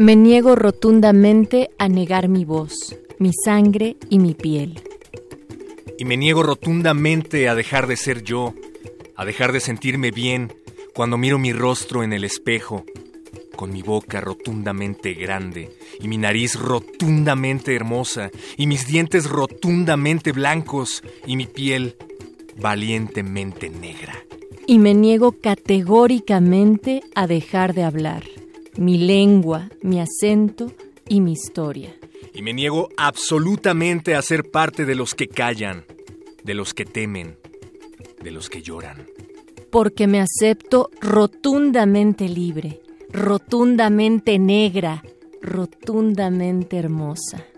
Me niego rotundamente a negar mi voz, mi sangre y mi piel. Y me niego rotundamente a dejar de ser yo, a dejar de sentirme bien cuando miro mi rostro en el espejo, con mi boca rotundamente grande y mi nariz rotundamente hermosa y mis dientes rotundamente blancos y mi piel valientemente negra. Y me niego categóricamente a dejar de hablar mi lengua, mi acento y mi historia. Y me niego absolutamente a ser parte de los que callan, de los que temen, de los que lloran. Porque me acepto rotundamente libre, rotundamente negra, rotundamente hermosa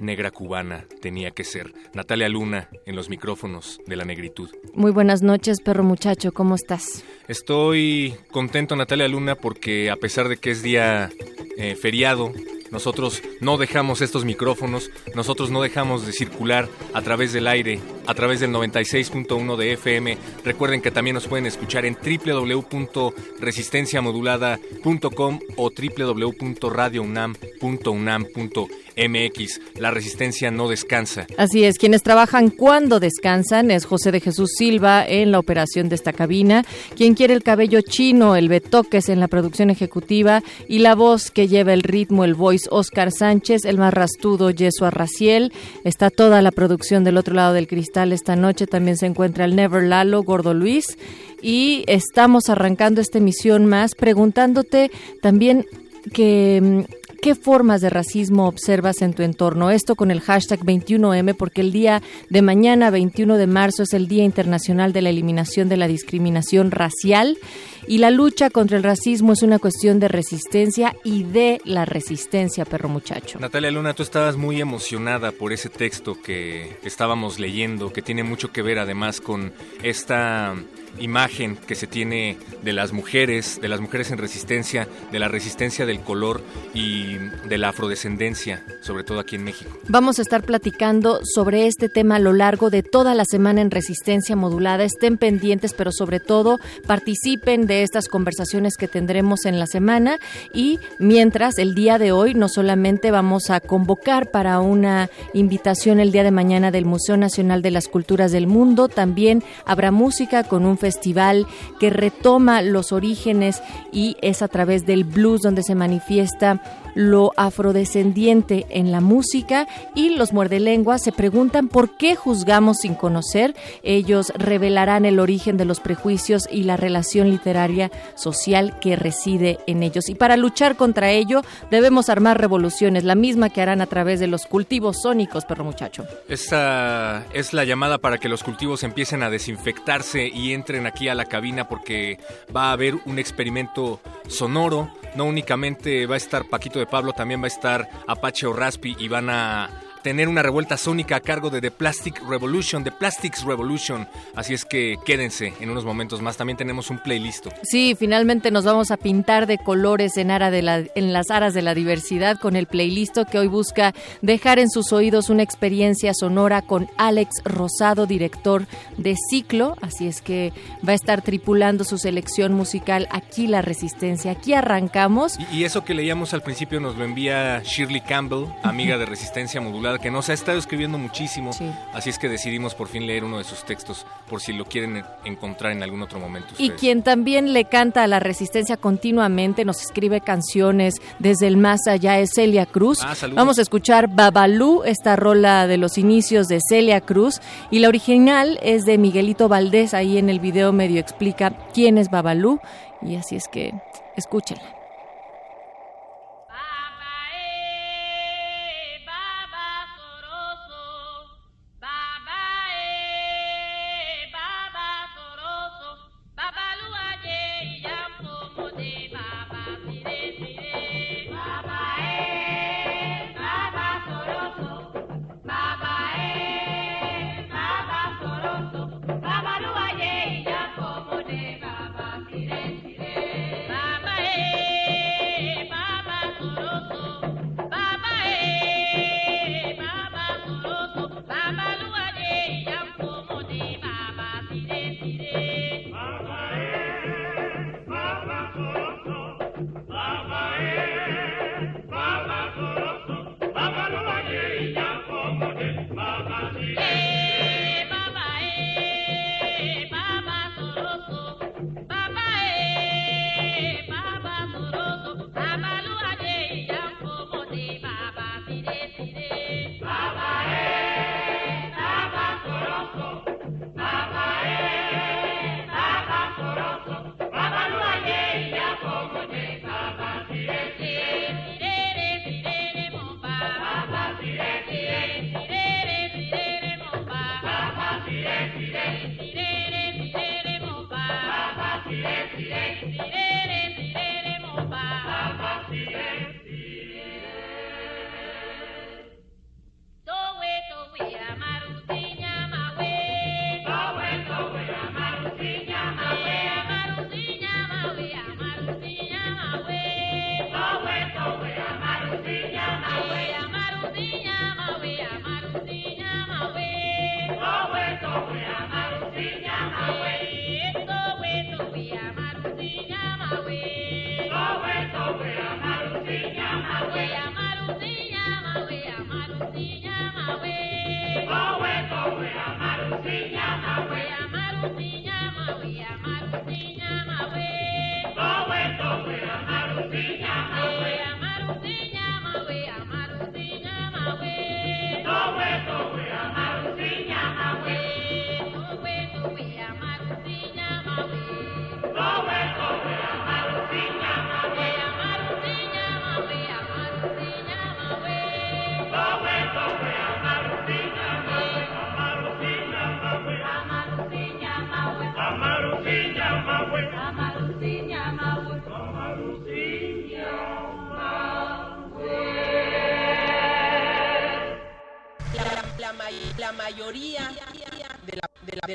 negra cubana tenía que ser. Natalia Luna en los micrófonos de la negritud. Muy buenas noches, perro muchacho, ¿cómo estás? Estoy contento, Natalia Luna, porque a pesar de que es día eh, feriado, nosotros no dejamos estos micrófonos, nosotros no dejamos de circular a través del aire, a través del 96.1 de FM. Recuerden que también nos pueden escuchar en www.resistenciamodulada.com o www.radiounam.unam.mx MX. La resistencia no descansa. Así es, quienes trabajan cuando descansan es José de Jesús Silva en la operación de esta cabina, quien quiere el cabello chino, el betoques en la producción ejecutiva y la voz que lleva el ritmo, el voice Oscar Sánchez, el más rastudo Yeso Arraciel. Está toda la producción del otro lado del cristal esta noche. También se encuentra el Never Lalo, Gordo Luis. Y estamos arrancando esta emisión más preguntándote también que mm, ¿Qué formas de racismo observas en tu entorno? Esto con el hashtag 21M porque el día de mañana, 21 de marzo, es el Día Internacional de la Eliminación de la Discriminación Racial y la lucha contra el racismo es una cuestión de resistencia y de la resistencia, perro muchacho. Natalia Luna, tú estabas muy emocionada por ese texto que estábamos leyendo, que tiene mucho que ver además con esta imagen que se tiene de las mujeres, de las mujeres en resistencia, de la resistencia del color y de la afrodescendencia, sobre todo aquí en México. Vamos a estar platicando sobre este tema a lo largo de toda la semana en Resistencia Modulada. Estén pendientes, pero sobre todo participen de estas conversaciones que tendremos en la semana. Y mientras el día de hoy no solamente vamos a convocar para una invitación el día de mañana del Museo Nacional de las Culturas del Mundo, también habrá música con un festival que retoma los orígenes y es a través del blues donde se manifiesta lo afrodescendiente en la música y los muerdelenguas se preguntan por qué juzgamos sin conocer. Ellos revelarán el origen de los prejuicios y la relación literaria social que reside en ellos. Y para luchar contra ello debemos armar revoluciones, la misma que harán a través de los cultivos sónicos, perro muchacho. Esta es la llamada para que los cultivos empiecen a desinfectarse y entren aquí a la cabina porque va a haber un experimento sonoro. No únicamente va a estar Paquito de Pablo, también va a estar Apache o Raspi y van a tener una revuelta sónica a cargo de The Plastic Revolution, The Plastics Revolution. Así es que quédense en unos momentos más. También tenemos un playlist. Sí, finalmente nos vamos a pintar de colores en, de la, en las aras de la diversidad con el playlist que hoy busca dejar en sus oídos una experiencia sonora con Alex Rosado, director de Ciclo. Así es que va a estar tripulando su selección musical aquí La Resistencia. Aquí arrancamos. Y, y eso que leíamos al principio nos lo envía Shirley Campbell, amiga de Resistencia Modular Inmaculada que nos ha estado escribiendo muchísimo, Sí. así es que decidimos por fin leer uno de sus textos, por si lo quieren encontrar en algún otro momento. Y quien también le canta a la resistencia continuamente, nos escribe canciones desde el más allá, es Celia Cruz. Ah. Vamos a escuchar Babalú, esta rola de los inicios de Celia Cruz. Y la original es de Miguelito Valdés, ahí en el video medio explica quién es Babalú. Y así es que escúchenla.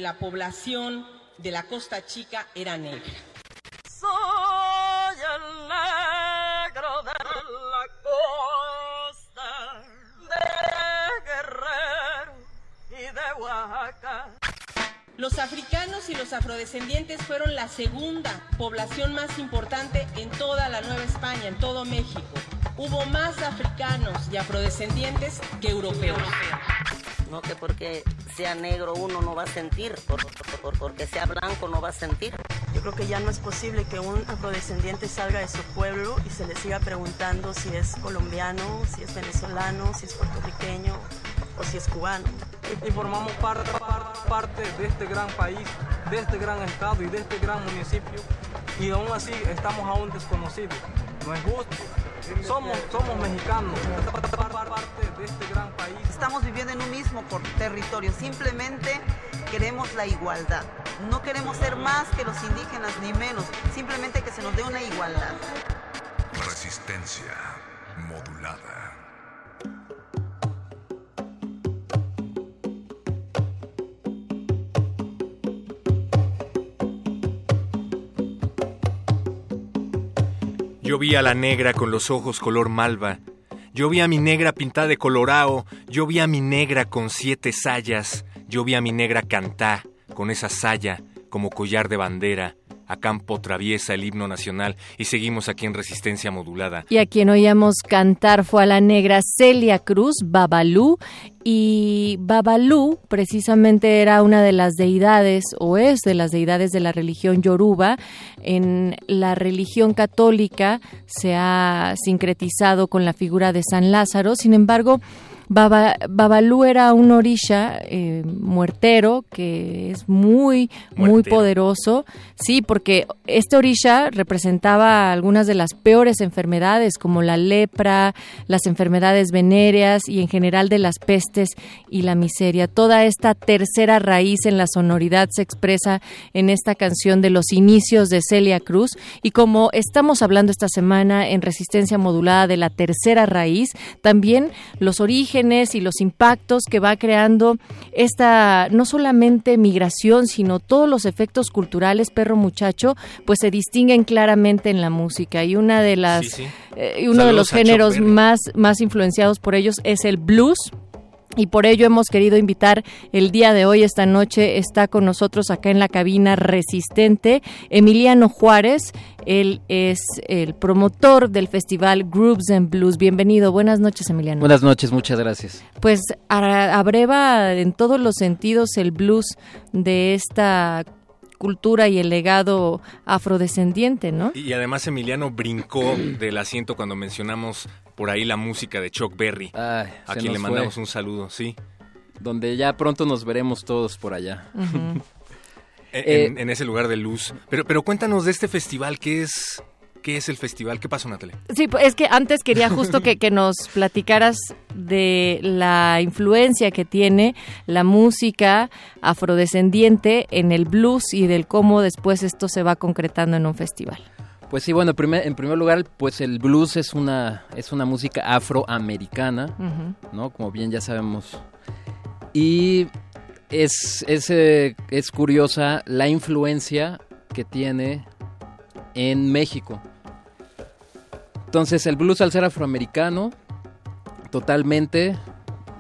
La, población de la Costa Chica era negra. Soy el negro de la costa de Guerrero y de Oaxaca. Los africanos y los afrodescendientes fueron la segunda población más importante en toda la Nueva España, en todo México. Hubo más africanos y afrodescendientes que europeos. No que porque sea negro uno no va a sentir, por- por- por- porque sea blanco no va a sentir. Yo creo que ya no es posible que un afrodescendiente salga de su pueblo y se le siga preguntando si es colombiano, si es venezolano, si es puertorriqueño o si es cubano. y formamos par- par- parte de este gran país, de este gran estado y de este gran municipio y aún así estamos aún desconocidos. No es justo. Somos, somos mexicanos, este gran país. Estamos viviendo en un mismo territorio, simplemente queremos la igualdad. No queremos ser más que los indígenas ni menos, simplemente que se nos dé una igualdad. Resistencia modulada. Yo vi a la negra con los ojos color malva. Yo vi a mi negra pintada de colorao. Yo vi a mi negra con siete sayas. Yo vi a mi negra cantá con esa saya como collar de bandera. A campo traviesa el himno nacional y seguimos aquí en resistencia modulada. Y a quien oíamos cantar fue a la negra Celia Cruz, Babalú, y Babalú precisamente era una de las deidades o es de las deidades de la religión yoruba. En la religión católica se ha sincretizado con la figura de San Lázaro, sin embargo, Baba, Babalú era un orisha eh, muertero que es muy, muy poderoso. Sí, porque este orisha representaba algunas de las peores enfermedades como la lepra, las enfermedades venéreas y en general de las pestes y la miseria. Toda esta tercera raíz en la sonoridad se expresa en esta canción de los inicios de Celia Cruz y como estamos hablando esta semana en resistencia modulada de la tercera raíz, también los orígenes y los impactos que va creando esta no solamente migración, sino todos los efectos culturales, perro muchacho, pues se distinguen claramente en la música y una de las Sí, sí. eh, y uno de los géneros más más influenciados por ellos es el blues. Y por ello hemos querido invitar el día de hoy, esta noche, está con nosotros acá en la cabina resistente Emiliano Juárez. Él es el promotor del festival Groups and Blues. Bienvenido, buenas noches Emiliano. Buenas noches, muchas gracias. Pues abreva en todos los sentidos el blues de esta cultura y el legado afrodescendiente, ¿no? Y además Emiliano brincó del asiento cuando mencionamos por ahí la música de Chuck Berry, Ay, a quien le mandamos fue. un saludo, sí. Donde ya pronto nos veremos todos por allá. E- En, en ese lugar de luz. Pero, pero cuéntanos de este festival, ¿qué es, qué es el festival? ¿Qué pasó, Natalia? Sí, pues, es que antes quería justo que, que nos platicaras de la influencia que tiene la música afrodescendiente en el blues y del cómo después esto se va concretando en un festival. Pues sí, bueno, primer- en primer lugar, pues el blues es una, es una música afroamericana. ¿no? Como bien ya sabemos. Y es, es, eh, es curiosa la influencia que tiene en México. Entonces, el blues al ser afroamericano, totalmente,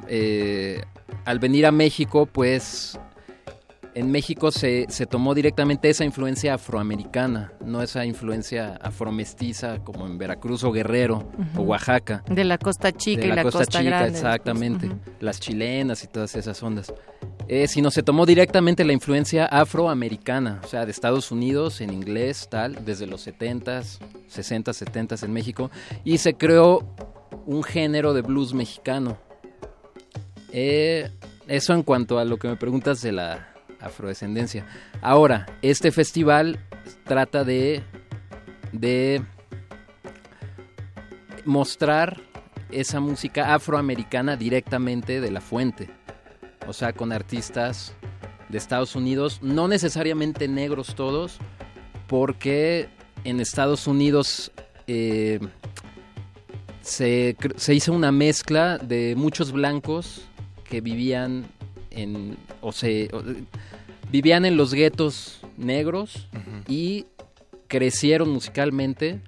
eh, al venir a México, pues en México se, se tomó directamente esa influencia afroamericana, no esa influencia afromestiza como en Veracruz o Guerrero o. Oaxaca. De la Costa Chica De y la Costa, Chica, Grande. exactamente. Ujú. Las chilenas y todas esas ondas. Eh, sino se tomó directamente la influencia afroamericana, o sea, de Estados Unidos en inglés, tal, desde los 70s, 60s, 70s en México, y se creó un género de blues mexicano. Eh, eso en cuanto a lo que me preguntas de la afrodescendencia. Ahora, este festival trata de, de mostrar esa música afroamericana directamente de la fuente. O sea, con artistas de Estados Unidos, no necesariamente negros todos, porque en Estados Unidos eh, se, se hizo una mezcla de muchos blancos que vivían en o se o- vivían en los guetos negros y crecieron musicalmente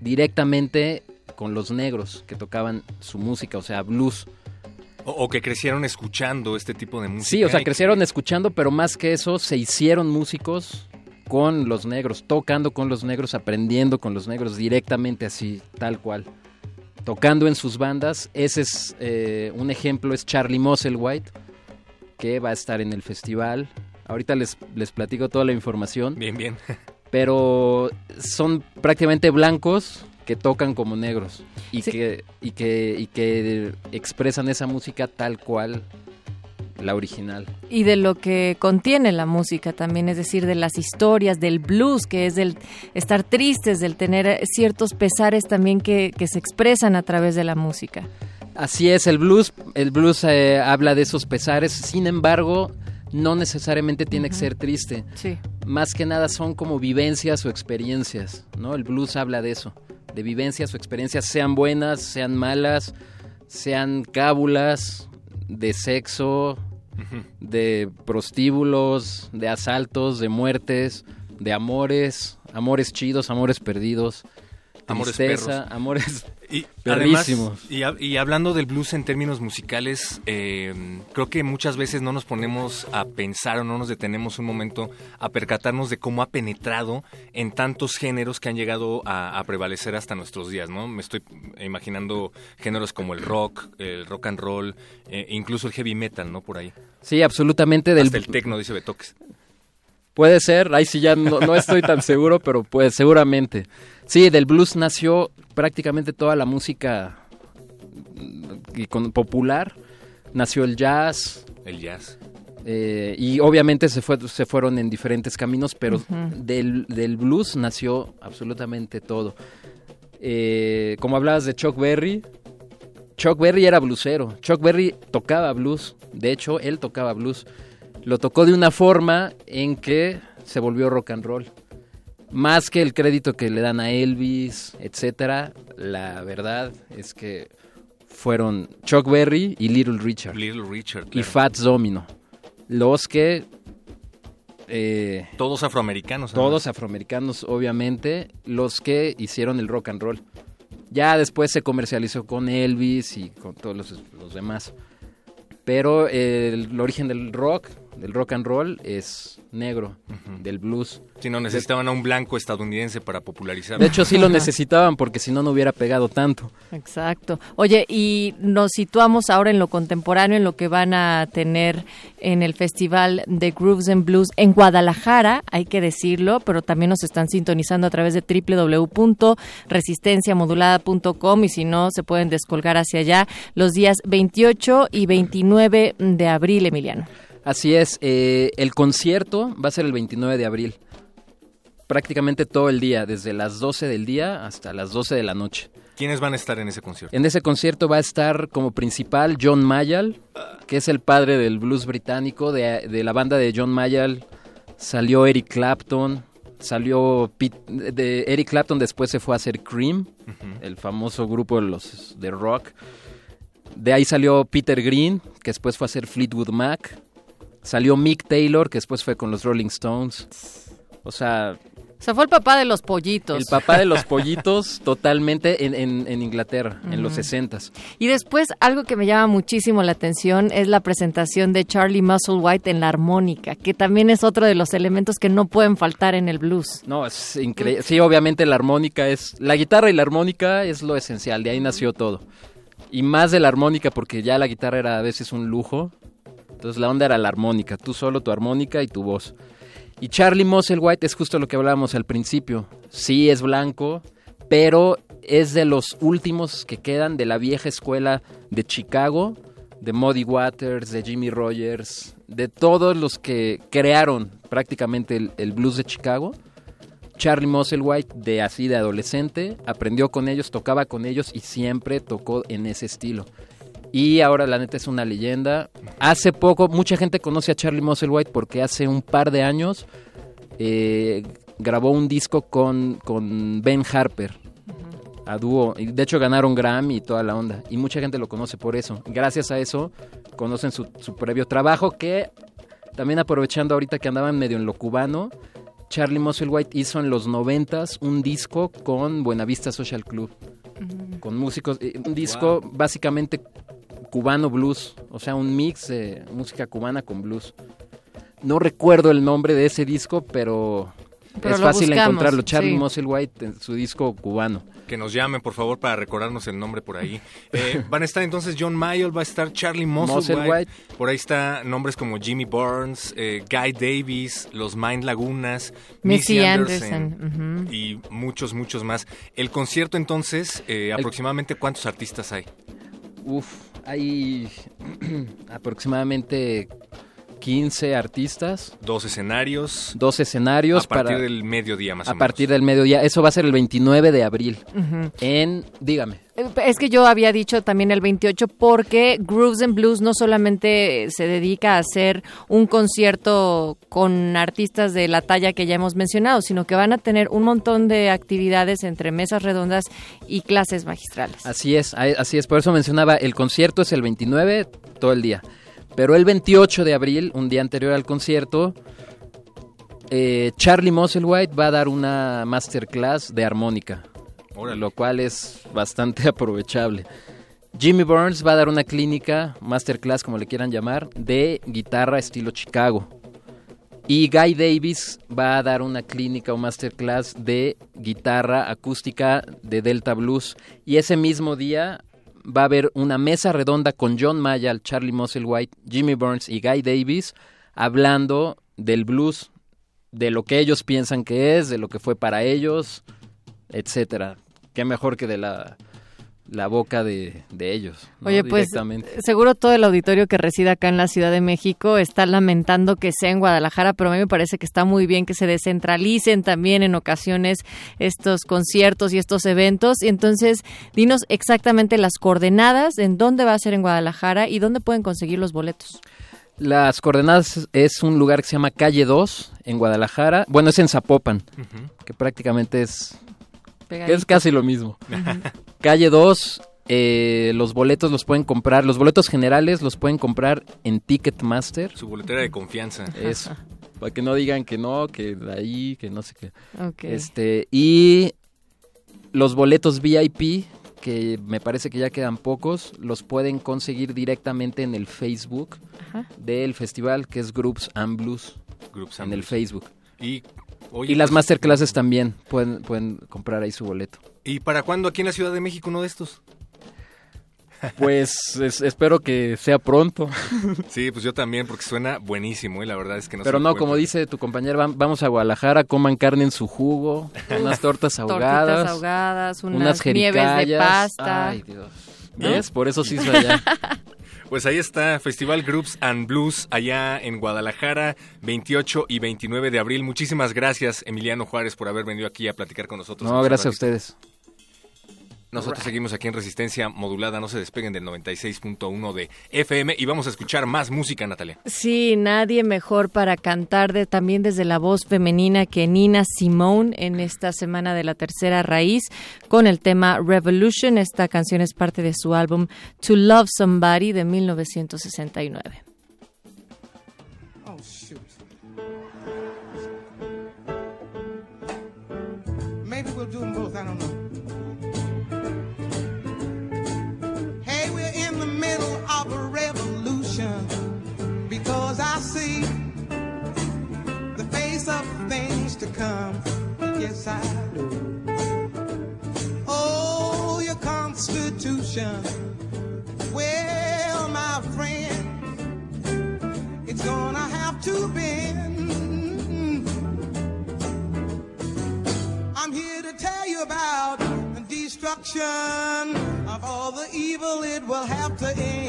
directamente con los negros que tocaban su música, o sea, blues. O, o que crecieron escuchando este tipo de música. Sí, o sea, crecieron escuchando, pero más que eso, se hicieron músicos con los negros, tocando con los negros, aprendiendo con los negros directamente así, tal cual. Tocando en sus bandas. Ese es eh, un ejemplo, es Charlie Musselwhite, que va a estar en el festival. Ahorita les, les platico toda la información. Bien, bien. Pero son prácticamente blancos que tocan como negros y, Sí. que, y, que, y que expresan esa música tal cual la original. Y de lo que contiene la música también, es decir, de las historias, del blues, que es del estar tristes, del tener ciertos pesares también que, que se expresan a través de la música. Así es, el blues, el blues eh, habla de esos pesares, sin embargo, no necesariamente tiene que ser triste. Sí. Más que nada son como vivencias o experiencias, ¿no? El blues habla de eso, de vivencias o experiencias, sean buenas, sean malas, sean cábulas, de sexo, de prostíbulos, de asaltos, de muertes, de amores, amores chidos, amores perdidos. Amores tristeza, perros. amores Y perrísimos. además, y, hab- y hablando del blues en términos musicales, eh, creo que muchas veces no nos ponemos a pensar o no nos detenemos un momento a percatarnos de cómo ha penetrado en tantos géneros que han llegado a, a prevalecer hasta nuestros días, ¿no? Me estoy imaginando géneros como el rock, el rock and roll, eh, incluso el heavy metal, ¿no? Por ahí. Sí, absolutamente. Del, Hasta el techno, dice Betoques. Puede ser, ahí sí ya no, no estoy tan seguro, pero pues seguramente. Sí, del blues nació prácticamente toda la música mm, y con- popular. Nació el jazz. El jazz. eh, y obviamente se, fue, se fueron en diferentes caminos, pero del, del blues nació absolutamente todo. Eh, como hablabas de Chuck Berry, Chuck Berry era bluesero. Chuck Berry tocaba blues. De hecho, él tocaba blues. Lo tocó de una forma en que se volvió rock and roll. Más que el crédito que le dan a Elvis, etcétera, la verdad es que fueron Chuck Berry y Little Richard. Little Richard. Y claro. Fats Domino. Los que eh, Todos afroamericanos. todos afroamericanos, obviamente, los que hicieron el rock and roll. Ya después se comercializó con Elvis y con todos los, los demás. Pero el, el origen del rock, del rock and roll, es negro, del blues. Si no, necesitaban a un blanco estadounidense para popularizar. De hecho, sí lo necesitaban porque si no, no hubiera pegado tanto. Exacto. Oye, y nos situamos ahora en lo contemporáneo, en lo que van a tener en el Festival de Grooves and Blues en Guadalajara, hay que decirlo, pero también nos están sintonizando a través de www.resistenciamodulada.com y si no, se pueden descolgar hacia allá los días 28 y 29 de abril, Emiliano. Así es, eh, el concierto va a ser el 29 de abril. Prácticamente todo el día, desde las 12 del día hasta las 12 de la noche. ¿Quiénes van a estar en ese concierto? En ese concierto va a estar como principal John Mayall, que es el padre del blues británico. De, de la banda de John Mayall salió Eric Clapton, salió Pete- de Eric Clapton después se fue a hacer Cream, el famoso grupo de los de rock. De ahí salió Peter Green, que después fue a hacer Fleetwood Mac. Salió Mick Taylor, que después fue con los Rolling Stones. O sea, O sea, fue el papá de los pollitos. el papá de los pollitos totalmente en, en- en Inglaterra, en los Ujú. 60 Y después, algo que me llama muchísimo la atención es la presentación de Charlie Musselwhite en la armónica, que también es otro de los elementos que no pueden faltar en el blues. No, es increíble. Sí, obviamente la armónica es... La guitarra y la armónica es lo esencial, de ahí nació todo. Y más de la armónica, porque ya la guitarra era a veces un lujo. Entonces la onda era la armónica, tú solo tu armónica y tu voz. Y Charlie Musselwhite es justo lo que hablábamos al principio. Sí, es blanco, pero es de los últimos que quedan de la vieja escuela de Chicago, de Muddy Waters, de Jimmy Rogers, de todos los que crearon prácticamente el, blues de Chicago. Charlie Musselwhite, de así de adolescente, aprendió con ellos, tocaba con ellos y siempre tocó en ese estilo. Y ahora la neta es una leyenda. Hace poco, mucha gente conoce a Charlie Musselwhite porque hace un par de años eh, grabó un disco con, con Ben Harper. A dúo. Y de hecho ganaron Grammy y toda la onda. Y mucha gente lo conoce por eso. Gracias a eso conocen su, su previo trabajo que también aprovechando ahorita que andaban medio en lo cubano, Charlie Musselwhite hizo en los noventas un disco con Buenavista Social Club. Con músicos, eh, un disco básicamente cubano blues, o sea, un mix de música cubana con blues. No recuerdo el nombre de ese disco, pero, Pero es fácil buscamos, encontrarlo. Charlie sí. Musselwhite en su disco cubano. Que nos llamen, por favor, para recordarnos el nombre por ahí. Eh, van a estar entonces John Mayall, va a estar Charlie Musselwhite. Musselwhite. Por ahí está nombres como Jimmy Burns, eh, Guy Davis, los Mind Lagunas, Missy Missy Anderson, y muchos, muchos más. El concierto entonces, eh, aproximadamente cuántos artistas hay? Uf, hay aproximadamente 15 artistas, Dos escenarios. dos escenarios a partir para del mediodía más a o menos. partir del mediodía. Eso va a ser el 29 de abril. En, dígame. Eh, Es que yo había dicho también el 28 porque Grooves and Blues no solamente se dedica a hacer un concierto con artistas de la talla que ya hemos mencionado, sino que van a tener un montón de actividades entre mesas redondas y clases magistrales. Así es, a- así es. Por eso mencionaba, el concierto es el 29 todo el día. Pero el 28 de abril, un día anterior al concierto, eh, Charlie Musselwhite va a dar una masterclass de armónica. lo cual es bastante aprovechable. Jimmy Burns va a dar una clínica, masterclass como le quieran llamar, de guitarra estilo Chicago. Y Guy Davis va a dar una clínica o masterclass de guitarra acústica de Delta Blues. Y ese mismo día va a haber una mesa redonda con John Mayall, Charlie Musselwhite, Jimmy Burns y Guy Davis hablando del blues, de lo que ellos piensan que es, de lo que fue para ellos, etcétera. Qué mejor que de la, la boca de, de ellos. ¿no? Oye, pues Directamente. seguro todo el auditorio que reside acá en la Ciudad de México está lamentando que sea en Guadalajara, pero a mí me parece que está muy bien que se descentralicen también en ocasiones estos conciertos y estos eventos. Y entonces, dinos exactamente las coordenadas, en dónde va a ser en Guadalajara y dónde pueden conseguir los boletos. Las coordenadas es un lugar que se llama Calle 2 en Guadalajara. Bueno, es en Zapopan, que prácticamente es, Pegadito. es casi lo mismo. Calle 2, eh, los boletos los pueden comprar, los boletos generales los pueden comprar en Ticketmaster. Su boletera de confianza. Eso. Para que no digan que no, que de ahí, que no sé qué. Este, y los boletos VIP, que me parece que ya quedan pocos, los pueden conseguir directamente en el Facebook Ajá. del festival, que es Groups and Blues. Groups en and el Blues. Facebook. Y, oye, y las pues, masterclasses también pueden, pueden comprar ahí su boleto. ¿Y para cuándo aquí en la Ciudad de México uno de estos? Pues es- espero que sea pronto. Sí, pues yo también, porque suena buenísimo, y la verdad es que no se Pero no, como dice tu compañero, vam- vamos a Guadalajara, coman carne en su jugo, unas tortas ahogadas, Tortitas ahogadas, unas, unas nieves de pasta. Ay, Dios. ¿Ves? Por eso sí soy allá. Pues ahí está, Festival Groups and Blues, allá en Guadalajara, 28 y 29 de abril. Muchísimas gracias, Emiliano Juárez, por haber venido aquí a platicar con nosotros. No, gracias a ustedes. Nosotros seguimos aquí en Resistencia Modulada, no se despeguen del 96.1 de FM y vamos a escuchar más música, Natalia. Sí, nadie mejor para cantar de, también desde la voz femenina que Nina Simone en esta semana de la tercera raíz con el tema Revolution. Esta canción es parte de su álbum To Love Somebody de 1969. Oh, shoot. Maybe we'll do them both, I don't know. Yes. Oh, your Constitution. Well, my friend, it's gonna have to bend. I'm here to tell you about the destruction of all the evil it will have to end.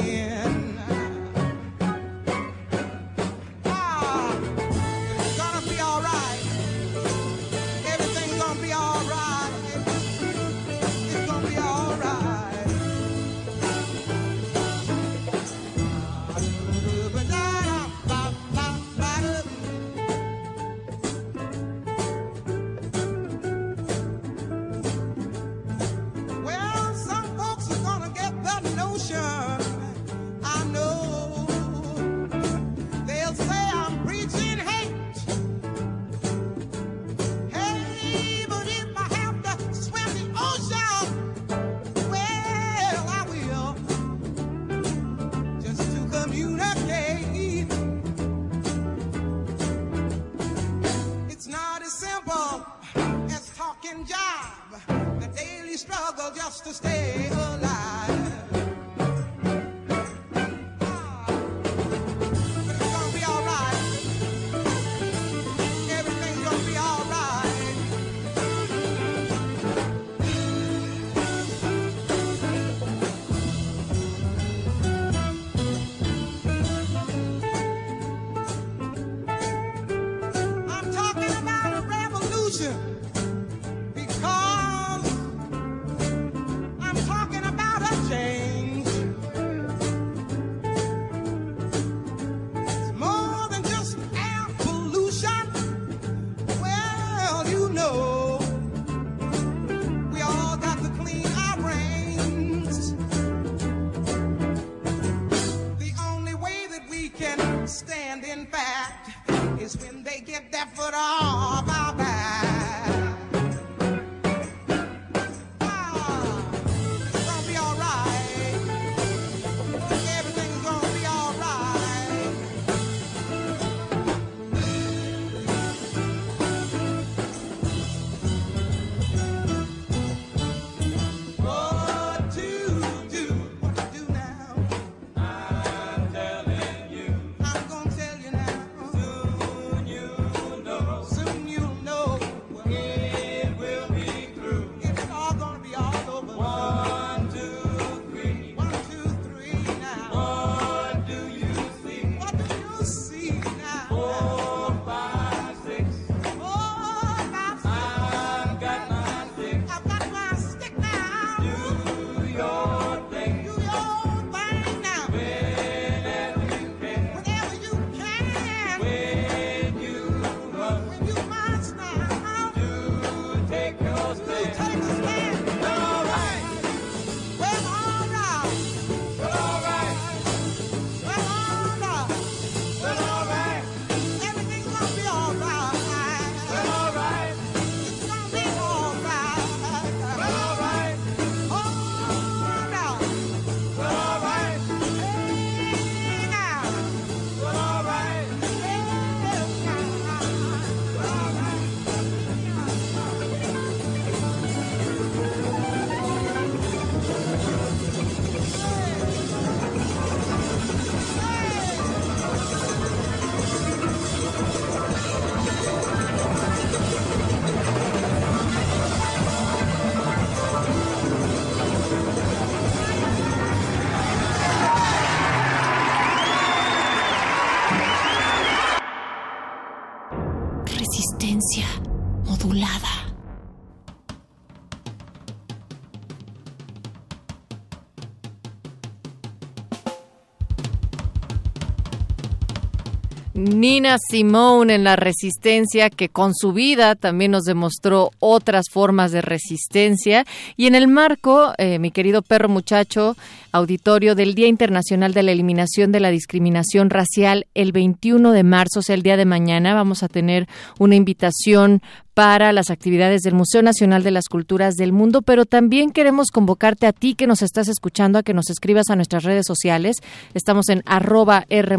Nina Simone en la resistencia, que con su vida también nos demostró otras formas de resistencia. Y en el marco, eh, mi querido perro muchacho, auditorio del Día Internacional de la Eliminación de la Discriminación Racial, el 21 de marzo, o sea, el día de mañana, vamos a tener una invitación para las actividades del Museo Nacional de las Culturas del Mundo, pero también queremos convocarte a ti que nos estás escuchando a que nos escribas a nuestras redes sociales. Estamos en arroba R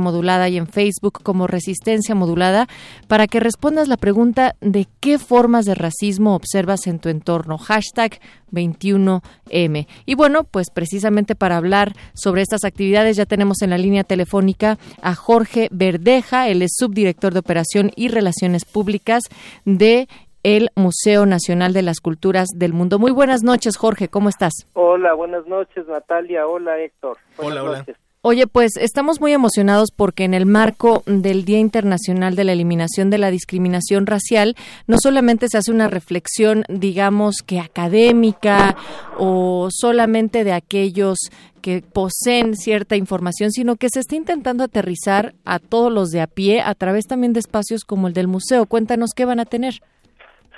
y en Facebook como Resistencia Modulada para que respondas la pregunta de qué formas de racismo observas en tu entorno. Hashtag 21M. Y bueno, pues precisamente para hablar sobre estas actividades ya tenemos en la línea telefónica a Jorge Verdeja, él es subdirector de Operación y Relaciones Públicas de el Museo Nacional de las Culturas del Mundo. Muy buenas noches, Jorge, ¿cómo estás? Hola, buenas noches, Natalia. Hola, Héctor. Buenas Hola, hola. Oye, pues estamos muy emocionados porque en el marco del Día Internacional de la Eliminación de la Discriminación Racial, no solamente se hace una reflexión, digamos que académica o solamente de aquellos que poseen cierta información, sino que se está intentando aterrizar a todos los de a pie a través también de espacios como el del museo. Cuéntanos qué van a tener.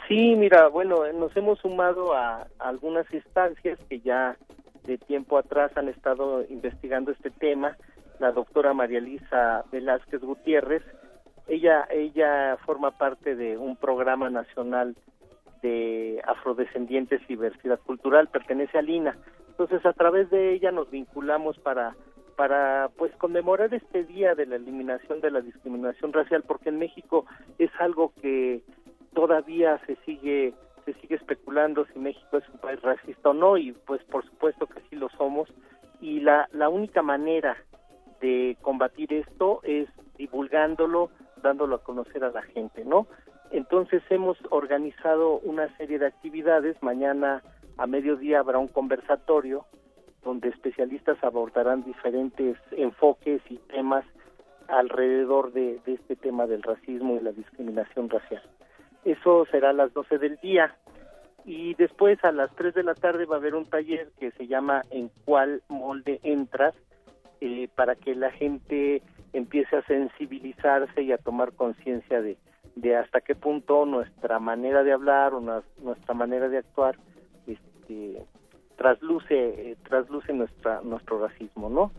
Sí, mira, bueno, eh, nos hemos sumado a algunas instancias que ya de tiempo atrás han estado investigando este tema. La doctora María Elisa Velázquez Gutiérrez, ella, ella forma parte de un programa nacional de afrodescendientes y diversidad cultural, pertenece al INA. Entonces, a través de ella nos vinculamos para para pues conmemorar este día de la eliminación de la discriminación racial porque en México es algo que todavía se sigue se sigue especulando si México es un país racista o no y pues por supuesto que sí lo somos y la la única manera de combatir esto es divulgándolo, dándolo a conocer a la gente, ¿no? Entonces hemos organizado una serie de actividades. Mañana a mediodía habrá un conversatorio donde especialistas abordarán diferentes enfoques y temas alrededor de, de este tema del racismo y la discriminación racial. Eso será a las 12 del día. Y después a las 3 de la tarde va a haber un taller que se llama ¿En cuál molde entras? eh, para que la gente empiece a sensibilizarse y a tomar conciencia de, de hasta qué punto nuestra manera de hablar o nuestra manera de actuar este, trasluce, eh, trasluce nuestra, nuestro racismo, ¿no?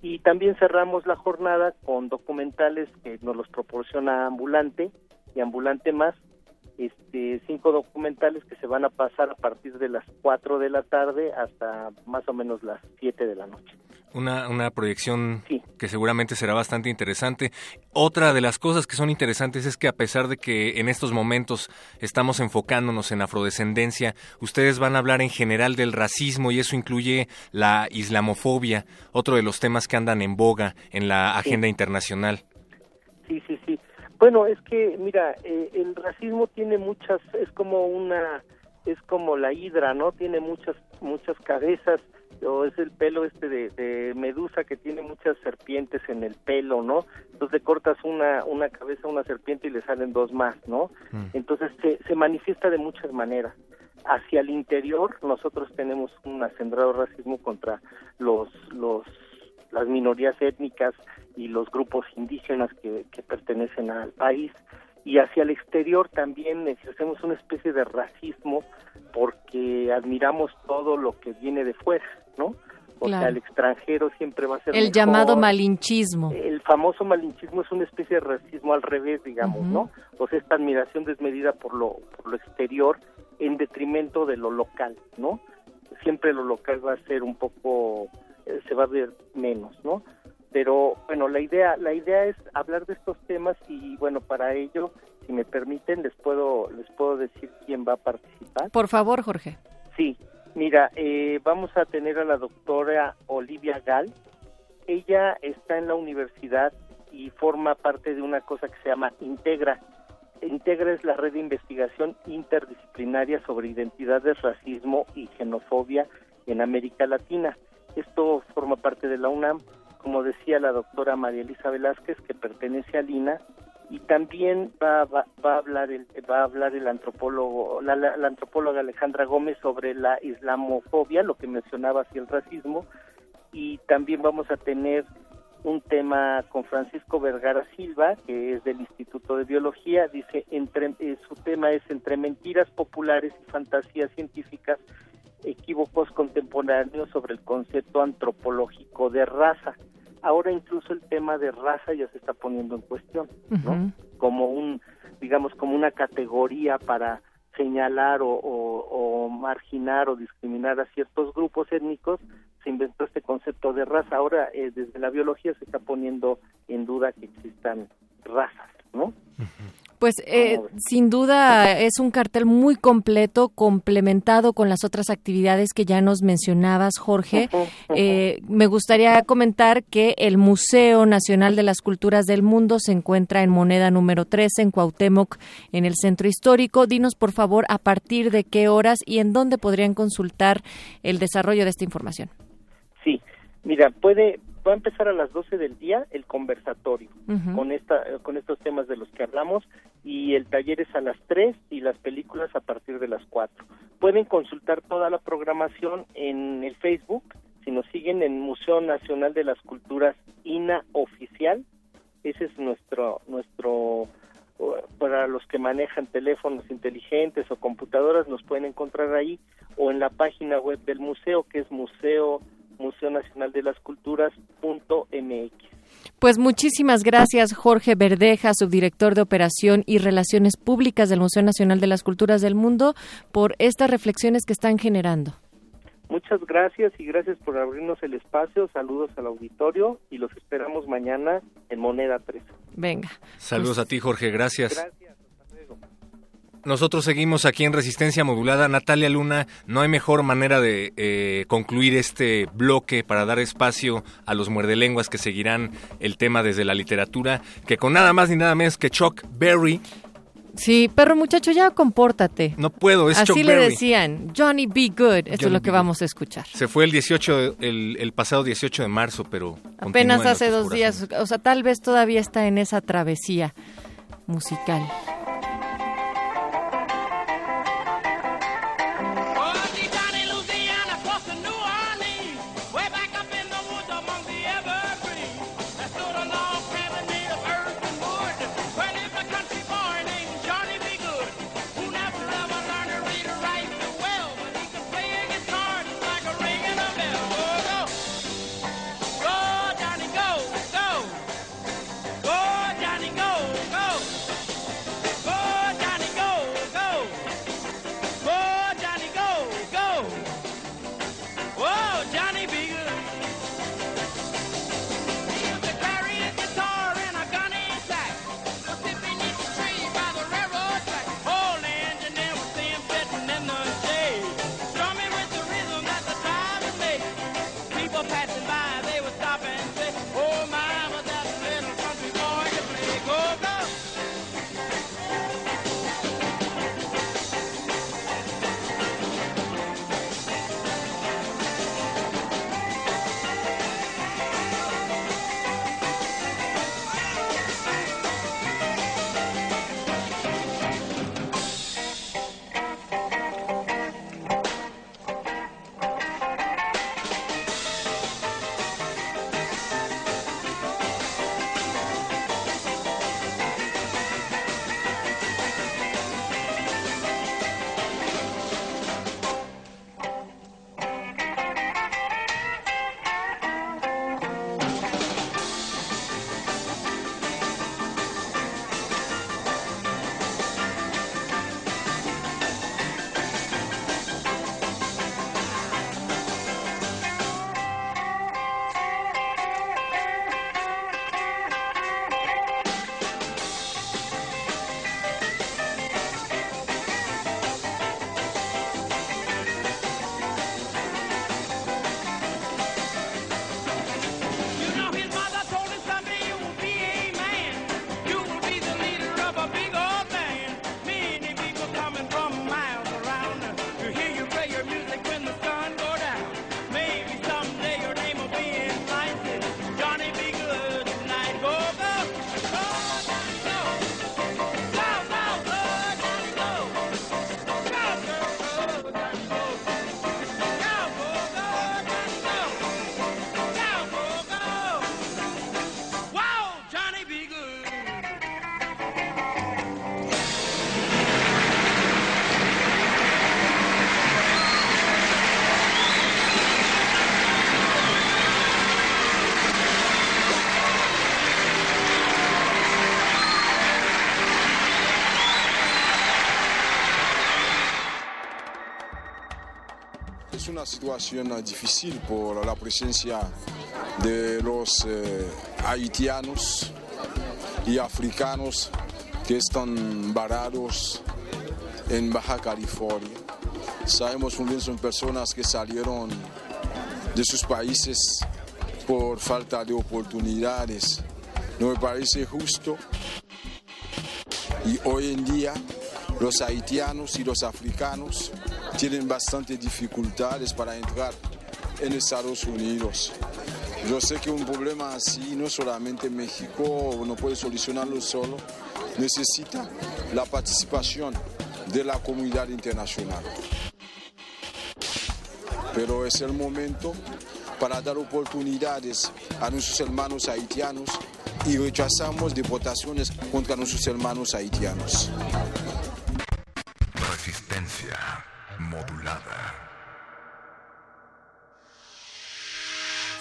Y también cerramos la jornada con documentales que nos los proporciona Ambulante y Ambulante Más, este, cinco documentales que se van a pasar a partir de las 4 de la tarde hasta más o menos las 7 de la noche. Una, una proyección que seguramente será bastante interesante. Otra de las cosas que son interesantes es que a pesar de que en estos momentos estamos enfocándonos en afrodescendencia, ustedes van a hablar en general del racismo y eso incluye la islamofobia, otro de los temas que andan en boga en la agenda internacional. Sí, sí, sí. Bueno, es que, mira, eh, el racismo tiene muchas, es como una, es como la hidra, ¿no? Tiene muchas, muchas cabezas, o es el pelo este de, de medusa que tiene muchas serpientes en el pelo, ¿no? Entonces le cortas una, una cabeza una serpiente y le salen dos más, ¿no? Entonces se, se manifiesta de muchas maneras. Hacia el interior nosotros tenemos un acendrado racismo contra los, los, las minorías étnicas y los grupos indígenas que, que pertenecen al país. Y hacia el exterior también ejercemos una especie de racismo porque admiramos todo lo que viene de fuera, ¿no? O Claro. sea, el extranjero siempre va a ser El mejor. llamado malinchismo. El famoso malinchismo es una especie de racismo al revés, digamos. ¿no? O sea, esta admiración desmedida por lo, por lo exterior en detrimento de lo local, ¿no? Siempre lo local va a ser un poco, eh, se va a ver menos, ¿no? Pero bueno, la idea, la idea es hablar de estos temas y bueno, para ello, si me permiten, les puedo, les puedo decir quién va a participar. Por favor, Jorge. Sí, mira, eh, vamos a tener a la doctora Olivia Gal. Ella está en la universidad y forma parte de una cosa que se llama Integra. Integra es la red de investigación interdisciplinaria sobre identidades, racismo y xenofobia en América Latina. Esto forma parte de la UNAM. Como decía la doctora María Elisa Velázquez, que pertenece al INA, y también va, va, va a hablar el va a hablar el antropólogo la, la- la antropóloga Alejandra Gómez sobre la islamofobia lo que mencionabas y el racismo y también vamos a tener un tema con Francisco Vergara Silva que es del Instituto de Biología. Dice entre eh, su tema es entre mentiras populares y fantasías científicas equívocos contemporáneos sobre el concepto antropológico de raza. Ahora incluso el tema de raza ya se está poniendo en cuestión Ujú. como un digamos como una categoría para señalar o, o- o marginar o discriminar a ciertos grupos étnicos se inventó este concepto de raza. Ahora eh, desde la biología se está poniendo en duda que existan razas no Pues eh, sin duda es un cartel muy completo, complementado con las otras actividades que ya nos mencionabas, Jorge. Eh, me gustaría comentar que el Museo Nacional de las Culturas del Mundo se encuentra en moneda número 13 en Cuauhtémoc, en el centro histórico. Dinos, por favor, a partir de qué horas y en dónde podrían consultar el desarrollo de esta información. Sí, mira, puede va a empezar a las 12 del día el conversatorio con esta con estos temas de los que hablamos y el taller es a las 3 y las películas a partir de las 4. Pueden consultar toda la programación en el Facebook, si nos siguen en Museo Nacional de las Culturas INA oficial, ese es nuestro nuestro para los que manejan teléfonos inteligentes o computadoras nos pueden encontrar ahí o en la página web del museo que es museo Museo Nacional de las Culturas MX. Pues muchísimas gracias, Jorge Verdeja, subdirector de Operación y Relaciones Públicas del Museo Nacional de las Culturas del Mundo, por estas reflexiones que están generando. Muchas gracias y gracias por abrirnos el espacio. Saludos al auditorio y los esperamos mañana en Moneda 3. Venga. Saludos a ti, Jorge, gracias. Gracias. Nosotros seguimos aquí en Resistencia Modulada. Natalia Luna, no hay mejor manera de eh, concluir este bloque para dar espacio a los muerdelenguas que seguirán el tema desde la literatura que con nada más ni nada menos que Chuck Berry. Sí, perro muchacho, ya compórtate. No puedo, es Así Chuck le Berry. decían, Johnny Be Good, eso es Johnny lo que vamos a escuchar. Se fue el 18, el, el pasado 18 de marzo, pero Apenas en hace dos días, o sea, tal vez todavía está en esa travesía musical. Una situación eh, difícil por la presencia de los eh, haitianos y africanos que están varados en Baja California. Sabemos muy bien son personas que salieron de sus países por falta de oportunidades. No me parece justo. Y hoy en día los haitianos y los africanos tienen bastantes dificultades para entrar en Estados Unidos. Yo sé que un problema así no solamente México no puede solucionarlo solo, necesita la participación de la comunidad internacional. Pero es el momento para dar oportunidades a nuestros hermanos haitianos y rechazamos deportaciones contra nuestros hermanos haitianos.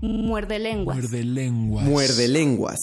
Muerde lenguas. Muerde lenguas. Muerde lenguas.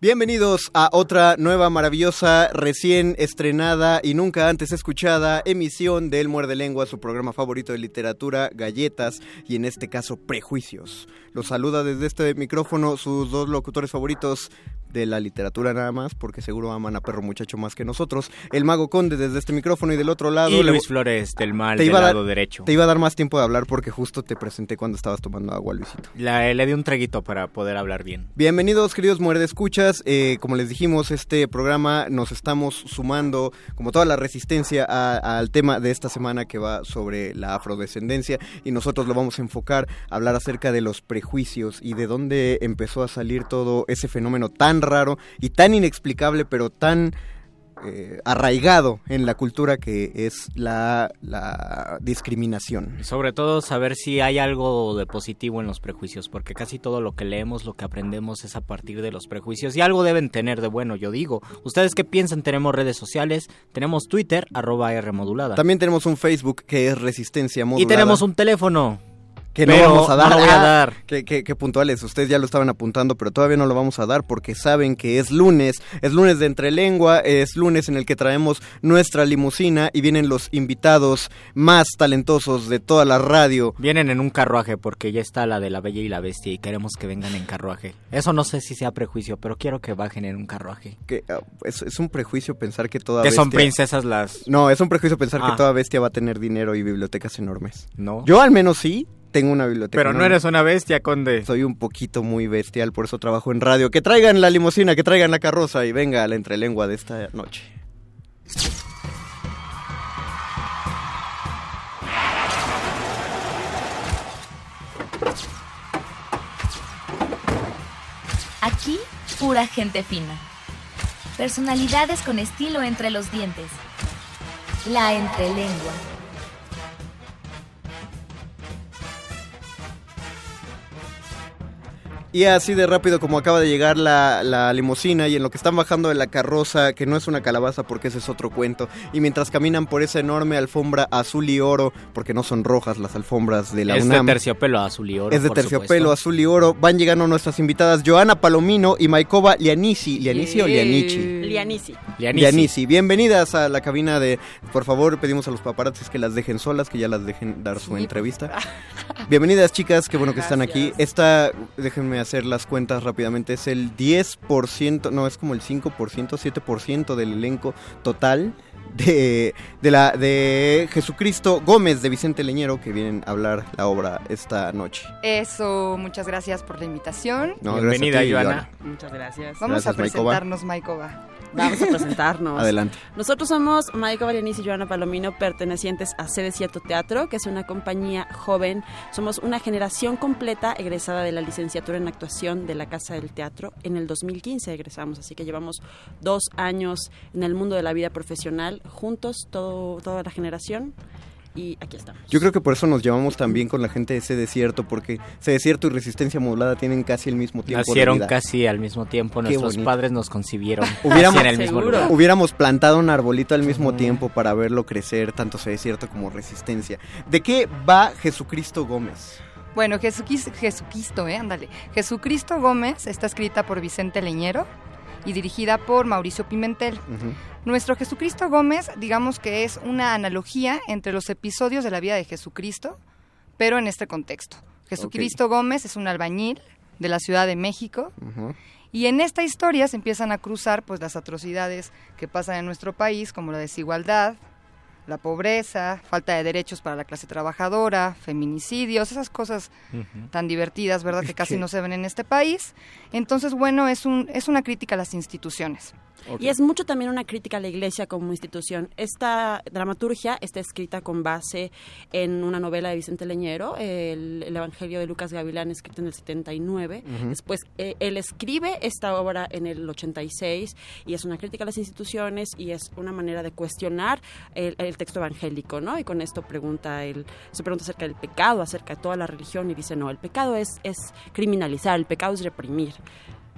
Bienvenidos a otra nueva, maravillosa, recién estrenada y nunca antes escuchada emisión del Muerde Lengua, su programa favorito de literatura, galletas y en este caso prejuicios. Los saluda desde este micrófono sus dos locutores favoritos de la literatura nada más, porque seguro aman a Perro Muchacho más que nosotros. El Mago Conde desde este micrófono y del otro lado... Y Luis Flores del Mal, te del dar- lado derecho. Te iba a dar más tiempo de hablar porque justo te presenté cuando estabas tomando agua, Luisito. La- le di un traguito para poder hablar bien. Bienvenidos, queridos muerde escuchas. Eh, como les dijimos, este programa nos estamos sumando, como toda la resistencia, al tema de esta semana que va sobre la afrodescendencia. Y nosotros lo vamos a enfocar a hablar acerca de los prejuicios y de dónde empezó a salir todo ese fenómeno tan raro y tan inexplicable, pero tan eh, arraigado en la cultura que es la, la discriminación. Sobre todo saber si hay algo de positivo en los prejuicios, porque casi todo lo que leemos, lo que aprendemos es a partir de los prejuicios. Y algo deben tener de bueno, yo digo. ¿Ustedes qué piensan? Tenemos redes sociales, tenemos Twitter, arroba R modulada. También tenemos un Facebook que es Resistencia y Modulada. tenemos un teléfono. Que no vamos a dar. no lo voy a Ah, dar. Qué, qué- qué puntuales. Ustedes ya lo estaban apuntando, pero todavía no lo vamos a dar porque saben que es lunes. Es lunes de Entrelengua. Es lunes en el que traemos nuestra limusina y vienen los invitados más talentosos de toda la radio. Vienen en un carruaje porque ya está la de la Bella y la Bestia y queremos que vengan en carruaje. Eso no sé si sea prejuicio, pero quiero que bajen en un carruaje. Que, ah, es, es un prejuicio pensar que toda Que son princesas las... No, es un prejuicio pensar Ah. que toda bestia va a tener dinero y bibliotecas enormes. No. Yo al menos sí tengo una biblioteca. Pero no eres una bestia, conde. Soy un poquito muy bestial, por eso trabajo en radio. Que traigan la limusina, que traigan la carroza y venga a la entrelengua de esta noche. Aquí, pura gente fina. Personalidades con estilo entre los dientes. La entrelengua. Y así de rápido como acaba de llegar la, la limusina y en lo que están bajando de la carroza, que no es una calabaza porque ese es otro cuento, y mientras caminan por esa enorme alfombra azul y oro, porque no son rojas las alfombras de la es de UNAM. terciopelo azul y oro. es de por terciopelo, supuesto. azul y oro. Van llegando nuestras invitadas Joana Palomino y Maikova Lianici. ¿Lianici o Lianici? Lianici. Lianici. Bienvenidas a la cabina de... Por favor, pedimos a los paparazzis que las dejen solas, que ya las dejen dar su entrevista. Bienvenidas chicas, qué bueno que están aquí. Esta, déjenme hacer las cuentas rápidamente, es el 10%, no, es como el 5%, 7% del elenco total de, de, la, de Jesucristo Gómez de Vicente Leñero que vienen a hablar la obra esta noche. Eso, muchas gracias por la invitación. No, gracias a ti, Joana. Muchas gracias. Vamos Gracias, a Maikova. presentarnos, Maikova. Vamos a presentarnos. Adelante. Nosotros somos Maika Varianis y Joana Palomino, pertenecientes a Sede Cierto Teatro, que es una compañía joven. Somos una generación completa egresada de la licenciatura en actuación de la Casa del Teatro. En el 2015 egresamos, así que llevamos dos años en el mundo de la vida profesional, juntos, todo, toda la generación. Y aquí estamos. Yo creo que por eso nos llevamos tan bien con la gente de ese desierto, porque ese desierto y resistencia modulada tienen casi el mismo tiempo. de Nacieron vida. casi al mismo tiempo, Qué nuestros bonito. padres nos concibieron Hubiéramos, casi en el mismo lugar. hubiéramos plantado un arbolito al mismo tiempo para verlo crecer, tanto ese desierto como resistencia. ¿De qué va Jesucristo Gómez? Bueno, Jesucristo, Jesucristo, eh, ándale. Jesucristo Gómez está escrita por Vicente Leñero y dirigida por Mauricio Pimentel. Nuestro Jesucristo Gómez, digamos que es una analogía entre los episodios de la vida de Jesucristo, pero en este contexto. Jesucristo Gómez es un albañil de la Ciudad de México y en esta historia se empiezan a cruzar pues las atrocidades que pasan en nuestro país, como la desigualdad, la pobreza, falta de derechos para la clase trabajadora, feminicidios, esas cosas tan divertidas, ¿verdad? Que casi Sí. no se ven en este país. Entonces, bueno, es un es una crítica a las instituciones. Y es mucho también una crítica a la iglesia como institución. Esta dramaturgia está escrita con base en una novela de Vicente Leñero, el, el Evangelio de Lucas Gavilán, escrito en el 79. Ujú. Después, eh, él escribe esta obra en el 86 y es una crítica a las instituciones y es una manera de cuestionar el, el texto evangélico, ¿no? Y con esto pregunta él, se pregunta acerca del pecado, acerca de toda la religión y dice, no, el pecado es, es criminalizar, el pecado es reprimir.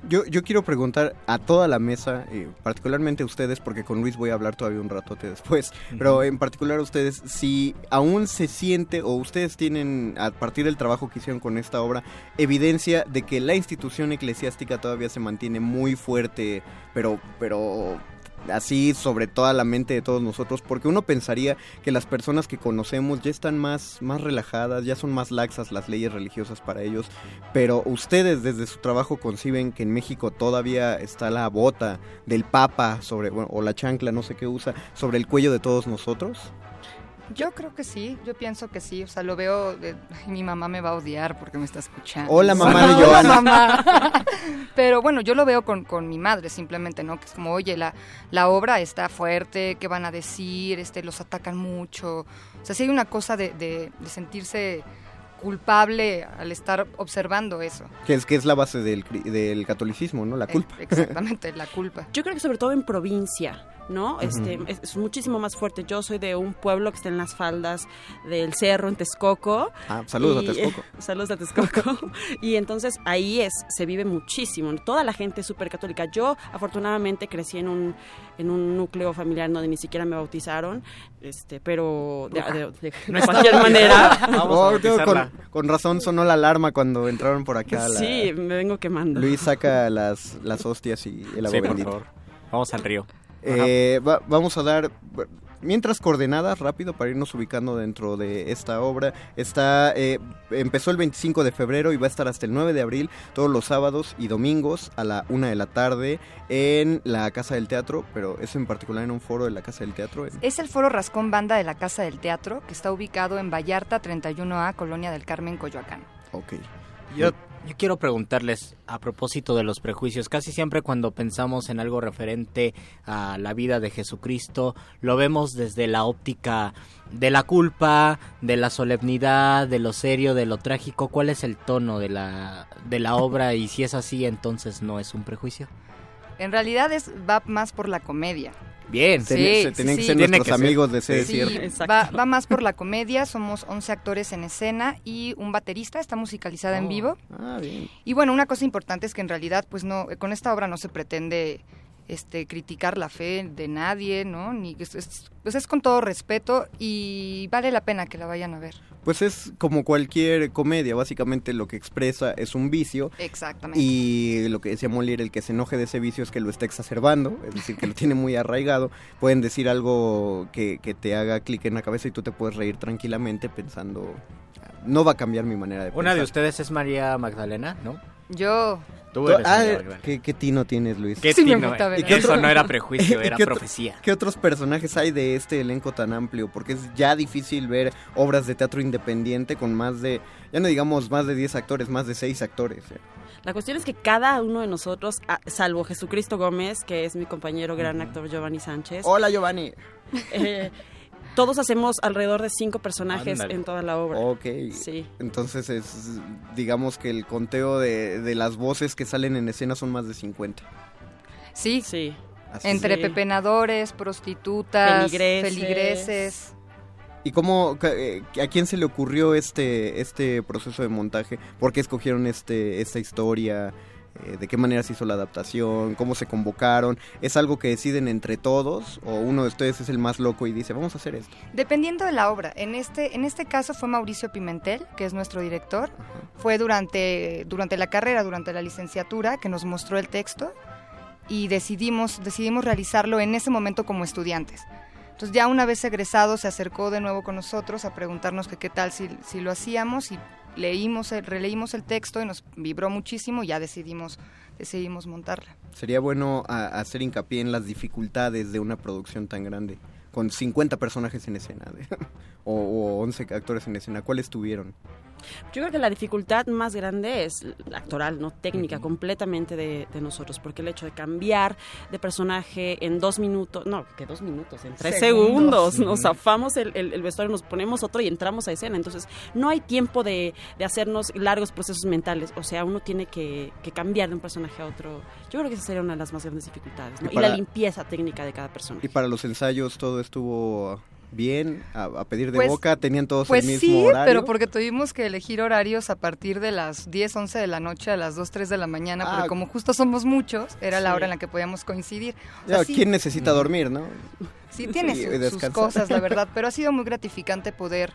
Yo, yo quiero preguntar a toda la mesa, eh, particularmente a ustedes, porque con Luis voy a hablar todavía un ratote después, pero en particular a ustedes, si aún se siente o ustedes tienen, a partir del trabajo que hicieron con esta obra, evidencia de que la institución eclesiástica todavía se mantiene muy fuerte, pero, pero así sobre toda la mente de todos nosotros, porque uno pensaría que las personas que conocemos ya están más, más relajadas, ya son más laxas las leyes religiosas para ellos, pero ustedes desde su trabajo conciben que en México todavía está la bota del Papa sobre, bueno, o la chancla, no sé qué usa, sobre el cuello de todos nosotros. Yo creo que sí, yo pienso que sí, o sea, lo veo, de- ay, mi mamá me va a odiar porque me está escuchando. Hola, mamá de Hola, mamá. Pero bueno, yo lo veo con, con mi madre simplemente, ¿no? Que es como, oye, la, la obra está fuerte, ¿qué van a decir? Este, los atacan mucho. O sea, sí hay una cosa de, de- de sentirse culpable al estar observando eso. Que es, que es la base del, del catolicismo, ¿no? La culpa. Exactamente, la culpa. Yo creo que sobre todo en provincia, ¿no? Este es, es muchísimo más fuerte. Yo soy de un pueblo que está en las faldas del cerro en Texcoco. Ah, saludos Y- a Texcoco. saludos a Texcoco. y entonces ahí es se vive muchísimo. Toda la gente es súper católica. Yo afortunadamente crecí en un en un núcleo familiar donde ni siquiera me bautizaron, este, pero de, de- de- No de está cualquier manera. Oh, tío, con, con razón sonó la alarma cuando entraron por acá. la- Sí, me vengo quemando. Luis saca las, las hostias y el agua Sí, por bendita. favor. Vamos al río. Eh, va- vamos a dar, mientras coordenadas, rápido, para irnos ubicando dentro de esta obra. Está, eh, empezó el 25 de febrero y va a estar hasta el 9 de abril, todos los sábados y domingos a la 1 de la tarde en la Casa del Teatro, pero es en particular en un foro de la Casa del Teatro. en- Es el foro Rascón Banda de la Casa del Teatro, que está ubicado en Vallarta 31A, Colonia del Carmen, Coyoacán. Ok. Yo, yo quiero preguntarles a propósito de los prejuicios. Casi siempre cuando pensamos en algo referente a la vida de Jesucristo, lo vemos desde la óptica de la culpa, de la solemnidad, de lo serio, de lo trágico. ¿Cuál es el tono de la, de la obra? Y si es así, entonces no es un prejuicio. En realidad es, va más por la comedia. Bien. Sí, se- sí, tienen que ser Tiene nuestros que ser. amigos de ese desierto. va, va más por la comedia, somos 11 actores en escena y un baterista, está musicalizada en Oh, vivo. Ah, bien. Y bueno, una cosa importante es que en realidad, pues no, con esta obra no se pretende este criticar la fe de nadie, ¿no? Ni es, es- pues es con todo respeto y vale la pena que la vayan a ver. Pues es como cualquier comedia, básicamente lo que expresa es un vicio. Exactamente. Y lo que decía Molière, el que se enoje de ese vicio es que lo está exacerbando, es decir, que lo tiene muy arraigado. Pueden decir algo que, que te haga clic en la cabeza y tú te puedes reír tranquilamente pensando, no va a cambiar mi manera de pensar. Una de ustedes es María Magdalena, ¿no? Yo. Tú eres ah. ¿qué, qué tino tienes, Luis? ¿Qué Sí, tino? ¿Y qué Eso no era prejuicio, ¿y era qué profecía. ¿Qué otros personajes hay de este elenco tan amplio? Porque es ya difícil ver obras de teatro independiente con más de, ya no digamos más de 10 actores, más de 6 actores. ¿eh? La cuestión es que cada uno de nosotros, ah, salvo Jesucristo Gómez, que es mi compañero gran actor Giovanni Sánchez. Hola Giovanni. eh, todos hacemos alrededor de cinco personajes en toda la obra. Ok. Sí. Entonces es, digamos que el conteo de, de las voces que salen en escena son más de 50. Sí. Sí. Así Entre es. pepenadores, prostitutas, Feligreses. feligreses. ¿Y cómo, ca- eh, a quién se le ocurrió este, este proceso de montaje? ¿Por qué escogieron este, esta historia? Eh, ¿De qué manera se hizo la adaptación? ¿Cómo se convocaron? ¿Es algo que deciden entre todos? ¿O uno de ustedes es el más loco y dice, vamos a hacer esto? Dependiendo de la obra. En este, en este caso fue Mauricio Pimentel, que es nuestro director. Fue durante, durante la carrera, durante la licenciatura, que nos mostró el texto y decidimos, decidimos realizarlo en ese momento como estudiantes. Entonces ya una vez egresado se acercó de nuevo con nosotros a preguntarnos que qué tal si, si lo hacíamos y leímos, el- releímos el texto y nos vibró muchísimo y ya decidimos, decidimos montarla. Sería bueno hacer hincapié en las dificultades de una producción tan grande, con 50 personajes en escena, o, o 11 actores en escena. ¿Cuáles tuvieron? Yo creo que la dificultad más grande es la actoral, no técnica, completamente de, de nosotros, porque el hecho de cambiar de personaje en dos minutos, no, que dos minutos, en tres Segundos. segundos, nos zafamos el, el- el vestuario, nos ponemos otro y entramos a escena. Entonces, no hay tiempo de, de hacernos largos procesos mentales, o sea, uno tiene que, que cambiar de un personaje a otro. Yo creo que esa sería una de las más grandes dificultades, ¿no? Y la limpieza técnica de cada personaje. Y para los ensayos todo estuvo bien, a, a pedir de Pues- boca, tenían todos Pues el mismo sí, horario. pero porque tuvimos que elegir horarios a partir de las 10, 11 de la noche a las 2, 3 de la mañana, Ah. porque como justo somos muchos, era la Sí. hora en la que podíamos coincidir. O Ya, sea, sí- ¿Quién necesita dormir, no? Sí, tiene sus cosas, la verdad, pero ha sido muy gratificante poder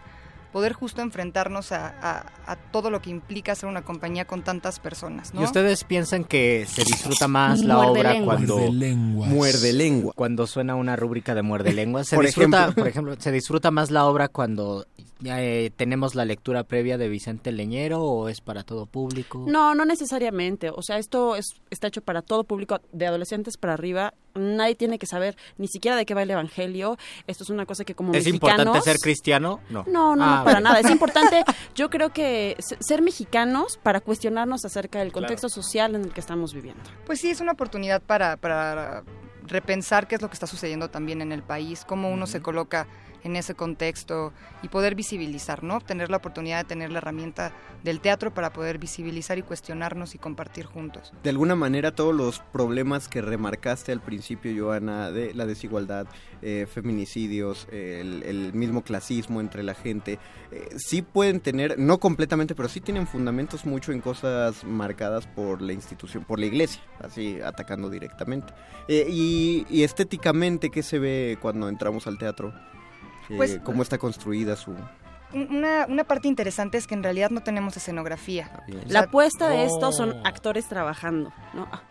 poder justo enfrentarnos a, a- a todo lo que implica ser una compañía con tantas personas, ¿no? ¿Y ustedes piensan que se disfruta más la Muerde obra lenguas. cuando Muerde lenguas. Muerde lengua. Cuando suena una rúbrica de muerde lenguas? Se Por disfruta, ejemplo. por ejemplo, se disfruta más la obra cuando eh, tenemos la lectura previa de Vicente Leñero o es para todo público? No, no necesariamente. O sea, esto es, está hecho para todo público, de adolescentes para arriba. Nadie tiene que saber ni siquiera de qué va el Evangelio. Esto es una cosa que como ¿Es mexicanos... importante ser cristiano? No. No, no, Ah, no, para bueno. nada. Es importante, yo creo que se- ser mexicanos para cuestionarnos acerca del Claro. contexto social en el que estamos viviendo. Pues sí, es una oportunidad para, para repensar qué es lo que está sucediendo también en el país, cómo uno se coloca en ese contexto y poder visibilizar, ¿no? Tener la oportunidad de tener la herramienta del teatro para poder visibilizar y cuestionarnos y compartir juntos. De alguna manera todos los problemas que remarcaste al principio, Joana, de la desigualdad, eh, feminicidios, el, mismo clasismo entre la gente, eh, sí pueden tener, no completamente, pero sí tienen fundamentos mucho en cosas marcadas por la institución, por la iglesia, así atacando directamente. Eh, y estéticamente, ¿qué se ve cuando entramos al teatro? Eh, Pues- ¿Cómo está construida su...? Un- Una, una parte interesante es que en realidad no tenemos escenografía. La apuesta de esto son actores trabajando, ¿no? Ah,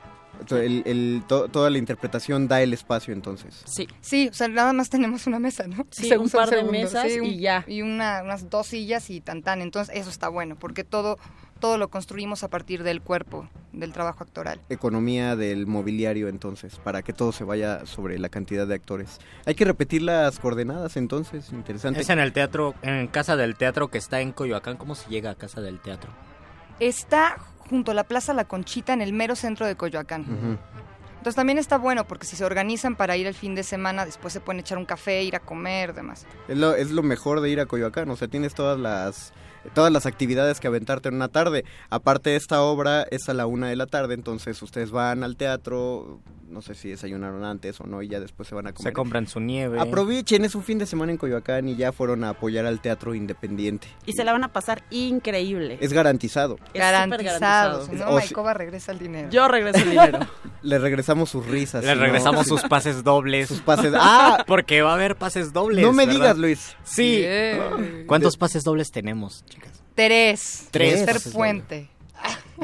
El- el- to- toda la interpretación da el espacio entonces. Sí. Sí, o sea, nada más tenemos una mesa, ¿no? Sí, un par de mesas sí, un- y ya. Y una, unas dos sillas y tan tan. Entonces, eso está bueno, porque todo, todo lo construimos a partir del cuerpo, del trabajo actoral. economía del mobiliario entonces, para que todo se vaya sobre la cantidad de actores. Hay que repetir las coordenadas entonces, interesante. Es en el teatro, en Casa del Teatro que está en Coyoacán. ¿Cómo se llega a Casa del Teatro? Está junto a la Plaza La Conchita, en el mero centro de Coyoacán. Entonces también está bueno, porque si se organizan para ir el fin de semana, después se pueden echar un café, ir a comer, demás. Es lo, es lo mejor de ir a Coyoacán, o sea, tienes todas las todas las actividades que aventarte en una tarde. Aparte esta obra es a la una de la tarde, entonces ustedes van al teatro, no sé si desayunaron antes o no, y ya después se van a comer. Se compran su nieve. Aprovechen, es un fin de semana en Coyoacán y ya fueron a apoyar al teatro independiente. Y se la van a pasar increíble. Es garantizado. Es Garantizado. súper garantizado. Si no, Maikova regresa el dinero. Yo regreso el dinero. Le regresamos sus risas. Le no- regresamos sus pases dobles. Sus pases. ¡Ah! Porque va a haber pases dobles. No me ¿verdad? digas, Luis. Sí. ¿Cuántos pases dobles tenemos, chicas? Tres. Tres pases Puente.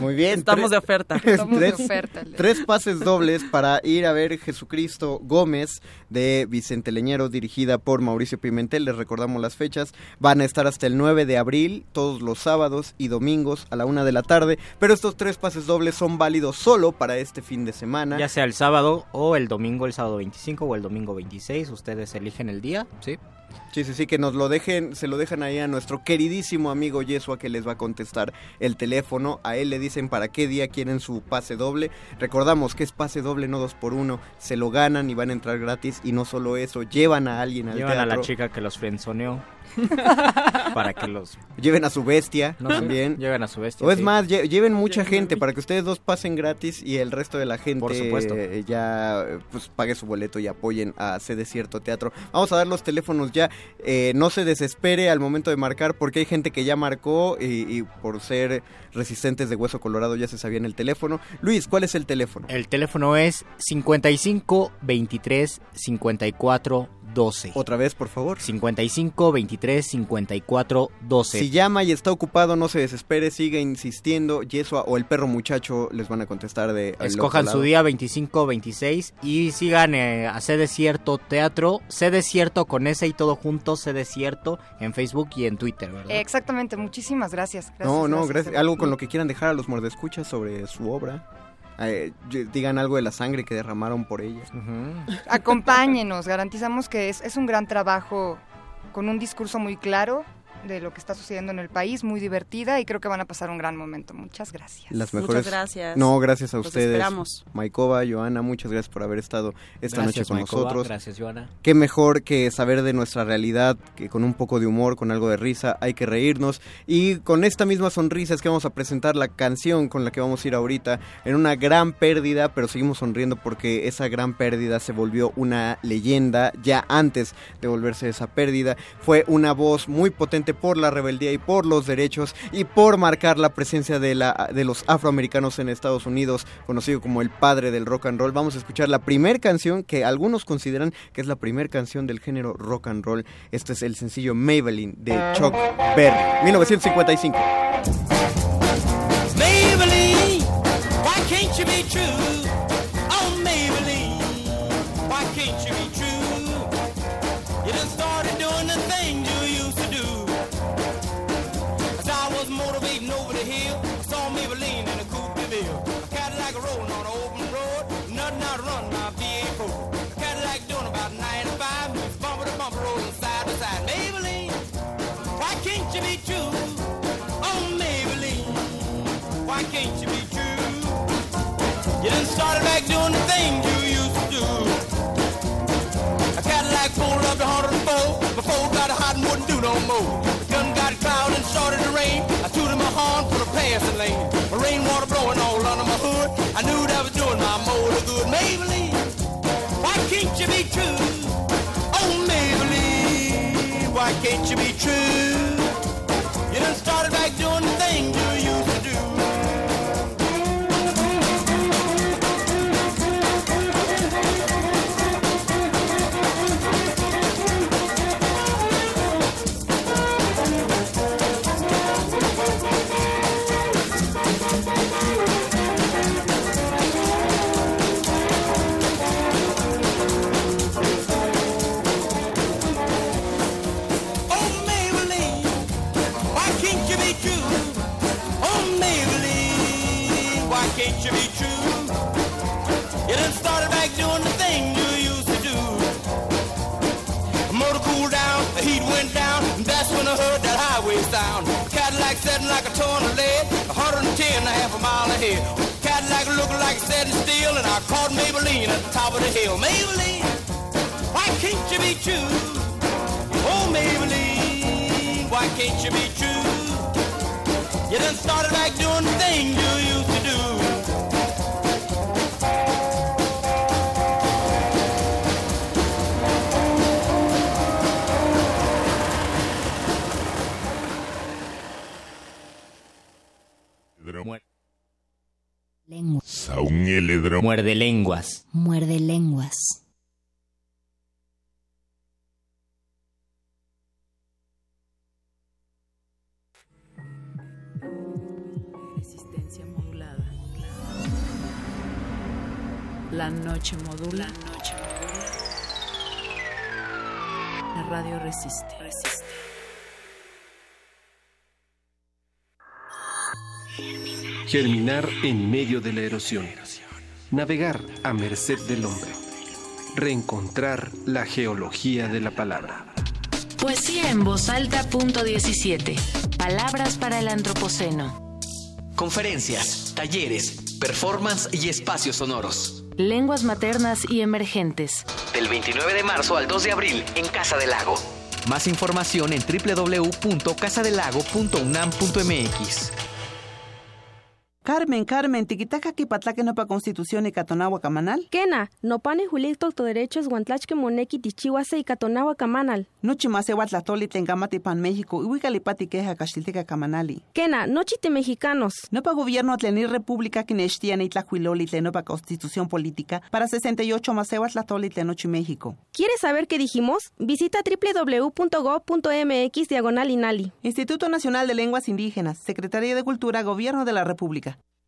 Muy bien. Estamos tres- de oferta. Estamos de tres, oferta. tres pases dobles para ir a ver Jesucristo Gómez de Vicente Leñero, dirigida por Mauricio Pimentel. Les recordamos las fechas. Van a estar hasta el 9 de abril, todos los sábados y domingos a la una de la tarde. Pero estos tres pases dobles son válidos solo para este fin de semana. Ya sea el sábado o el domingo, el sábado 25 o el domingo 26, ustedes eligen el día, ¿sí? Sí, sí, sí, que nos lo dejen, se lo dejan ahí a nuestro queridísimo amigo Yesua que les va a contestar el teléfono. A él le dicen para qué día quieren su pase doble. Recordamos que es pase doble, no dos por uno. Se lo ganan y van a entrar gratis. Y no solo eso, llevan a alguien al Llevan a la chica que los frenzoneó para que los... Lleven a su bestia No, también. Lleven a su bestia. O es sí. más, lle- lleven mucha gente para que ustedes dos pasen gratis y el resto de la gente Por supuesto. eh, ya pues pague su boleto y apoyen a C Desierto Teatro. Vamos a dar los teléfonos ya. Eh, no se desespere al momento de marcar porque hay gente que ya marcó y, y por ser resistentes de hueso colorado ya se sabían el teléfono. Luis, ¿cuál es el teléfono? El teléfono es 55 23 54 12. Otra vez, por favor. 55 23 54 12. Si llama y está ocupado, no se desespere, sigue insistiendo. Yesua o el perro muchacho les van a contestar de. Escojan su día 25 26 y sigan eh, a C Desierto Teatro, C Desierto con S y todo junto, C Desierto en Facebook y en Twitter, ¿verdad? Exactamente, muchísimas gracias. gracias no, no, gracias, gracias. Algo con lo que quieran dejar a los mordescuchas sobre su obra. Eh, digan algo de la sangre que derramaron por ella. Acompáñenos, garantizamos que es, es un gran trabajo con un discurso muy claro de lo que está sucediendo en el país, muy divertida y creo que van a pasar un gran momento. Muchas gracias. Las mejores. gracias. No, gracias a Los ustedes. esperamos. Maikova, Joana, muchas gracias por haber estado esta Gracias, noche con Maikova, nosotros. gracias, Joana. Qué mejor que saber de nuestra realidad, que con un poco de humor, con algo de risa, hay que reírnos. Y con esta misma sonrisa es que vamos a presentar la canción con la que vamos a ir ahorita, en una gran pérdida, pero seguimos sonriendo porque esa gran pérdida se volvió una leyenda ya antes de volverse esa pérdida. Fue una voz muy potente por la rebeldía y por los derechos y por marcar la presencia de, la, de los afroamericanos en Estados Unidos, conocido como el padre del rock and roll. Vamos a escuchar la primer canción que algunos consideran que es la primera canción del género rock and roll. Este es el sencillo Maybelline de Chuck Berry, 1955. Maybelline, why can't you be true? Oh, Maybelline, why can't you You done started back doing the things you used to do. A Cadillac pulled up to 104. Before got hot and wouldn't do no more. The gun got cloud and started to rain. I tooted my horn for the passing lane. The rainwater blowing all under my hood. I knew that was doing my motor good. Maybelline, why can't you be true? Oh, Maybelline, why can't you be true? Top of Germinar en medio de la erosión. Navegar a merced del hombre. Reencontrar la geología de la palabra. Poesía en voz alta, punto 17. Palabras para el antropoceno. Conferencias, talleres, performance y espacios sonoros. Lenguas maternas y emergentes. Del 29 de marzo al 2 de abril en Casa del Lago. Más información en www.casadelago.unam.mx. Carmen, Carmen, tiquitaca que patlaque no pa constitución y catonagua camanal. Kena, no pane julito to derechos guantlachque moneki tichihuase y catonagua camanal. No chimase huatlatoli tengamati pan México y huicalipati queja castilteca camanali. Kena, no chite mexicanos. No pa gobierno tlenir república que nechtian y tlacuiloli tleno pa constitución política para 68 más huatlatoli tlenochi México. ¿Quieres saber qué dijimos? Visita www.go.mx diagonal inali. Instituto Nacional de Lenguas Indígenas, Secretaría de Cultura, Gobierno de la República.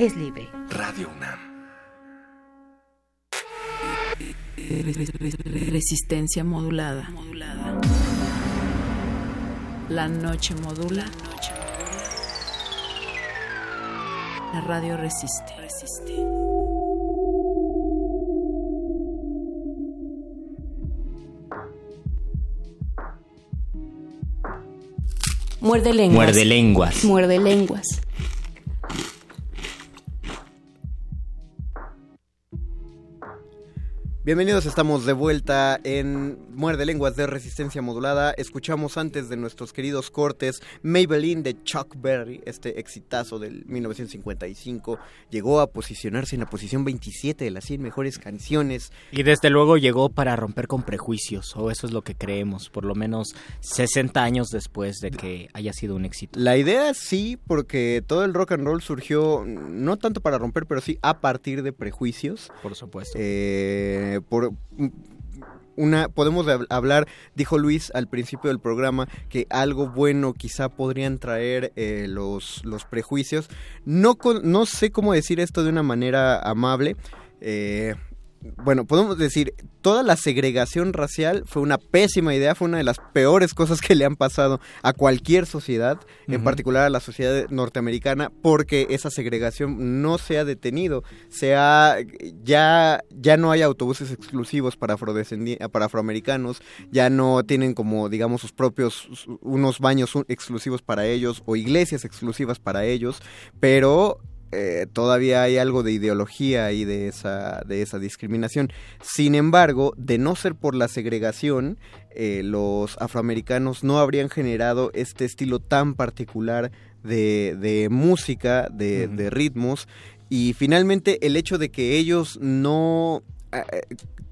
es libre. Radio UNAM. Resistencia modulada. La noche modula. La radio resiste. Muerde lenguas. Muerde lenguas. Muerde lenguas. Bienvenidos, estamos de vuelta en Muerde Lenguas de Resistencia Modulada. Escuchamos antes de nuestros queridos cortes Maybelline de Chuck Berry, este exitazo del 1955. Llegó a posicionarse en la posición 27 de las 100 mejores canciones. Y desde luego llegó para romper con prejuicios, o eso es lo que creemos, por lo menos 60 años después de que haya sido un éxito. La idea sí, porque todo el rock and roll surgió no tanto para romper, pero sí a partir de prejuicios. Por supuesto. Eh, podemos hab- hablar dijo Luis al principio del programa que algo bueno quizá podrían traer eh, los los prejuicios. No no sé cómo decir esto de una manera amable eh, bueno, podemos decir, toda la segregación racial fue una pésima idea, fue una de las peores cosas que le han pasado a cualquier sociedad, en particular a la sociedad norteamericana, porque esa segregación no se ha detenido, se ha, ya, ya no hay autobuses exclusivos para, para afroamericanos, ya no tienen como, digamos, sus propios, unos baños exclusivos para ellos o iglesias exclusivas para ellos, pero eh, todavía hay algo de ideología ahí de esa, de esa discriminación. Sin embargo, de no ser por la segregación, eh, los afroamericanos no habrían generado este estilo tan particular de, de música, de, de ritmos, y finalmente el hecho de que ellos no...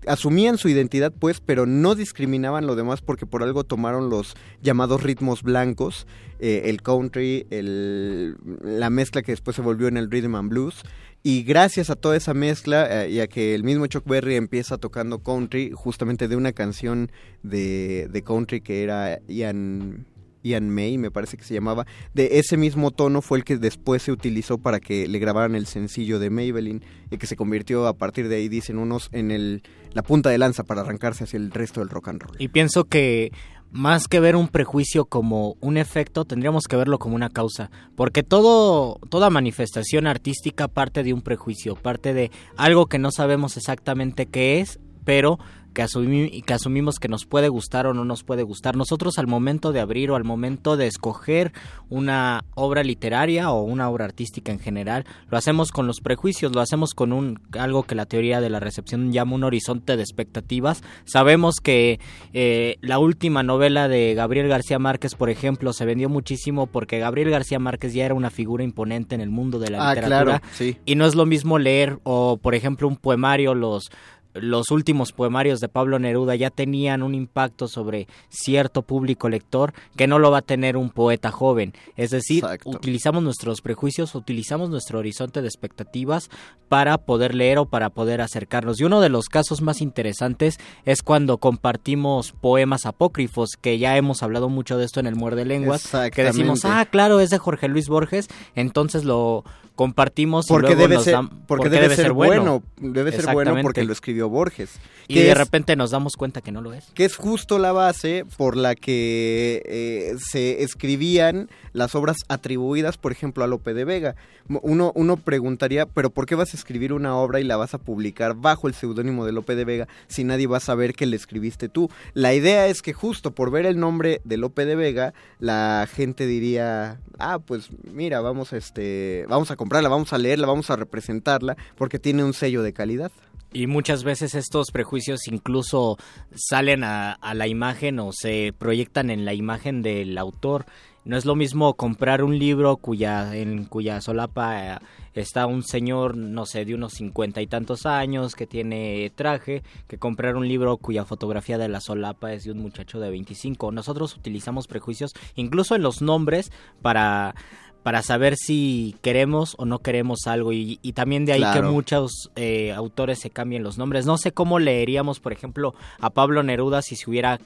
asumían su identidad pues pero no discriminaban lo demás porque por algo tomaron los llamados ritmos blancos eh, el country el, la mezcla que después se volvió en el rhythm and blues. Y gracias a toda esa mezcla eh, y a que el mismo Chuck Berry empieza tocando country justamente de una canción de, de country que era Ian Ian May, me parece que se llamaba, de ese mismo tono fue el que después se utilizó para que le grabaran el sencillo de Maybelline y que se convirtió a partir de ahí, dicen unos, en el, la punta de lanza para arrancarse hacia el resto del rock and roll. Y pienso que más que ver un prejuicio como un efecto, tendríamos que verlo como una causa, porque todo toda manifestación artística parte de un prejuicio, parte de algo que no sabemos exactamente qué es, pero que, asumi- que asumimos que nos puede gustar o no nos puede gustar. Nosotros al momento de abrir o al momento de escoger una obra literaria o una obra artística en general, lo hacemos con los prejuicios, lo hacemos con un algo que la teoría de la recepción llama un horizonte de expectativas. Sabemos que eh, la última novela de Gabriel García Márquez, por ejemplo, se vendió muchísimo porque Gabriel García Márquez ya era una figura imponente en el mundo de la Ah, literatura. claro, sí. Y no es lo mismo leer o, por ejemplo, un poemario, los los últimos poemarios de Pablo Neruda ya tenían un impacto sobre cierto público lector que no lo va a tener un poeta joven. Es decir, utilizamos nuestros prejuicios, utilizamos nuestro horizonte de expectativas para poder leer o para poder acercarnos. Y uno de los casos más interesantes es cuando compartimos poemas apócrifos, que ya hemos hablado mucho de esto en el Muerde Lenguas, que decimos, ah, claro, es de Jorge Luis Borges, entonces lo compartimos y Porque luego debe nos ser, dan- porque debe, ser bueno, debe ser bueno porque lo escribió Borges. Y de es- repente nos damos cuenta que no lo es. que es justo la base por la que eh, se escribían las obras atribuidas, por ejemplo, a Lope de Vega. Uno, uno preguntaría, pero ¿por qué vas a escribir una obra y la vas a publicar bajo el seudónimo de Lope de Vega si nadie va a saber que le escribiste tú? La idea es que justo por ver el nombre de Lope de Vega, la gente diría, ah, pues mira, vamos a, este, vamos a comprarla, vamos a leerla, vamos a representarla, porque tiene un sello de calidad. Y muchas veces estos prejuicios incluso salen a, a la imagen o se proyectan en la imagen del autor. No es lo mismo comprar un libro cuya en cuya solapa eh, está un señor, no sé, de unos cincuenta y tantos años que tiene traje, que comprar un libro cuya fotografía de la solapa es de un muchacho de 25. Nosotros utilizamos prejuicios incluso en los nombres para para saber si queremos o no queremos algo y, y también de ahí que muchos eh, autores se cambien los nombres. No sé cómo leeríamos, por ejemplo, a Pablo Neruda si se hubiera,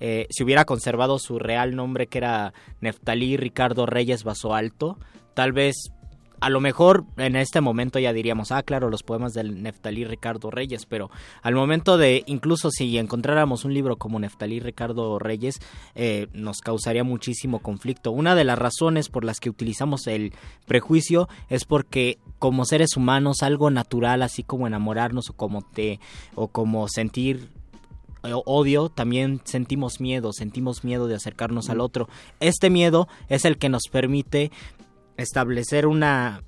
eh, si hubiera conservado su real nombre que era Neftalí Ricardo Reyes Vaso Alto. Tal vez, a lo mejor en este momento ya diríamos, ah, claro, los poemas del Neftalí Ricardo Reyes, pero al momento de, incluso si encontráramos un libro como Neftalí Ricardo Reyes, eh, nos causaría muchísimo conflicto. Una de las razones por las que utilizamos el prejuicio es porque como seres humanos algo natural, así como enamorarnos o como te o como sentir eh, odio, también sentimos miedo, sentimos miedo de acercarnos al otro. Este miedo es el que nos permite establecer una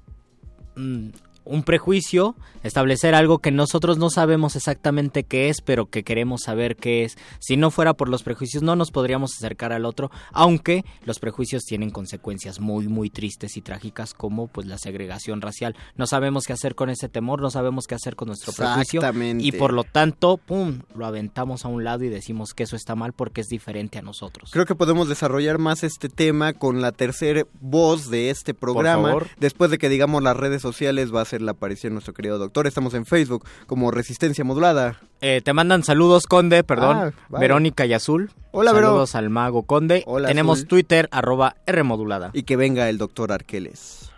mm, un prejuicio, establecer algo que nosotros no sabemos exactamente qué es, pero que queremos saber qué es. Si no fuera por los prejuicios, no nos podríamos acercar al otro, aunque los prejuicios tienen consecuencias muy, muy tristes y trágicas, como pues la segregación racial. No sabemos qué hacer con ese temor, no sabemos qué hacer con nuestro prejuicio, Exactamente. y por lo tanto, pum, lo aventamos a un lado y decimos que eso está mal porque es diferente a nosotros. Creo que podemos desarrollar más este tema con la tercera voz de este programa. favor. Después de que digamos las redes sociales va la aparición de nuestro querido doctor. Estamos en Facebook como Resistencia Modulada. Eh, te mandan saludos, Conde, perdón. Ah, vale. Verónica y Azul. Hola, Vero. Saludos al mago Conde. Hola, Tenemos Azul. Twitter, arroba R modulada. Y que venga el doctor Arqueles.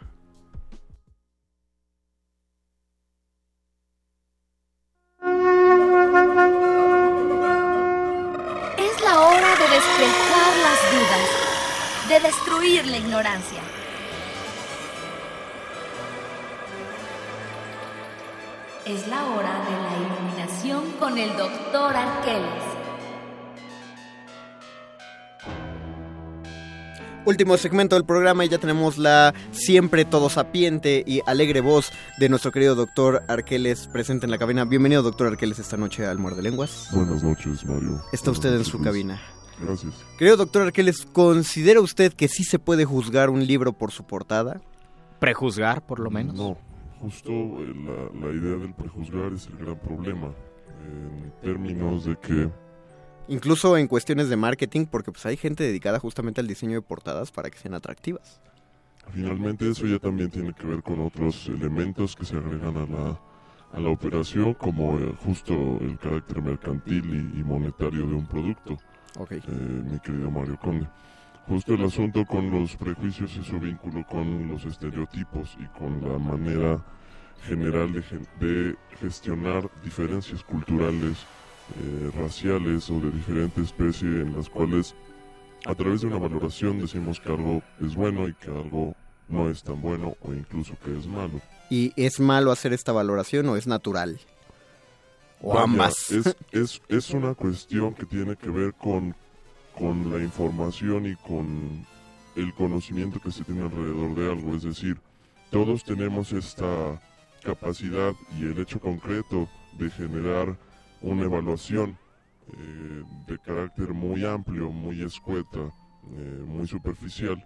Es la hora de despejar las dudas, de destruir la ignorancia. Es la hora de la iluminación con el doctor Arqueles. Último segmento del programa y ya tenemos la siempre todo sapiente y alegre voz de nuestro querido doctor Arqueles presente en la cabina. Bienvenido doctor Arqueles esta noche al Muerde Lenguas. Buenas noches, Mario. Está usted en su cabina. Gracias. Querido doctor Arqueles, ¿considera usted que sí se puede juzgar un libro por su portada? Prejuzgar, por lo menos. No, justo eh, la, la idea del prejuzgar es el gran problema. En términos de que Incluso en cuestiones de marketing, porque pues hay gente dedicada justamente al diseño de portadas para que sean atractivas. finalmente eso ya también tiene que ver con otros elementos que se agregan a la, a la operación, como eh, justo el carácter mercantil y, y monetario de un producto. Ok. Eh, mi querido Mario Conde. Justo el asunto con los prejuicios y su vínculo con los estereotipos y con la manera general de, de gestionar diferencias culturales, eh, raciales o de diferente especie en las cuales a través de una valoración decimos que algo es bueno y que algo no es tan bueno o incluso que es malo. ¿Y es malo hacer esta valoración o es natural? O Vaya, ambas. Es, es, es una cuestión que tiene que ver con, con la información y con el conocimiento que se tiene alrededor de algo. Es decir, todos tenemos esta capacidad y el hecho concreto de generar una evaluación eh, de carácter muy amplio, muy escueta, eh, muy superficial.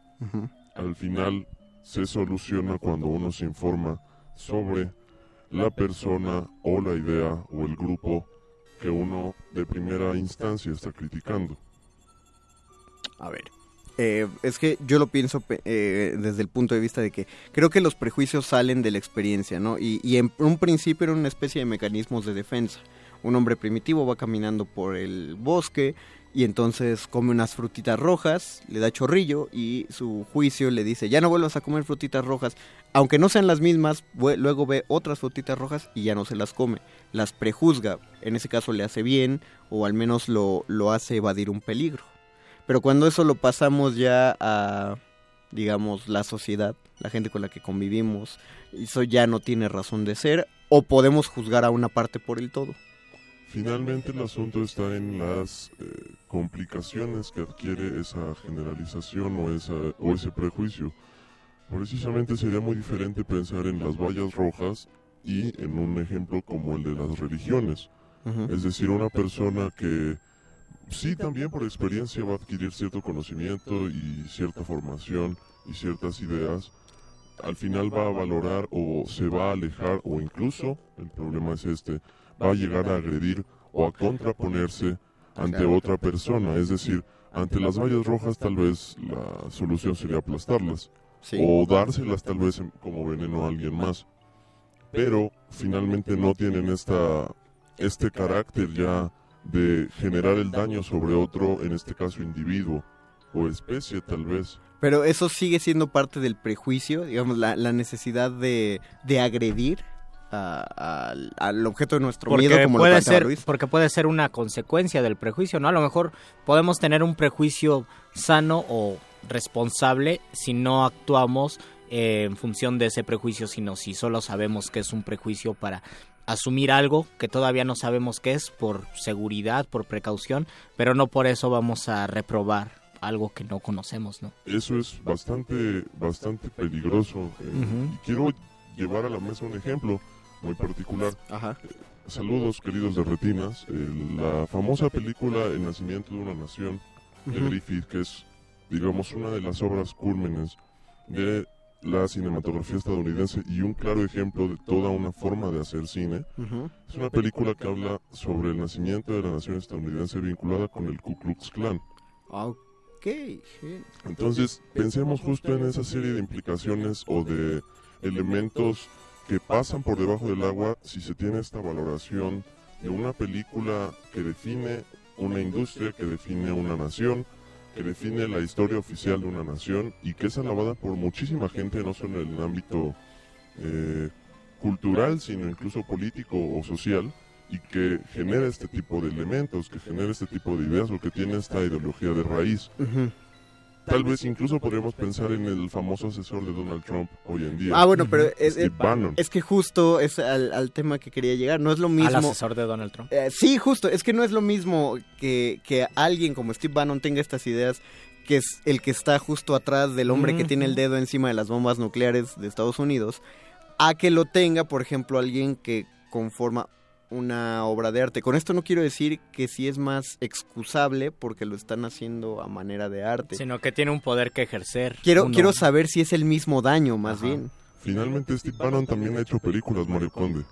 Al final se soluciona cuando uno se informa sobre la persona o la idea o el grupo que uno de primera instancia está criticando. A ver. Eh, es que yo lo pienso eh, desde el punto de vista de que creo que los prejuicios salen de la experiencia, ¿no? Y, y en un principio era una especie de mecanismos de defensa. Un hombre primitivo va caminando por el bosque y entonces come unas frutitas rojas, le da chorrillo y su juicio le dice, ya no vuelvas a comer frutitas rojas, aunque no sean las mismas, luego ve otras frutitas rojas y ya no se las come, las prejuzga, en ese caso le hace bien o al menos lo, lo hace evadir un peligro. Pero cuando eso lo pasamos ya a, digamos, la sociedad, la gente con la que convivimos, eso ya no tiene razón de ser o podemos juzgar a una parte por el todo. Finalmente el asunto está en las eh, complicaciones que adquiere esa generalización o, esa, o ese prejuicio. Precisamente sería muy diferente pensar en las vallas rojas y en un ejemplo como el de las religiones. Es decir, una persona que sí también por experiencia va a adquirir cierto conocimiento y cierta formación y ciertas ideas, al final va a valorar o se va a alejar o incluso, el problema es este, va a llegar a agredir o a contraponerse ante otra persona. Es decir, ante las vallas rojas tal vez la solución sería aplastarlas Sí. o dárselas tal vez como veneno a alguien más. Pero finalmente no tienen esta, este carácter ya de generar el daño sobre otro, en este caso individuo o especie tal vez. Pero eso sigue siendo parte del prejuicio, digamos, la, la necesidad de, de agredir a- al- al objeto de nuestro porque miedo, como lo puede planteaba ser Luis. porque puede ser una consecuencia del prejuicio no a lo mejor podemos tener un prejuicio sano o responsable si no actuamos eh, en función de ese prejuicio sino si solo sabemos que es un prejuicio para asumir algo que todavía no sabemos qué es por seguridad por precaución pero no por eso vamos a reprobar algo que no conocemos no Eso es bastante, bastante peligroso. eh. Y quiero llevar a la mesa un ejemplo muy particular. Ajá. Eh, Saludos, queridos de Retinas. Eh, la famosa película El nacimiento de una nación de Ujú. Griffith, que es, digamos, una de las obras cúlmenes de la cinematografía estadounidense y un claro ejemplo de toda una forma de hacer cine. Ujú. Es una película que habla sobre el nacimiento de la nación estadounidense vinculada con el Ku Klux Klan. Ok, sí. Entonces, pensemos justo en esa serie de implicaciones o de elementos que pasan por debajo del agua si se tiene esta valoración de una película que define una industria, que define una nación, que define la historia oficial de una nación y que es alabada por muchísima gente, no solo en el ámbito eh, cultural, sino incluso político o social, y que genera este tipo de elementos, que genera este tipo de ideas o que tiene esta ideología de raíz. Tal vez incluso podríamos pensar en el famoso asesor de Donald Trump hoy en día. Ah, bueno, pero es, que justo es al, al tema que quería llegar. No es lo mismo. al asesor de Donald Trump Eh, sí, justo. Es que no es lo mismo que, que alguien como Steve Bannon tenga estas ideas, que es el que está justo atrás del hombre que tiene el dedo encima de las bombas nucleares de Estados Unidos, a que lo tenga, por ejemplo, alguien que conforma una obra de arte. Con esto no quiero decir que sí es más excusable porque lo están haciendo a manera de arte. sino que tiene un poder que ejercer Quiero, uno. quiero saber si es el mismo daño, más bien. Finalmente Steve Bannon también ha hecho películas, Mario Conde.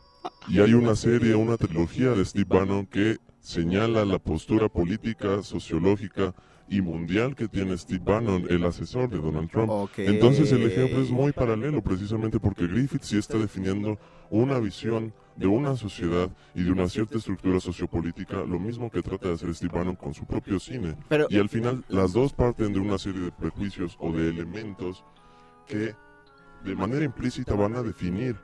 Y hay una serie, una trilogía de Steve Bannon que señala la postura política, sociológica y mundial que tiene Steve Bannon, el asesor de Donald Trump. Entonces el ejemplo es muy paralelo precisamente porque Griffith sí está definiendo una visión de una sociedad y de una cierta estructura sociopolítica, lo mismo que trata de hacer Steve Bannon con su propio cine. Pero- y al final las dos parten de una serie de prejuicios o de elementos que de manera implícita van a definir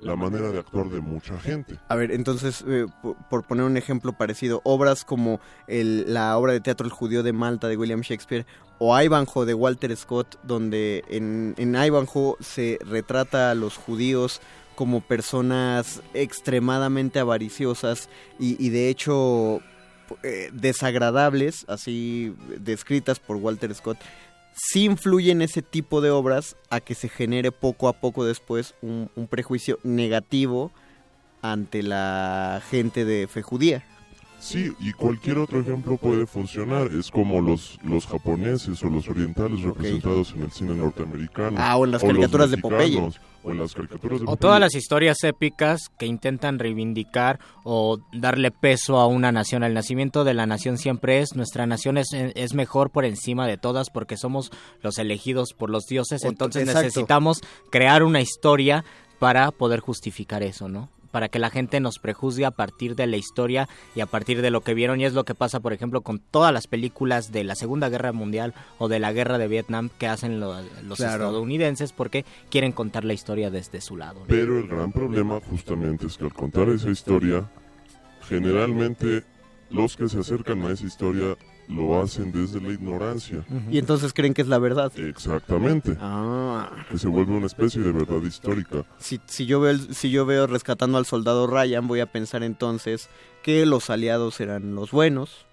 la manera de actuar de mucha gente. A ver, entonces, eh, por, por poner un ejemplo parecido, obras como el- la obra de teatro El judío de Malta de William Shakespeare o Ivanhoe de Walter Scott, donde en, en Ivanhoe se retrata a los judíos como personas extremadamente avariciosas y, de hecho eh, desagradables, así descritas por Walter Scott, sí influyen ese tipo de obras a que se genere poco a poco después un prejuicio negativo ante la gente de fe judía. Sí, y cualquier otro ejemplo puede funcionar. Es como los, los japoneses o los orientales representados en el cine norteamericano. Ah, o en las caricaturas de Popeye. O en las caricaturas de O Popeye. todas las historias épicas que intentan reivindicar o darle peso a una nación. El nacimiento de la nación siempre es, nuestra nación es, es mejor por encima de todas porque somos los elegidos por los dioses. Entonces exacto. necesitamos crear una historia para poder justificar eso, ¿no? Para que la gente nos prejuzgue a partir de la historia y a partir de lo que vieron. Y es lo que pasa, por ejemplo, con todas las películas de la Segunda Guerra Mundial o de la Guerra de Vietnam que hacen lo- los Claro. estadounidenses porque quieren contar la historia desde su lado. ¿no? Pero el gran problema justamente es que al contar esa historia, generalmente los que se acercan a esa historia lo hacen desde la ignorancia. Y entonces creen que es la verdad. Exactamente. Ah. Que se vuelve una especie de verdad histórica. Si, si yo veo el- si yo veo rescatando al soldado Ryan, voy a pensar entonces que los aliados eran los buenos.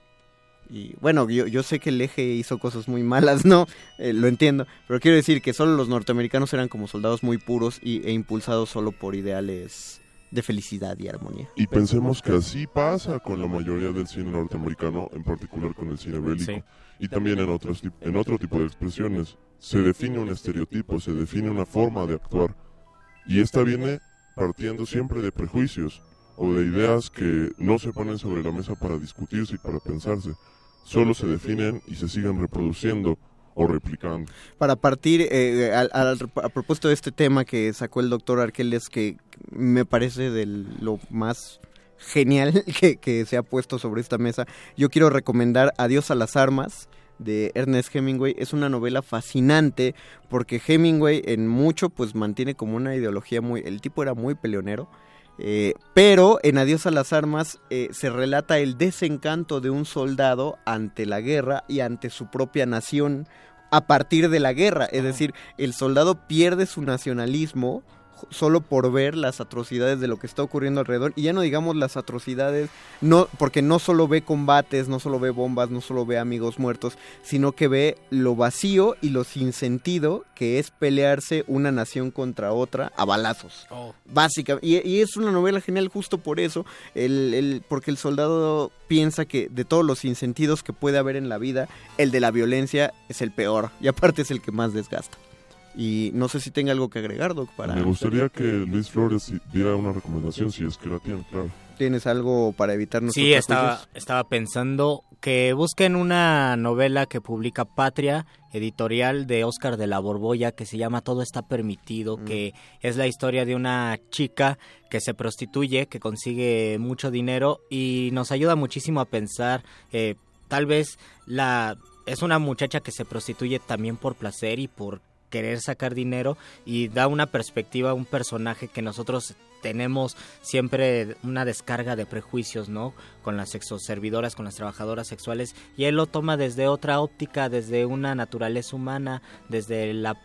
Y bueno, yo, yo sé que el eje hizo cosas muy malas, ¿no? Eh, lo entiendo. Pero quiero decir que solo los norteamericanos eran como soldados muy puros y, e impulsados solo por ideales de felicidad y armonía. Y pensemos que así pasa con la mayoría del cine norteamericano, en particular con el cine bélico. Sí. Y también en, otros, en otro tipo de expresiones. Se define un estereotipo, se define una forma de actuar. Y esta viene partiendo siempre de prejuicios o de ideas que no se ponen sobre la mesa para discutirse y para pensarse. Solo se definen y se siguen reproduciendo o replicando. Para partir, eh, al- a propósito de este tema que sacó el doctor Arqueles, que me parece de lo más genial que, que se ha puesto sobre esta mesa, yo quiero recomendar Adiós a las armas de Ernest Hemingway. Es una novela fascinante porque Hemingway en mucho pues mantiene como una ideología muy... El tipo era muy peleonero. eh, pero en Adiós a las Armas eh, se relata el desencanto de un soldado ante la guerra y ante su propia nación a partir de la guerra. Es decir, el soldado pierde su nacionalismo solo por ver las atrocidades de lo que está ocurriendo alrededor y ya no digamos las atrocidades no porque no solo ve combates no solo ve bombas no solo ve amigos muertos sino que ve lo vacío y lo sin sentido que es pelearse una nación contra otra a balazos. Básicamente y, y es una novela genial justo por eso el, el- porque el soldado piensa que de todos los sinsentidos que puede haber en la vida el de la violencia es el peor y aparte es el que más desgasta y no sé si tenga algo que agregar Doc para Me gustaría que Luis Flores diera una recomendación, si es que la tiene, claro. tienes algo para evitar nuestros Sí, estaba, estaba pensando que busquen una novela que publica Patria, editorial de Oscar de la Borbolla, que se llama Todo está permitido, que es la historia de una chica que se prostituye, que consigue mucho dinero y nos ayuda muchísimo a pensar, eh, tal vez la es una muchacha que se prostituye también por placer y por querer sacar dinero y da una perspectiva a un personaje que nosotros tenemos siempre una descarga de prejuicios, ¿no? Con las sexoservidoras, con las trabajadoras sexuales y él lo toma desde otra óptica, desde una naturaleza humana, desde la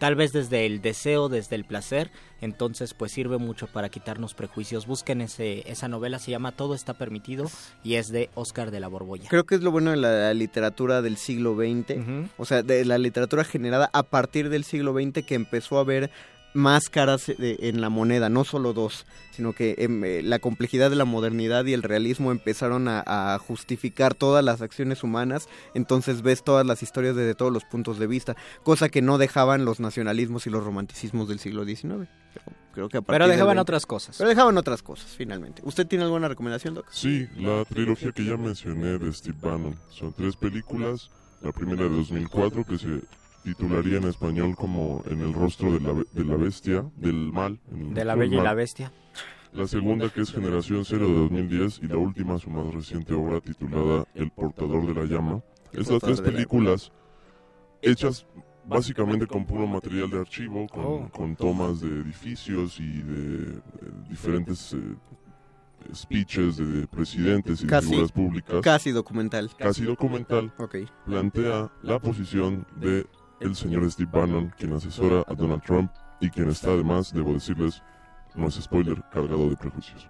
tal vez desde el deseo, desde el placer, entonces pues sirve mucho para quitarnos prejuicios. Busquen ese esa novela se llama Todo está permitido y es de Oscar de la Borbolla. Creo que es lo bueno de la literatura del siglo XX, o sea, de la literatura generada a partir del siglo XX que empezó a ver más caras de- en la moneda, no solo dos, sino que em, eh, la complejidad de la modernidad y el realismo empezaron a, a justificar todas las acciones humanas, entonces ves todas las historias desde todos los puntos de vista, cosa que no dejaban los nacionalismos y los romanticismos del siglo XIX. Pero creo que a Pero partir del dejaban 20 otras cosas. Pero dejaban otras cosas, finalmente. ¿Usted tiene alguna recomendación, Doc? Sí, la trilogía que ya mencioné de Steve Bannon. Son tres películas. La primera de 2004 que se titularía en español como En el rostro de la, de la bestia, del mal. en el De la Bella y la. Bestia. La segunda que es Generación Cero de 2010 y la última, su más reciente obra titulada El portador de la llama. Estas tres películas hechas básicamente con puro material de archivo, con, Oh. con tomas de edificios y de eh, diferentes eh, speeches de presidentes y de Casi, figuras públicas. casi documental. Casi documental. Plantea la posición de el señor Steve Bannon, quien asesora a Donald Trump y quien está además, debo decirles, no es spoiler, cargado de prejuicios.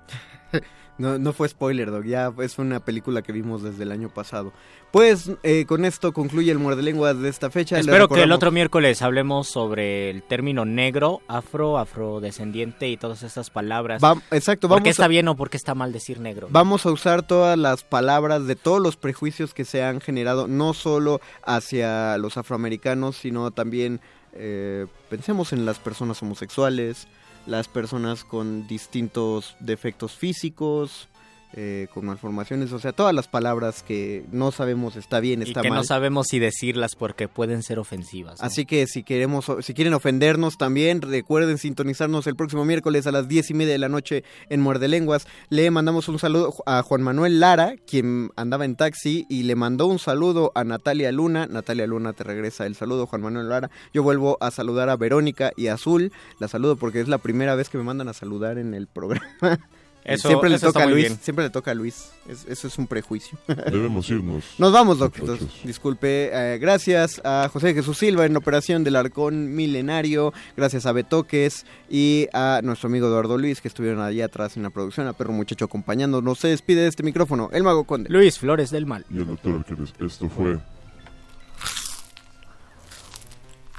No, no fue spoiler, Doc. Ya es una película que vimos desde el año pasado. Pues eh, con esto concluye el muerde lenguas de esta fecha. Espero que el otro miércoles hablemos sobre el término negro, afro, afrodescendiente y todas estas palabras. Va- exacto, ¿Por vamos qué está a- bien o por qué está mal decir negro? Vamos a usar todas las palabras de todos los prejuicios que se han generado, no solo hacia los afroamericanos, sino también eh, pensemos en las personas homosexuales, las personas con distintos defectos físicos, eh, con malformaciones, o sea, todas las palabras que no sabemos está bien, y está que mal. no sabemos si decirlas porque pueden ser ofensivas. ¿no? Así que si queremos, si quieren ofendernos también, recuerden sintonizarnos el próximo miércoles a las diez y media de la noche en Muerde Lenguas. Le mandamos un saludo a Juan Manuel Lara, quien andaba en taxi, y le mandó un saludo a Natalia Luna. Natalia Luna te regresa el saludo, Juan Manuel Lara. Yo vuelvo a saludar a Verónica y a Azul. La saludo porque es la primera vez que me mandan a saludar en el programa. Eso- siempre le eso toca a Luis, siempre le toca a Luis. Es- eso es un prejuicio. Debemos irnos. Nos vamos, Doc. muchachos. Entonces, Disculpe. eh, gracias a José Jesús Silva en la operación del Arcón Milenario. Gracias a Betoques y a nuestro amigo Eduardo Luis que estuvieron allá atrás en la producción. A Perro Muchacho acompañándonos. Se despide de este micrófono. El Mago Conde. Luis Flores del Mal. Y el doctor. Esto fue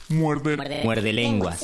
Muerde. Muerde lenguas.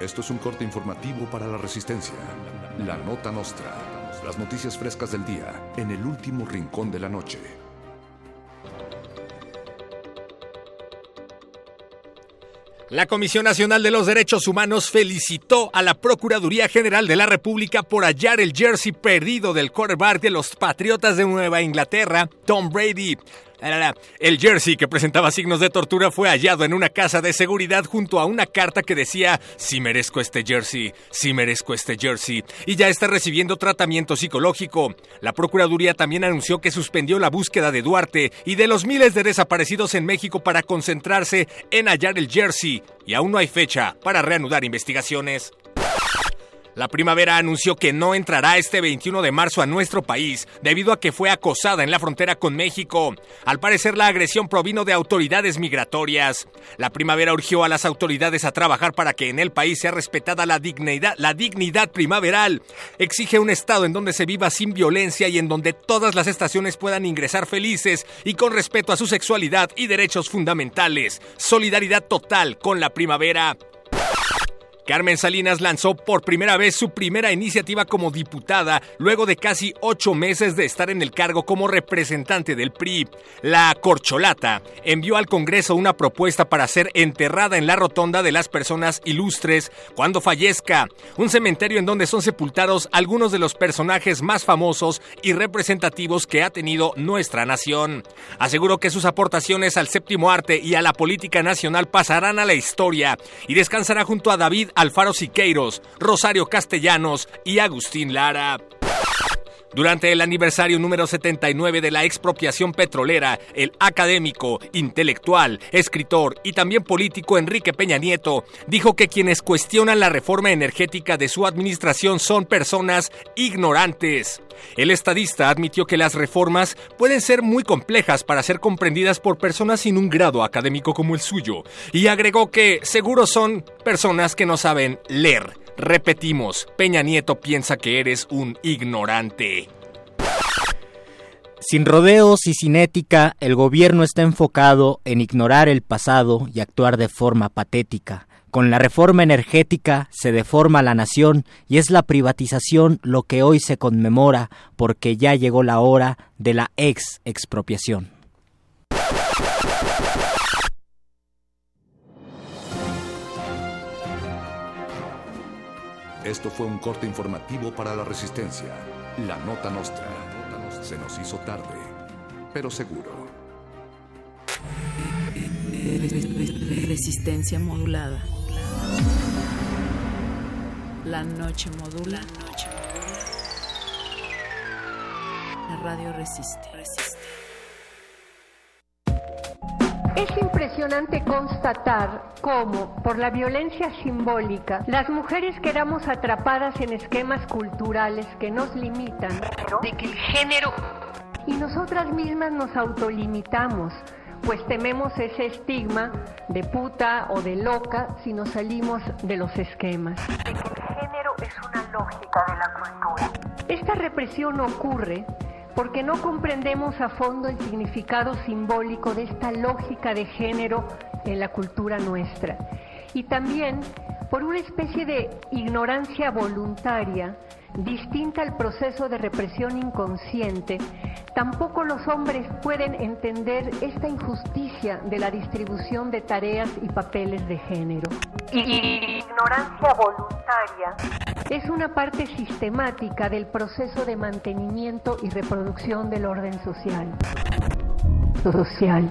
Esto es un corte informativo para la resistencia. La nota nostra. Las noticias frescas del día en el último rincón de la noche. La Comisión Nacional de los Derechos Humanos felicitó a la Procuraduría General de la República por hallar el jersey perdido del quarterback de los Patriotas de Nueva Inglaterra, Tom Brady. El jersey que presentaba signos de tortura fue hallado en una casa de seguridad junto a una carta que decía, sí merezco este jersey, sí merezco este jersey, y ya está recibiendo tratamiento psicológico. La Procuraduría también anunció que suspendió la búsqueda de Duarte y de los miles de desaparecidos en México para concentrarse en hallar el jersey, y aún no hay fecha para reanudar investigaciones. La primavera anunció que no entrará este 21 de marzo a nuestro país debido a que fue acosada en la frontera con México. Al parecer la agresión provino de autoridades migratorias. La primavera urgió a las autoridades a trabajar para que en el país sea respetada la dignidad, la dignidad primaveral. Exige un estado en donde se viva sin violencia y en donde todas las estaciones puedan ingresar felices y con respeto a su sexualidad y derechos fundamentales. Solidaridad total con la primavera. Carmen Salinas lanzó por primera vez su primera iniciativa como diputada luego de casi ocho meses de estar en el cargo como representante del PRI. La Corcholata envió al Congreso una propuesta para ser enterrada en la rotonda de las personas ilustres cuando fallezca, un cementerio en donde son sepultados algunos de los personajes más famosos y representativos que ha tenido nuestra nación. Aseguró que sus aportaciones al séptimo arte y a la política nacional pasarán a la historia y descansará junto a David Alfaro Siqueiros, Rosario Castellanos y Agustín Lara. Durante el aniversario número 79 de la expropiación petrolera, el académico, intelectual, escritor y también político Enrique Peña Nieto dijo que quienes cuestionan la reforma energética de su administración son personas ignorantes. El estadista admitió que las reformas pueden ser muy complejas para ser comprendidas por personas sin un grado académico como el suyo, y agregó que seguro son personas que no saben leer. Repetimos, Peña Nieto piensa que eres un ignorante. Sin rodeos y sin ética, el gobierno está enfocado en ignorar el pasado y actuar de forma patética. Con la reforma energética se deforma la nación y es la privatización lo que hoy se conmemora porque ya llegó la hora de la ex expropiación. Esto fue un corte informativo para la resistencia. La nota nostra. Se nos hizo tarde, pero seguro. Resistencia modulada. La noche modula. La radio resiste. Es impresionante constatar cómo, por la violencia simbólica, las mujeres quedamos atrapadas en esquemas culturales que nos limitan de que el género y nosotras mismas nos autolimitamos, pues tememos ese estigma de puta o de loca si nos salimos de los esquemas. El género es una lógica de la cultura. Esta represión ocurre porque no comprendemos a fondo el significado simbólico de esta lógica de género en la cultura nuestra. Y también por una especie de ignorancia voluntaria distinta al proceso de represión inconsciente, tampoco los hombres pueden entender esta injusticia de la distribución de tareas y papeles de género. Ignorancia voluntaria es una parte sistemática del proceso de mantenimiento y reproducción del orden social. Social.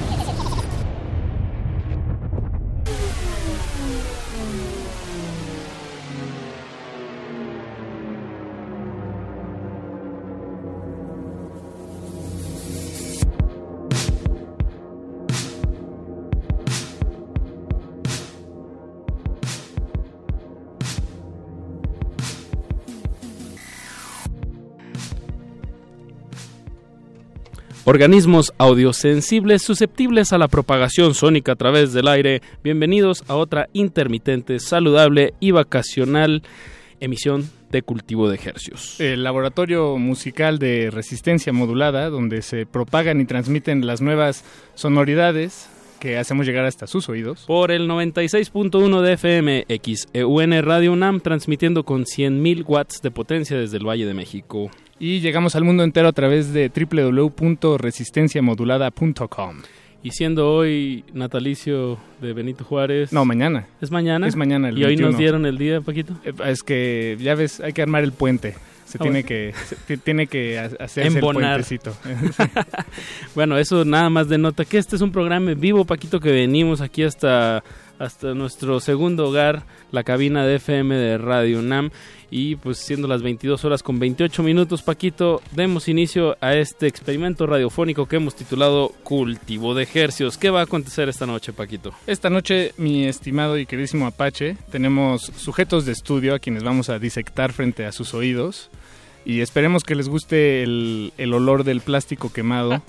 Organismos audiosensibles susceptibles a la propagación sónica a través del aire, bienvenidos a otra intermitente, saludable y vacacional emisión de cultivo de ejercios. El laboratorio musical de resistencia modulada, donde se propagan y transmiten las nuevas sonoridades que hacemos llegar hasta sus oídos. Por el 96.1 de FM XEUN Radio UNAM, transmitiendo con 100.000 watts de potencia desde el Valle de México. Y llegamos al mundo entero a través de www.resistenciamodulada.com. Y siendo hoy natalicio de Benito Juárez. No, mañana. ¿Es mañana? Es mañana. El ¿Y hoy 21. nos dieron el día, Paquito? Eh, Es que, ya ves, hay que armar el puente. Se Ah, tiene bueno. que se ti- tiene que ha- hacerse Embonar. el puentecito. bueno, eso nada más denota que este es un programa en vivo, Paquito, que venimos aquí hasta, hasta nuestro segundo hogar, la cabina de FM de Radio UNAM. Y pues siendo las 22 horas con 28 minutos, Paquito, demos inicio a este experimento radiofónico que hemos titulado Cultivo de Ejercios. ¿Qué va a acontecer esta noche, Paquito? Esta noche, mi estimado y queridísimo Apache, tenemos sujetos de estudio a quienes vamos a disectar frente a sus oídos. Y esperemos que les guste el, el olor del plástico quemado,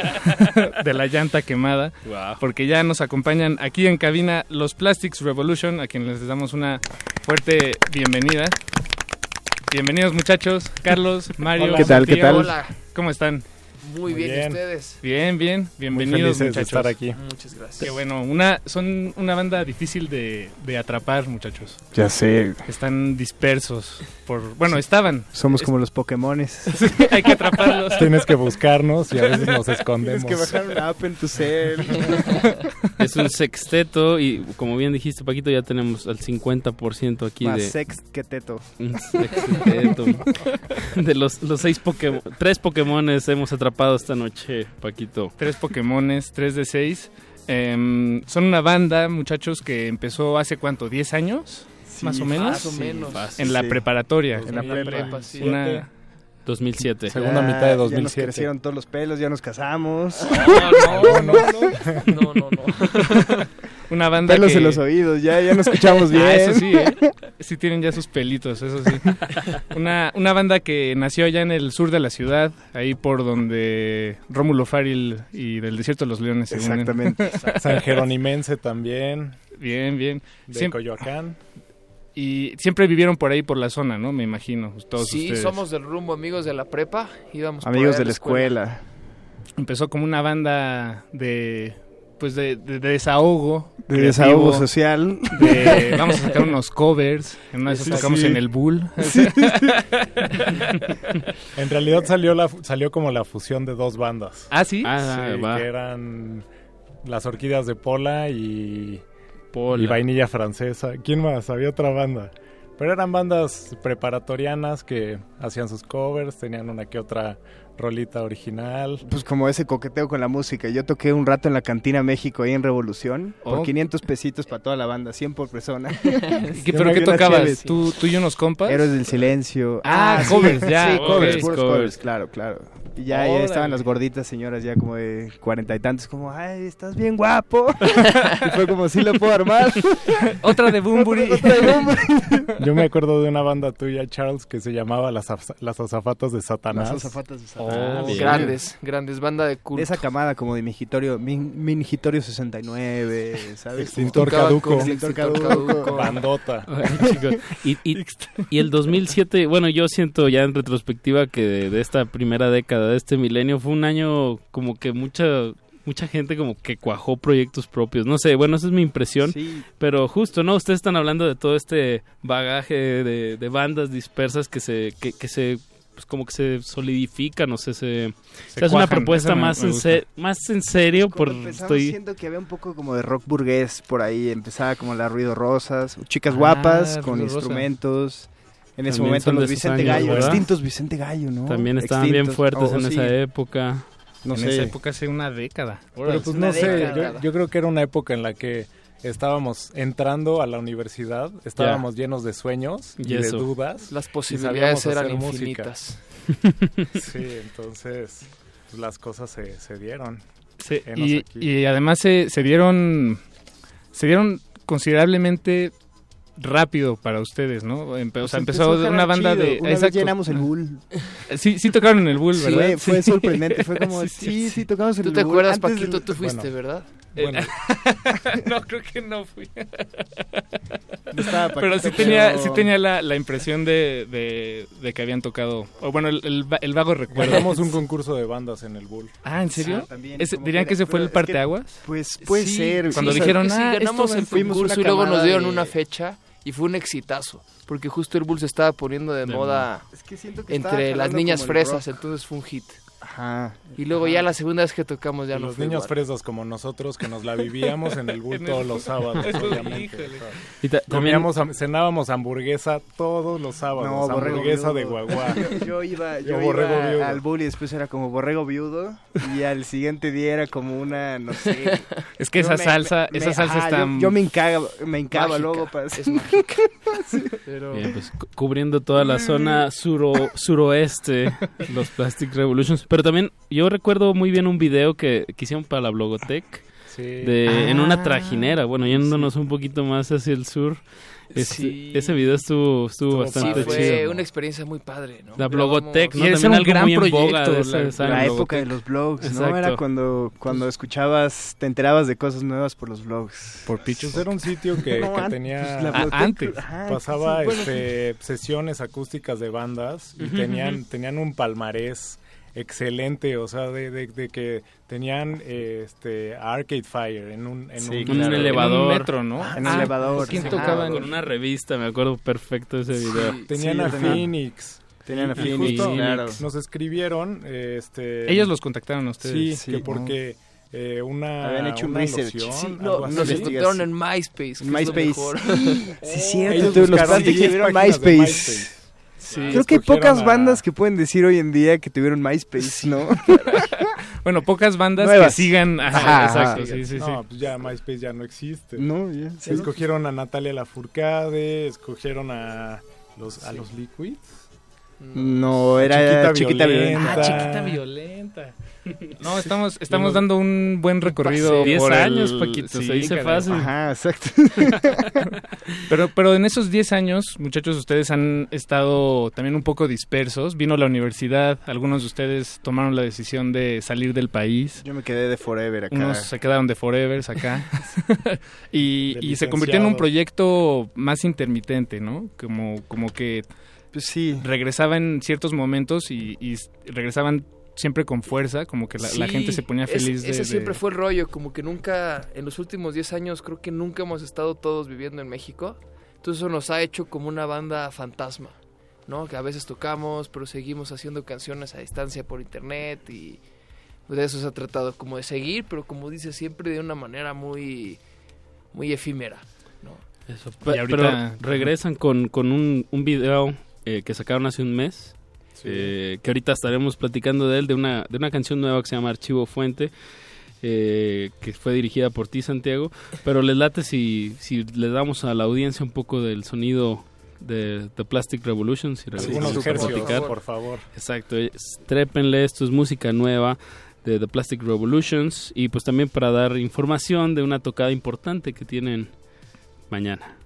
de la llanta quemada, porque ya nos acompañan aquí en cabina los Plastics Revolution, a quienes les damos una fuerte bienvenida. Bienvenidos muchachos, Carlos, Mario, Hola. ¿Qué tal, qué tal? Hola. ¿Cómo están? Muy bien, ¿y ustedes? Bien, bien, bienvenidos de muchachos. estar aquí. Muchas gracias. Qué bueno, una, son una banda difícil de, de atrapar muchachos. Ya sé. Están dispersos por, bueno, estaban. Somos como los Pokémones. Hay que atraparlos. Tienes que buscarnos y a veces nos escondemos. Tienes que bajar una app en tu cel. Es un sexteto y como bien dijiste, Paquito, ya tenemos al 50% aquí Más de... sex que teto. Un sexteto. de los, los seis Pokémon, tres Pokémones hemos atrapado esta noche, Paquito. Tres Pokémones, tres de seis. Em, son una banda, muchachos, que empezó hace cuánto, ¿10 años? Sí, más o menos. más o menos. En la Sí. preparatoria. En la prepa, sí. Una, 2007. Segunda mitad de Ya nos 2007. crecieron todos los pelos, ya nos casamos. No, no, no, no. No, no, no. Una banda Pelos que... en los oídos, ya, ya no escuchamos bien. Ah, eso sí, ¿eh? sí tienen ya sus pelitos, eso sí. Una, una banda que nació allá en el sur de la ciudad, ahí por donde Rómulo Faril y del Desierto de los Leones se unen. Exactamente. San Jeronimense también. Bien, bien. De Siem- Coyoacán. Y siempre vivieron por ahí, por la zona, ¿no? Me imagino, todos sí, ustedes. somos del rumbo amigos de la prepa. Íbamos Amigos de la escuela. Empezó como una banda de pues de, de- de desahogo. De creativo, desahogo social. de- vamos a sacar unos covers. En una de esas Sí, tocamos sí. en el Bull. Sí. en realidad salió la salió como la fusión de dos bandas. ¿Ah, sí? Ah, Ah, va. que eran las orquídeas de Pola y, Pola. y vainilla francesa. ¿Quién más? Había otra banda. Pero eran bandas preparatorianas que hacían sus covers, tenían una que otra rolita original. Pues como ese coqueteo con la música. Yo toqué un rato en la Cantina México ahí en Revolución por Oh. 500 pesitos para toda la banda, 100 por persona. ¿Qué- pero qué tocabas? ¿Tú- tú y unos compas? Héroes del Silencio. Ah, sí. covers, ya, Sí, covers, puros Covers. claro, claro. Y ya, ya estaban las gorditas señoras ya como de cuarenta y tantos, como, ay, estás bien guapo. y fue como, sí lo puedo armar. Otra de Bumburi. Otra de Bumburi. Yo me acuerdo de una banda tuya, Charles, que se llamaba Las, las Azafatas de Satanás. Las azafatas de Oh, Oh, grandes, grandes, banda de culto. De esa camada como de Mingitorio, Min- Mingitorio 69, ¿sabes? Extintor caduco. Extintor Extintor caduco. caduco. Bandota. Ay, chicos. Y, y, y el 2007, bueno, yo siento ya en retrospectiva que de, de esta primera década, de este milenio, fue un año como que mucha mucha gente como que cuajó proyectos propios. No sé, bueno, esa es mi impresión. Sí. Pero justo, ¿no? Ustedes están hablando de todo este bagaje de, de bandas dispersas que se, que, que se pues como que se solidifican, no sé, se, Se se hace una propuesta me- más, me en se- más en serio por estoy siento que había un poco como de rock burgués por ahí, empezaba como la Ruido Rosas, chicas Ah, guapas con Rosa. instrumentos. En ese También momento los Vicente años, Gallo, ¿verdad? extintos Vicente Gallo, ¿no? también estaban bien fuertes Oh, en sí. esa época. No en sé. esa época hace una década. Pero pues una no sé, yo, yo creo que era una época en la que estábamos entrando a la universidad, estábamos llenos de sueños y, Y de dudas. Las posibilidades eran infinitas. Sí, entonces pues, las cosas se, se dieron. Sí, y, y además se, se dieron se dieron considerablemente rápido para ustedes, ¿no? Empe- o sea, Pues empezó una banda chido. de... Una vez exacto. llenamos el Bull. Sí, sí tocaron en el Bull, Sí, ¿verdad? fue, fue Sí. sorprendente, fue como, Sí, sí, sí, sí, tocamos en ¿Tú el te Bull. acuerdas, Antes Paquito? del- Tú fuiste, Bueno. ¿verdad? Bueno, no, creo que no fui. No estaba pero sí tenía, pero- sí tenía la, la impresión de, de, de que habían tocado. O bueno, el, el, va- el vago recuerdo. ganamos un concurso de bandas en el Bull. Ah, ¿en serio? Ah, también, ¿Dirían que que ese fue el es que- parteaguas? Pues puede Sí, ser. Cuando sí, dijeron, que sí, ah, ganamos esto el concurso y luego nos dieron de- una fecha y fue un exitazo. Porque justo el Bull se estaba poniendo de, De moda Es que siento que estaba entre las niñas fresas, rock. entonces fue un hit. Ajá. Y luego ya la segunda vez que tocamos ya Y no los fue niños igual. como nosotros que nos la vivíamos en el el todos los sábados, obviamente. Y Comíamos, cenábamos hamburguesa todos los sábados, No, hamburguesa de guagua. Yo, yo iba, yo Yo borrego iba viudo. al bull y después era como borrego viudo y al siguiente día era como una, no sé. Es que esa me- salsa, me- esa salsa ajá, está... Yo, yo me hincaba, me Mágica, luego para Es. Pero Bien, pues, cu- cubriendo toda la zona suro, suroeste, los Plastic Revolutions. Pero también yo recuerdo muy bien un video que, que hicieron para la Blogotech Sí. de, en una Ah, trajinera, bueno, yéndonos un poquito más hacia el sur. Este, Sí. Ese video estuvo, estuvo, bastante fue chido. una experiencia muy padre, ¿no? La Blogotech, ¿no? También era un algo gran muy en boga proyecto, de esa- la- esa la Blogotech. época de los blogs, ¿no? Era cuando, cuando escuchabas, te enterabas de cosas nuevas por los blogs. Por Pues pichos. era un sitio que, No, que antes, tenía pues, la Ah, antes. ajá, pasaba sí, bueno, este, sesiones acústicas de bandas y tenían tenían un palmarés excelente, o sea, de, de- de que tenían eh, este Arcade Fire en un en Sí, un, En claro. un En elevador. un metro, ¿no? En Ah, el elevador. ¿Quién sí. tocaba Ah, en- con una revista, me acuerdo perfecto ese video. Sí. tenían Sí, a Phoenix. Tenían a Y Phoenix, justo claro. Nos escribieron este Ellos los contactaron a ustedes. Sí, Sí, que ¿no? porque eh, una Habían hecho un una research. loción, Sí, no, nos Sí. encontraron en MySpace. lo MySpace. mejor. Sí, sí, cierto. Los buscaron Plastics 10 tuvieron páginas de MySpace. MySpace. Sí. Creo que hay pocas a- bandas que pueden decir hoy en día que tuvieron MySpace, ¿no? Bueno, pocas bandas Nuevas. que sigan. Ajá, Ajá, exacto, ajá. sí, sí, sí. No, pues ya MySpace ya no existe. no, ya. Escogieron a Natalia Lafourcade, escogieron a los a los Liquids. No, era Chiquita chiquita, Violenta. violenta. Ah, chiquita violenta. No, estamos, estamos dando un buen recorrido. 10 por el- años, Paquito, se dice fácil. Ajá, exacto. pero, pero en esos 10 años, muchachos, ustedes han estado también un poco dispersos. Vino la universidad, algunos de ustedes tomaron la decisión de salir del país. Yo me quedé de Forever acá. Unos se quedaron de Forever acá. y, De y se convirtió en un proyecto más intermitente, ¿no? Como, como que pues sí. regresaba en ciertos momentos y, regresaban siempre con fuerza, como que la, gente se ponía es- feliz de... Ese de- siempre fue el rollo, como que nunca, en los últimos 10 años, creo que nunca hemos estado todos viviendo en México. Entonces eso nos ha hecho como una banda fantasma, ¿no? Que a veces tocamos, pero seguimos haciendo canciones a distancia por internet y pues, de eso se ha tratado, como de seguir, pero como dice siempre de una manera muy, muy efímera, ¿no? Eso, Y pe- ahorita- pero regresan con, con un, un video eh, que sacaron hace un mes, eh, que ahorita estaremos platicando de él, de una, de una canción nueva que se llama Archivo Fuente, eh, que fue dirigida por ti, Santiago, pero les late si, si le damos a la audiencia un poco del sonido de The Plastic Revolution, si Algunos por favor. Exacto, es- trépenle, esto es música nueva de The Plastic Revolutions. Y pues también para dar información de una tocada importante que tienen mañana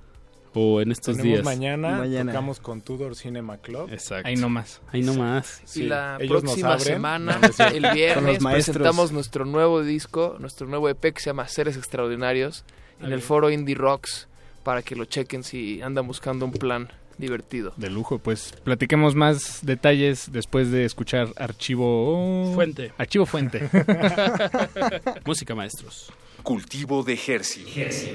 o en estos Tenemos días. mañana, tocamos con Tudor Cinema Club. Exacto. Ahí nomás. Ahí nomás. Y la ellos próxima abren. semana, No, el viernes, presentamos nuestro nuevo disco, nuestro nuevo EP que se llama Seres Extraordinarios en el foro Indie Rocks para que lo chequen si andan buscando un plan divertido. De lujo, pues platiquemos más detalles después de escuchar Archivo Fuente. Archivo Fuente. Música maestros. Cultivo de Hercios.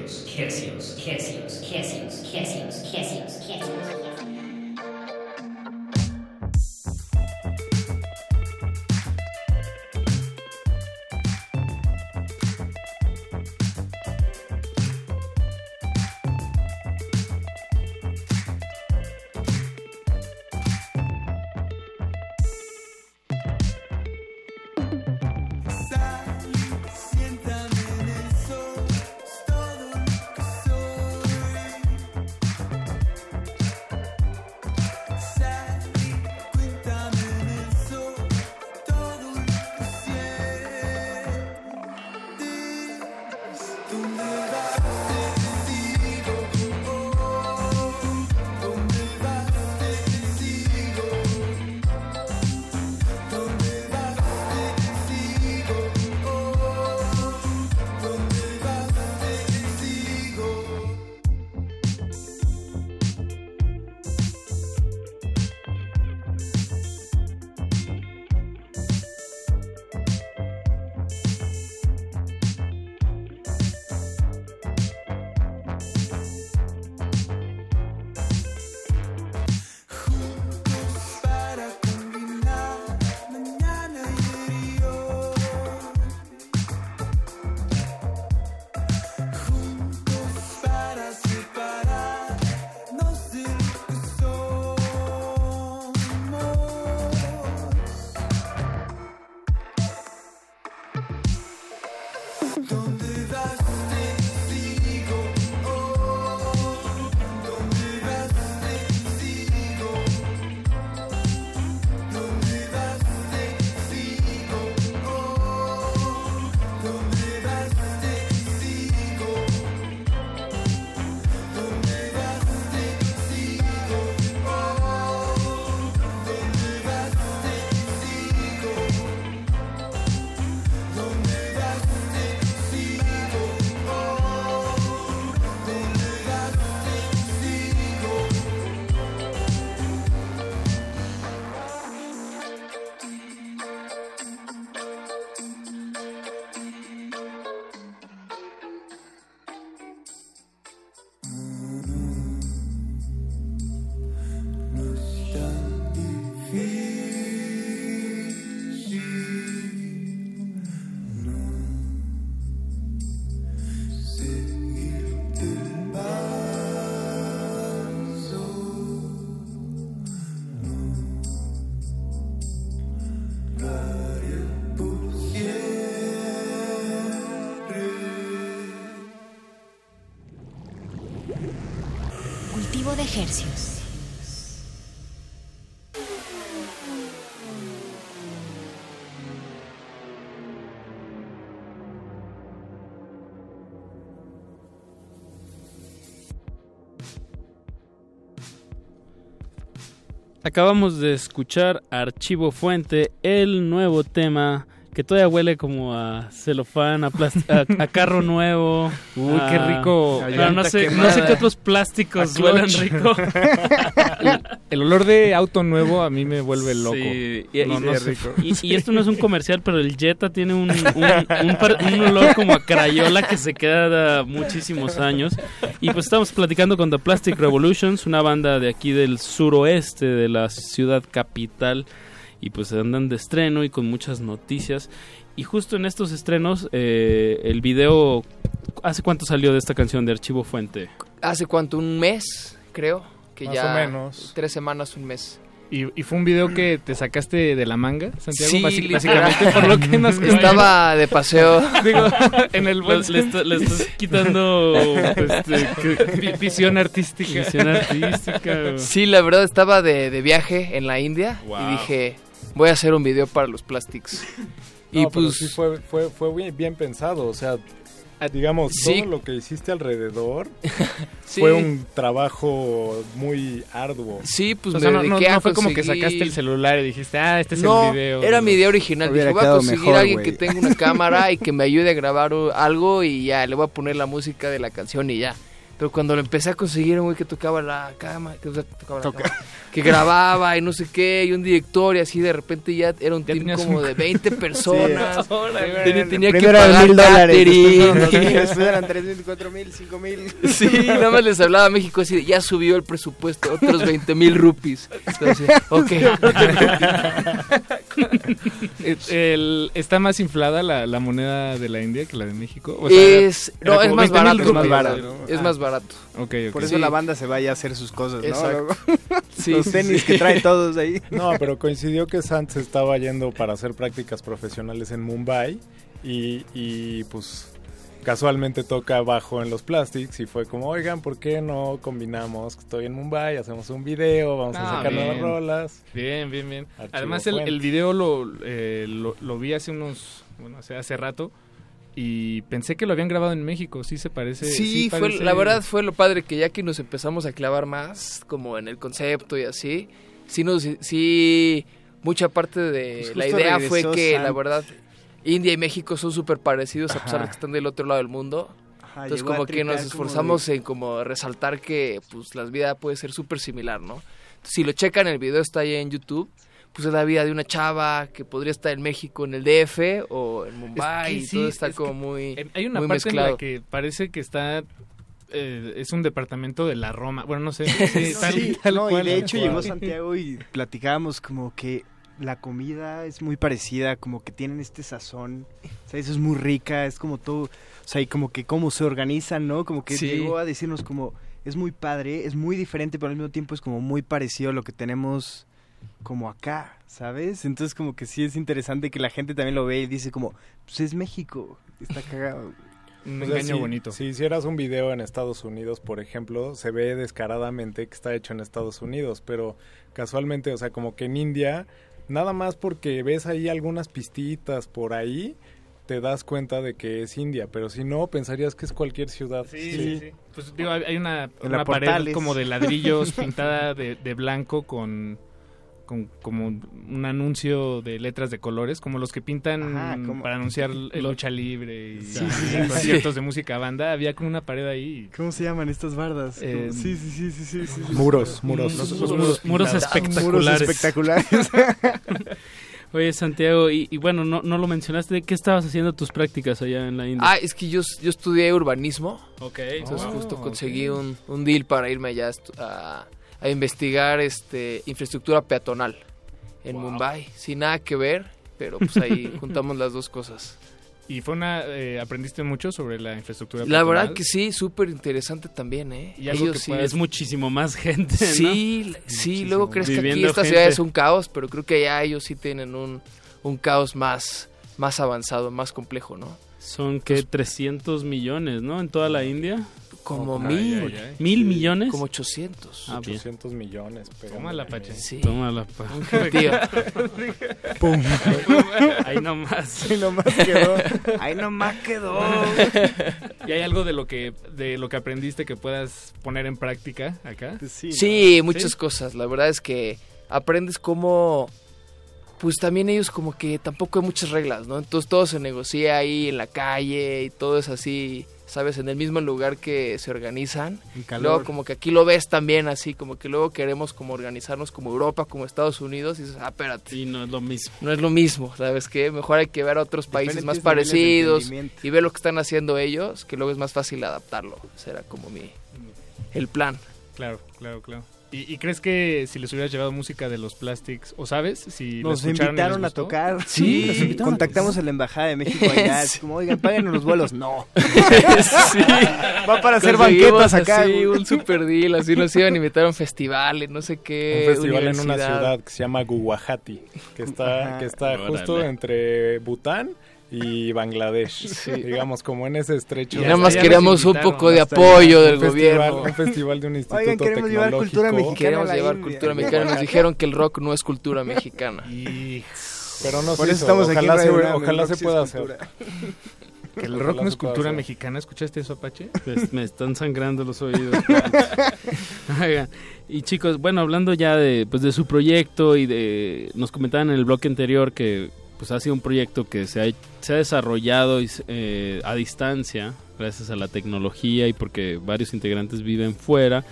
Acabamos de escuchar Archivo Fuente, el nuevo tema que todavía huele como a celofán, a, a, a carro nuevo. Uy, a- qué rico. llanta no, sé, no sé qué otros plásticos huelen rico. el, el olor de auto nuevo a mí me vuelve loco. Sí, y, No, y- no sé. y- y esto no es un comercial, pero el Jetta tiene un, un, un olor como a crayola que se queda muchísimos años. Y pues estamos platicando con The Plastic Revolutions, una banda de aquí del suroeste de la ciudad capital. Y pues andan de estreno y con muchas noticias. Y justo en estos estrenos, eh, el video... ¿Hace cuánto salió de esta canción de Archivo Fuente? Hace cuánto, un mes, creo. Que Más ya o menos. Tres semanas, un mes. ¿Y, y fue un video que te sacaste de la manga, Santiago? Sí, básicamente por lo que nos Estaba de paseo. Digo, en el buen Le, le está- le estás quitando este, que- Vi- visión artística. Visión artística. Sí, la verdad estaba de, de viaje en la India Wow. y dije, voy a hacer un video para los plastics. y No, pero pues sí fue, fue, fue bien, bien pensado, o sea, digamos, Sí. todo lo que hiciste alrededor Sí. fue un trabajo muy arduo. Sí, pues O sea, me no, no- dediqué a no fue como que sacaste el celular y dijiste, ah, este es no, el video. era mi idea original. Dije, voy a conseguir mejor, a alguien güey. que tenga una cámara y que me ayude a grabar algo y ya, le voy a poner la música de la canción y ya. Pero cuando lo empecé a conseguir, un güey que tocaba la cámara, que, o sea, tocaba la cámara, que grababa y no sé qué, y un director y así de repente ya era un team tenías como un- de 20 personas. Sí. Tenía, tenía que pagar mil dólares, después eran tres mil, cuatro mil, cinco mil. Sí, nada más les hablaba a México así de, ya subió el presupuesto, otros 20 mil rupees. Entonces, ok. El- ¿Está más inflada la, la moneda de la India que la de México? O sea, es, no, es más 20,000 barato. Es más rupias, barato. ¿no? Es Ah. más barato. Ok, ok. Por eso Sí. la banda se vaya a hacer sus cosas, ¿no? Exacto. Luego, Sí, Los sí, tenis sí. que traen todos ahí. No, pero coincidió que Sant se estaba yendo para hacer prácticas profesionales en Mumbai y, y, pues casualmente toca bajo en los plastics y fue como, oigan, ¿por qué no combinamos que estoy en Mumbai, hacemos un video, vamos a Ah, sacar nuevas bien. rolas? Bien, bien, bien. Archivo Además, el video lo, eh, lo, lo vi hace unos, bueno, hace, hace rato y pensé que lo habían grabado en México. Sí se parece. Sí, fue, parece- la verdad fue lo padre que ya que nos empezamos a clavar más, como en el concepto y así, sí, nos, sí mucha parte de Pues la idea fue que la verdad India y México son súper parecidos a pesar de que están del otro lado del mundo. Ajá, Entonces como que nos como esforzamos de- en como resaltar que pues la vida puede ser súper similar, ¿no? Entonces, si lo checan, el video está ahí en YouTube. Pues es la vida de una chava que podría estar en México en el DF o en Mumbai Es que y sí, todo está es como que muy, Hay una muy parte mezclado. en la que parece que está. eh, es un departamento de la Roma. Bueno, no sé. Sí, tal- Sí, tal no, y de hecho Wow. llegó Santiago y platicábamos como que la comida es muy parecida, como que tienen este sazón, o sea, eso es muy rica, es como todo, o sea, y como que cómo se organizan, ¿no? Como que Sí. llegó a decirnos como, es muy padre, es muy diferente, pero al mismo tiempo es como muy parecido a lo que tenemos como acá, ¿sabes? Entonces como que sí es interesante que la gente también lo ve y dice como, pues es México, está cagado. Un O sea, engaño si- bonito. Si hicieras un video en Estados Unidos, por ejemplo, se ve descaradamente que está hecho en Estados Unidos, pero casualmente, o sea, como que en India, nada más porque ves ahí algunas pistitas por ahí, te das cuenta de que es India, pero si no, pensarías que es cualquier ciudad. Sí, sí, sí. Pues digo, hay una, pared Portales. como de ladrillos pintada de, de blanco con, con como un anuncio de letras de colores, como los que pintan Ajá, para anunciar el lucha libre y, Sí, y sí, sí. conciertos de música banda. Había como una pared ahí. ¿Cómo se llaman estas bardas? Eh, sí, sí, sí, sí, sí, sí, sí. Muros, muros. Los- los Muros- muros muros pintados. espectaculares. Muros espectaculares. Oye, Santiago, y, y bueno, no, no lo mencionaste, ¿de qué estabas haciendo tus prácticas allá en la India? Ah, es que yo, yo estudié urbanismo. ok. Entonces Oh, justo ok. conseguí un, un deal para irme allá a estu- a, investigar este infraestructura peatonal en Mumbai. Sin nada que ver, pero pues ahí juntamos las dos cosas. Y fue una... eh, ¿Aprendiste mucho sobre la infraestructura La verdad que sí, súper interesante también, ¿eh? Y algo que sí, Es muchísimo más gente, ¿no? Sí, sí, luego crees que aquí esta gente. ciudad es un caos, pero creo que allá ellos sí tienen un, un caos más, más avanzado, más complejo, ¿no? Son que 300 millones, ¿no? En toda la India. Como mil, ay, ay. ¿Mil millones? como 800. Ah, bien. 800 millones. Toma la pache. Sí. Toma la pa- Un gentío. Pum. Ahí nomás. Ahí nomás quedó. Ahí nomás quedó. ¿Y hay algo de lo que de lo que aprendiste que puedas poner en práctica acá? Sí, Sí, ¿no? muchas cosas. La verdad es que aprendes cómo pues también ellos como que tampoco hay muchas reglas, ¿no? Entonces todo se negocia ahí en la calle y todo es así, ¿sabes? En el mismo lugar que se organizan. Luego como que aquí lo ves también así, como que luego queremos como organizarnos como Europa, como Estados Unidos y dices, ah, espérate. Y no es lo mismo. No es lo mismo, ¿sabes qué? Mejor hay que ver a otros países Diferentes más parecidos y ver lo que están haciendo ellos, que luego es más fácil adaptarlo. Será como mi... el plan. Claro, claro, claro. ¿Y, y crees que si les hubieras llevado música de los Plastics, o sabes, si Nos y invitaron a tocar. Sí, invitaron Contactamos a la embajada de México allá. Como, oigan, páguenos los vuelos. No. sí. Va para hacer banquetas acá. güey. un super deal, así nos iban a invitar a un festival, en no sé qué. un festival en una ciudad que se llama Guwahati, que está, Ajá. que está Órale. justo entre Bután y Bangladesh, digamos como en ese estrecho. Y nada más queríamos un poco de apoyo del Un festival- gobierno. Un festival de un instituto Oigan, queremos llevar cultura tecnológico. mexicana. Queremos llevar India. cultura mexicana. Nos dijeron que el rock no es cultura mexicana. Pero no aquí en ojalá se, ojalá se pueda es hacer. cultura. Que el Ojalá rock no es cultura hacer. mexicana. ¿Escuchaste eso, Apache? Pues me están sangrando los oídos. Y chicos, bueno, hablando ya de, pues, de su proyecto y de... Nos comentaban en el bloque anterior que pues ha sido un proyecto que se ha, se ha desarrollado eh, a distancia gracias a la tecnología y porque varios integrantes viven fuera.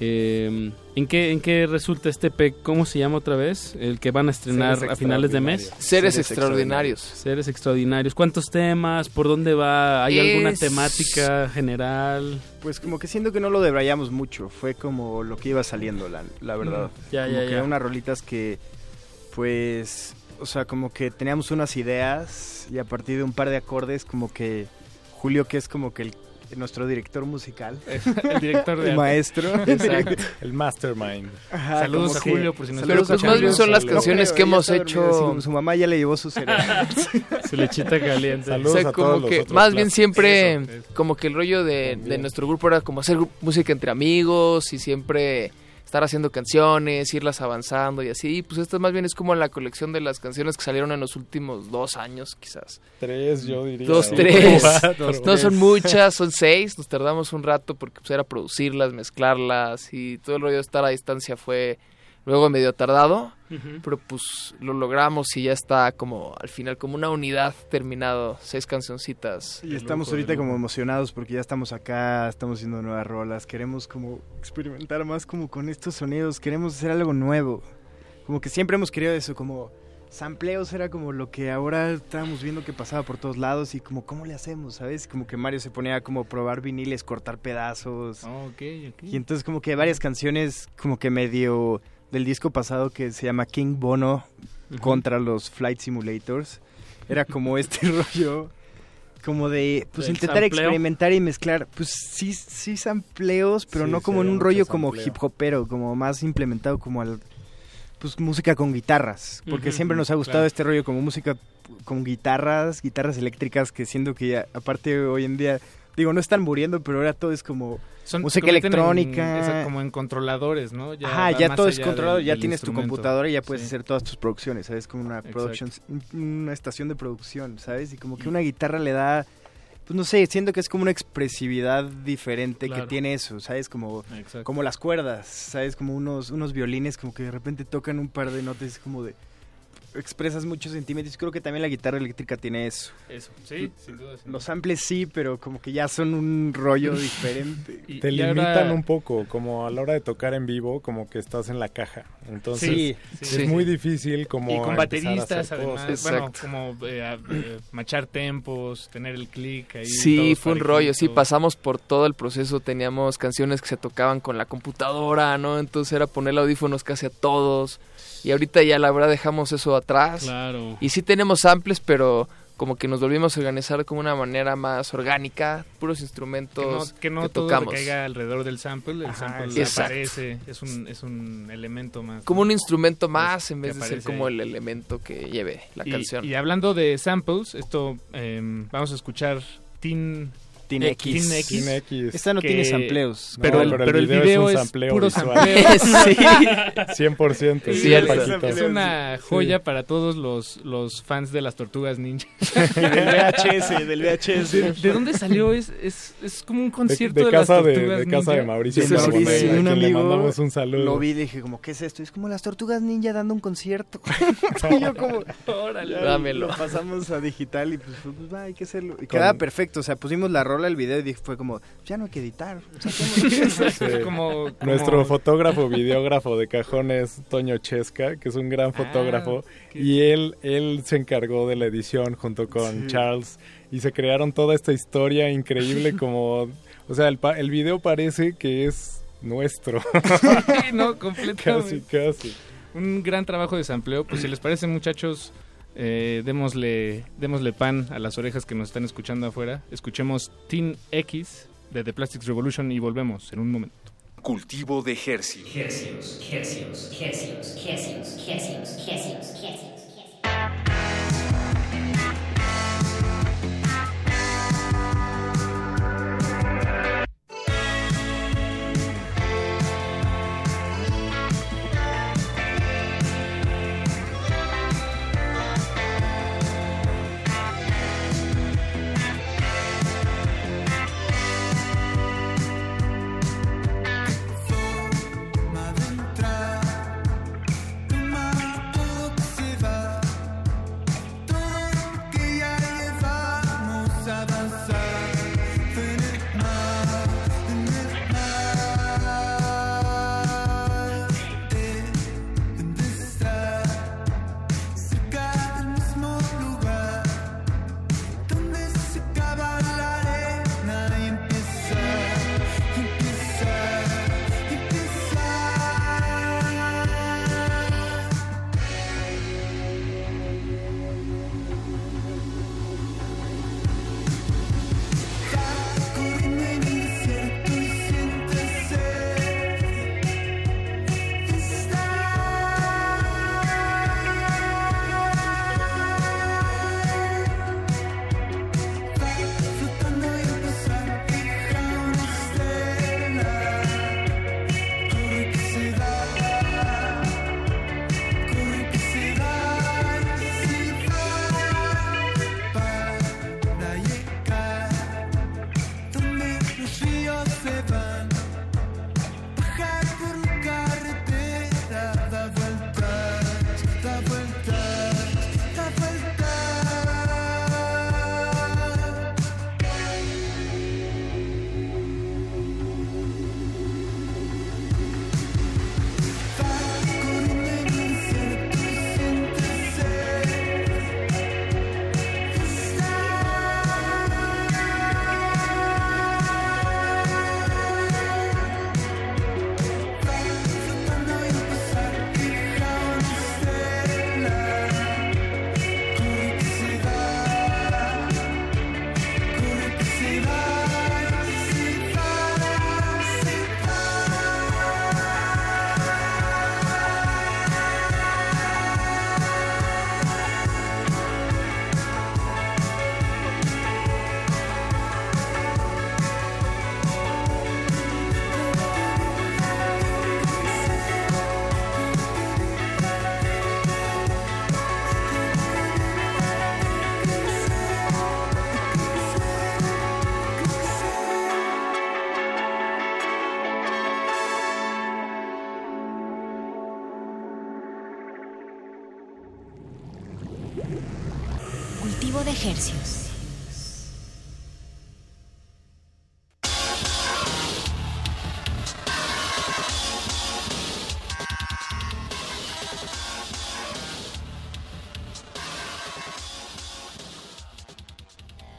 Eh, ¿en, qué, ¿En qué resulta este EP? ¿Cómo se llama otra vez? El que van a estrenar Seres a finales de mes. Seres extraordinarios. Seres extraordinarios. ¿Cuántos temas? ¿Por dónde va? ¿Hay alguna temática general? Pues como que siento que no lo debrayamos mucho. Fue como lo que iba saliendo, la, la verdad. Mm, ya, como ya, que ya. unas rolitas que, pues, o sea, como que teníamos unas ideas y a partir de un par de acordes, como que Julio, que es como que el nuestro director musical, El director de el arte. maestro, Exacto. El mastermind. Ajá, Saludos a que- Julio, por si nos Pero pues más bien son las Saludos. canciones que hemos hecho. sí, su mamá ya le llevó su cerebro. Su lechita caliente. o sea, como que más bien siempre como que el rollo de, de nuestro grupo era como hacer música entre amigos y siempre estar haciendo canciones, irlas avanzando y así. Y pues esto más bien es como la colección de las canciones que salieron en los últimos dos años, quizás. Tres, yo diría. Dos, ¿no? tres. Cuatro. No son muchas, son seis. Nos tardamos un rato porque pues era producirlas, mezclarlas y todo el rollo de estar a distancia fue luego medio tardado. Pero pues lo logramos y ya está como al final como una unidad terminado, seis cancioncitas. Y estamos ahorita como emocionados porque ya estamos acá, estamos haciendo nuevas rolas, queremos como experimentar más como con estos sonidos, queremos hacer algo nuevo. Como que siempre hemos querido eso, como sampleos era como lo que ahora estábamos viendo que pasaba por todos lados y como cómo le hacemos, ¿sabes? Como que Mario se ponía como a probar viniles, cortar pedazos. Oh, ok, ok. Y entonces como que varias canciones como que medio del disco pasado que se llama King Bono contra los Flight Simulators. Era como este rollo como de pues intentar sampleo. experimentar y mezclar pues sí sí sampleos pero Sí, no como en un rollo como hip hopero como más implementado como al pues música con guitarras porque siempre nos ha gustado claro. este rollo como música con guitarras guitarras eléctricas que siento que ya, aparte hoy en día digo no están muriendo pero ahora todo es como Son- música en- electrónica esa- como en controladores, ¿no? Ya Ajá, ya todo es controlado, del- ya del tienes tu computadora y ya puedes Sí. hacer todas tus producciones, ¿sabes? Como una production, una estación de producción, ¿sabes? Y como que una guitarra le da, pues no sé, siento que es como una expresividad diferente Claro. que tiene eso, ¿sabes? Como, Exacto. como las cuerdas, ¿sabes? Como unos, unos violines como que de repente tocan un par de notas como de... Expresas muchos sentimientos. Creo que también la guitarra eléctrica tiene eso. Eso, sí, sin duda. sin Los samples sí, pero como que ya son un rollo diferente. Y- Te y limitan ahora- un poco, como a la hora de tocar en vivo, como que estás en la caja. Entonces, Sí, es sí. muy difícil como Y con bateristas, además, cosas. bueno, Exacto. como eh, a- eh, machar tempos, tener el clic ahí. Sí, fue un rollo, sí, pasamos por todo el proceso, teníamos canciones que se tocaban con la computadora, ¿no? Entonces era poner audífonos casi a todos. Y ahorita ya la verdad dejamos eso atrás. Claro. Y sí tenemos samples, pero como que nos volvimos a organizar como una manera más orgánica, puros Que instrumentos no, que no que todo tocamos. caiga alrededor del sample, el Ajá, sample exacto. aparece, es un, es un elemento más. Como ¿no? un instrumento más en que vez de ser como ahí. el elemento que lleve la y, canción. y hablando de samples, esto em, vamos a escuchar Teen Teen X. X. Teen X. Esta no que- tiene sampleos. Pero, el, pero el video, un es, sampleo puro visual. sampleo. Sí. sí. 100%. Sí, Sí, es, es una Sí. joya para todos los, los fans de las tortugas ninja. Del VHS, del VHS. ¿De, de dónde salió? Es, es, es como un concierto de de, casa las de- tortugas de casa de ninja. Mauricio Sí, un quien le amigo mandamos un saludo. Lo vi y dije como, ¿qué es esto? Es como las tortugas ninja dando un concierto. y yo como, Órale, dámelo. Lo pasamos a digital y pues, pues, hay que hacerlo. Y Con- quedaba perfecto, o sea, pusimos la rola, el video y dije- fue como, ya no hay que editar. Sí. Como- Nuestro fotógrafo, videógrafo de cajón es Toño Chesca, que es un gran fotógrafo. qué- y él, él se encargó de la edición junto con Sí. Charles. Y se crearon toda esta historia increíble como... O sea, el, pa- el video parece que es nuestro. Sí, no, completamente. Casi, casi. Un gran trabajo de sampleo. Pues si les parece, muchachos, eh, démosle, démosle pan a las orejas que nos están escuchando afuera. Escuchemos Teen X de The Plastics Revolution y volvemos en un momento. Cultivo de Hercios. Hercios, hercios, hercios, hercios, hercios, hercios, hercios. Forma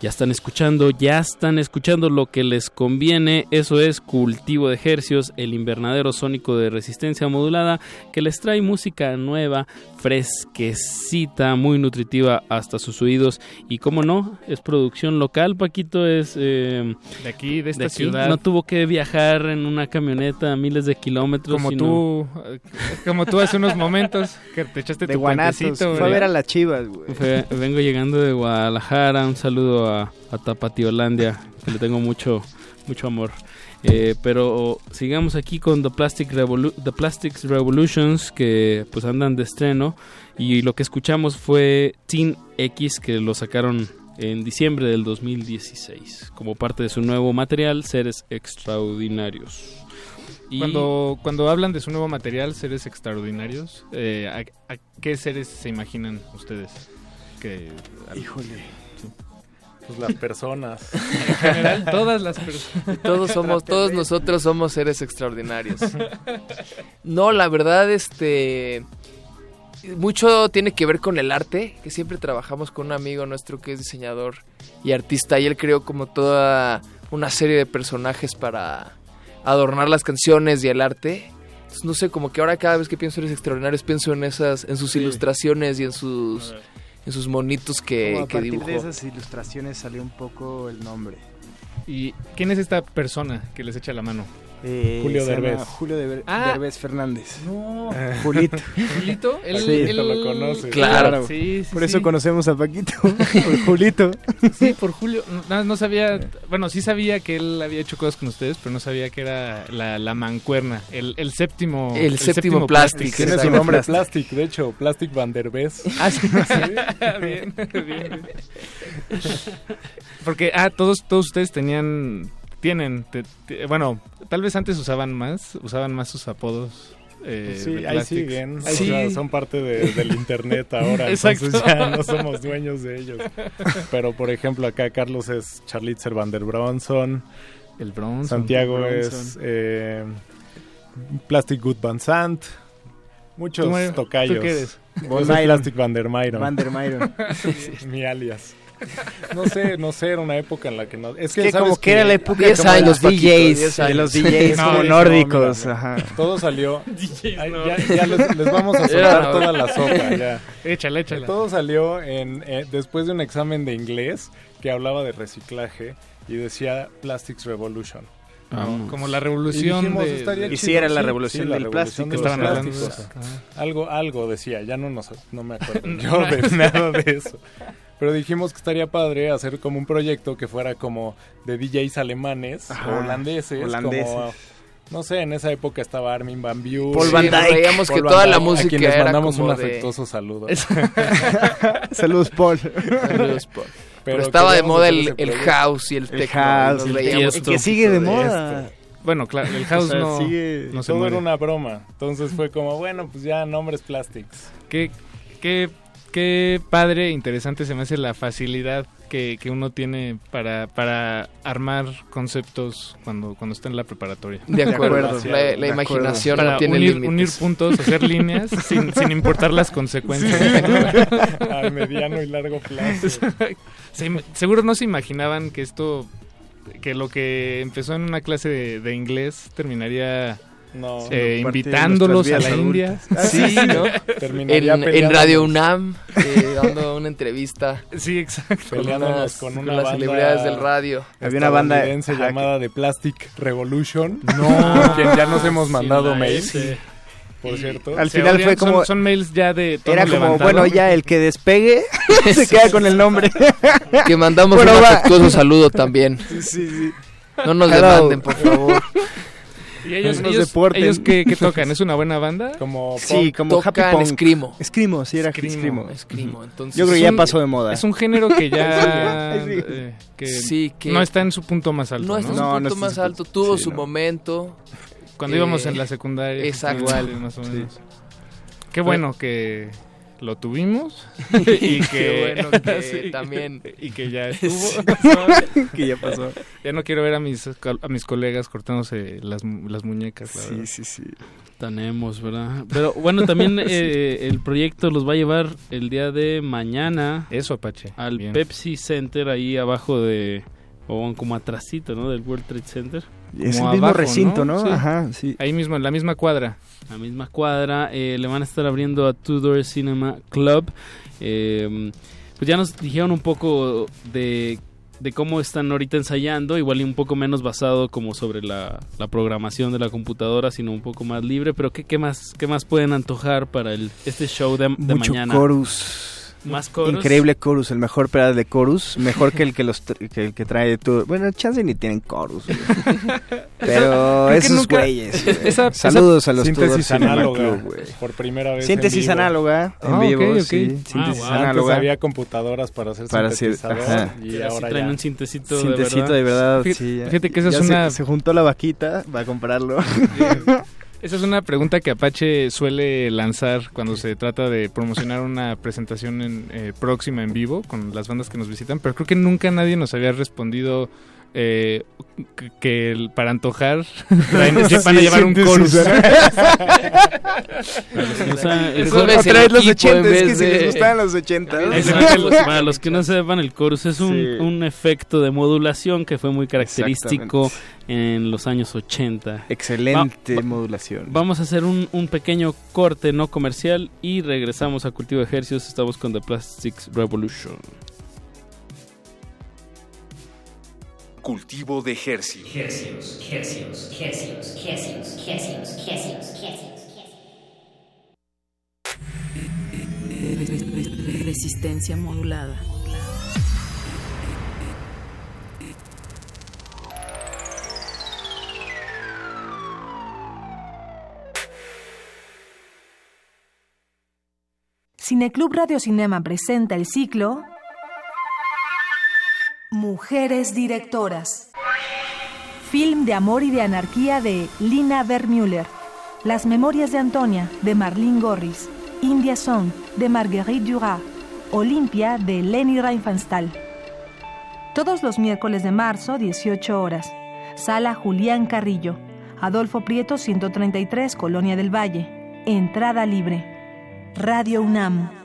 Ya están escuchando, ya están escuchando lo que les conviene. Eso es Cultivo de Hercios, el invernadero sónico de resistencia modulada que les trae música nueva, fresquecita, muy nutritiva hasta sus oídos. Y como no, es producción local. Paquito es eh, De aquí, de esta aquí. ciudad. No tuvo que viajar en una camioneta a miles de kilómetros. Como sino- tú, eh, como tú hace unos momentos que te echaste De tu Guanatos, fue a ver a las chivas, güey. Fue- vengo llegando de Guadalajara. Un saludo a, a Tapatiolandia, que le tengo mucho, mucho amor. Eh, pero sigamos aquí con The, Plastic Revolu- The Plastics Revolutions, que pues andan de estreno. Y lo que escuchamos fue Teen X, que lo sacaron en diciembre del 2016, como parte de su nuevo material, Seres Extraordinarios. Y- Cuando, cuando hablan de su nuevo material, seres extraordinarios, eh, ¿a, a qué seres se imaginan ustedes? Que, Híjole. Pues las personas. En general, todas las personas. Todos somos, todos nosotros somos seres extraordinarios. No, la verdad, este mucho tiene que ver con el arte, que siempre trabajamos con un amigo nuestro que es diseñador y artista y él creó como toda una serie de personajes para adornar las canciones y el arte. Entonces, no sé, como que ahora cada vez que pienso en seres extraordinarios pienso en esas en sus ilustraciones y en sus en sus monitos que, Como a que partir dibujó. de esas ilustraciones salió un poco el nombre. ¿Y quién es esta persona que les echa la mano? Eh, Julio Derbez. Julio Deber- Ah. Derbez Fernández. No. Julito. ¿Julito? Él, Sí. él- lo conoces. Claro. Sí, sí, Por eso conocemos a Paquito. Por Julito. Sí, por Julio. No, no sabía. Bueno, sí sabía que él había hecho cosas con ustedes, pero no sabía que era la, la mancuerna. El, el séptimo. El séptimo Plastic, Tiene su Exacto. nombre Plastic, de hecho, Plastic Van der Bees. Ah, sí. bien, bien, bien. Porque, ah, todos, todos ustedes tenían. Tienen. te- te- bueno, tal vez antes usaban más. Usaban más sus apodos. eh, Sí, ahí siguen. o sea, son parte de- del internet ahora, Exacto. entonces ya no somos dueños de ellos. Pero por ejemplo, acá Carlos es Charlitzer Van der Bronson. El Bronson. Santiago el es eh, Plastic Good Van Sant. Muchos tocayos. ¿Tú qué eres? Plastic Van der Myron. Van der Myron. Mi alias. No sé, no sé, era una época en la que no... Es que que, ¿sabes como que era la época 10 como de los Paquito, DJs, 10 de los. DJs No, como no, nórdicos. mira, ajá. Todo salió... DJs Ay, no. ya ya les, les vamos a soltar toda la sopa, ya. Échala, échala. Todo salió en, eh, después de un examen de inglés que hablaba de reciclaje y decía Plastics Revolution. Como la Y revolución dijimos, de... estaría Y chido, era la revolución del revolución plástico. de que los estaban hablando. plásticos. Ajá. Algo, algo decía, ya no, nos, no me acuerdo yo de nada de eso. Pero dijimos que estaría padre hacer como un proyecto que fuera como de DJs alemanes Ajá, o holandeses. holandeses. Como, no sé, en esa época estaba Armin Van Buren. Paul Van Dyke. veíamos que Paul toda la música a quienes era mandamos un de- afectuoso saludo. Saludos, Paul. Saludos, Paul. Pero, Pero estaba de moda el, el house y el El techno. y house, nos el que sigue de poquito moda. Bueno, claro, el house O sea, no, sigue- no se Todo muere. era una broma. Entonces fue como, bueno, pues ya nombres plastics. Qué, qué, qué padre, interesante se me hace la facilidad que, que uno tiene para, para armar conceptos cuando, cuando está en la preparatoria. De acuerdo, acuerdo. la, De acuerdo. imaginación Para no tiene unir, límites. unir puntos, hacer líneas sin, sin importar las consecuencias. A mediano y largo plazo. Se seguro no se imaginaban que esto, que lo que empezó en una clase de, de inglés terminaría No. eh, invitándolos a la India. Sí, ¿no? En, en. Radio UNAM, eh, dando una entrevista Sí, exacto. con, Peleándonos unas- con con una las banda celebridades del radio. Había una banda- ajá, llamada The Plastic Revolution. No. Quien ya nos hemos Sí, mandado la mails, S. por cierto. Al final odian, fue como- Son, son mails ya de tono Era como, levantado. bueno, ya el que despegue se queda con el nombre. Que mandamos Bueno, un afectuoso saludo también. Sí, sí, sí. No nos Hello. demanden, por favor. ¿Y ellos, ellos, deporten. ellos qué, qué tocan? ¿Es una buena banda? Como Sí, como Happy Tocan Punk. escrimo. Escrimo, sí, era Escrimo, escrimo. Escrimo, entonces. Yo creo que ya pasó de moda. Es un género que ya Sí. eh, que Sí, que- no está en su punto más alto, No ¿no? es un No, punto no más alto, tuvo sí, su no. momento. Cuando Eh, íbamos en la secundaria. exacto. Igual, más o sí. menos. Qué bueno que lo tuvimos y que, bueno que Sí, también- y que ya estuvo. que ya pasó. ya no quiero ver a mis a mis colegas cortándose las, las muñecas. la Sí, verdad. sí, sí. Tenemos, ¿verdad? Pero bueno, también eh, el proyecto los va a llevar el día de mañana Eso, Apache. al Bien. Pepsi Center, ahí abajo de, o como atrasito, ¿no? Del World Trade Center. Es el mismo abajo, recinto, ¿no? Sí. Ajá, sí. Ahí mismo, en la misma cuadra. la misma cuadra. eh, le van a estar abriendo a Tudor Cinema Club. Eh, pues ya nos dijeron un poco de, de cómo están ahorita ensayando, igual y un poco menos basado como sobre la, la programación de la computadora, sino un poco más libre. Pero ¿qué, qué más qué más pueden antojar para el, este show de, de Mucho mañana? chorus. Más chorus. Increíble chorus, el mejor pedal de chorus, mejor que el que los tra- que el que trae tu. Bueno, chance ni tienen chorus. güey. Pero esos nunca- güeyes. güey. esa- Saludos a los Síntesis análoga, Club, güey. por primera vez en Síntesis vivo. análoga en Ah, vivo, ok, ok. sí. Ah, Síntesis wow. Antes análoga. había computadoras para hacer Para sintetizador ajá. y Pero sí ahora traen ya. un sintecito, Sintecito de de verdad, Fíjate- sí. ya. fíjate que esa Ya es se- una- Se, juntó la vaquita para comprarlo. Esa es una pregunta que Apache suele lanzar cuando se trata de promocionar una presentación en, eh, próxima en vivo con las bandas que nos visitan, pero creo que nunca nadie nos había respondido eh, que- que el- para antojar traen- Sí, van a llevar un Otra vez los equipo en 80, es que si les gustaban los 80. Exacto. Para los que no sepan, el chorus es un, Sí. un efecto de modulación que fue muy característico en los años 80. Excelente Va- va- modulación. Vamos a hacer un, un pequeño corte no comercial y regresamos a Cultivo de Ejercicios. Estamos con The Plastics Revolution. Cultivo de Hercios. Hercios, hercios, hercios, hercios, hercios, hercios, hercios. Resistencia modulada. Cineclub Radio Cinema presenta el ciclo Mujeres Directoras. Film de amor y de anarquía de Lina Vermüller. Las Memorias de Antonia de Marlene Gorris. India Song de Marguerite Duras. Olimpia de Leni Riefenstahl. Todos los miércoles de marzo, 18 horas. Sala Julián Carrillo. Adolfo Prieto 133, Colonia del Valle. Entrada libre. Radio UNAM.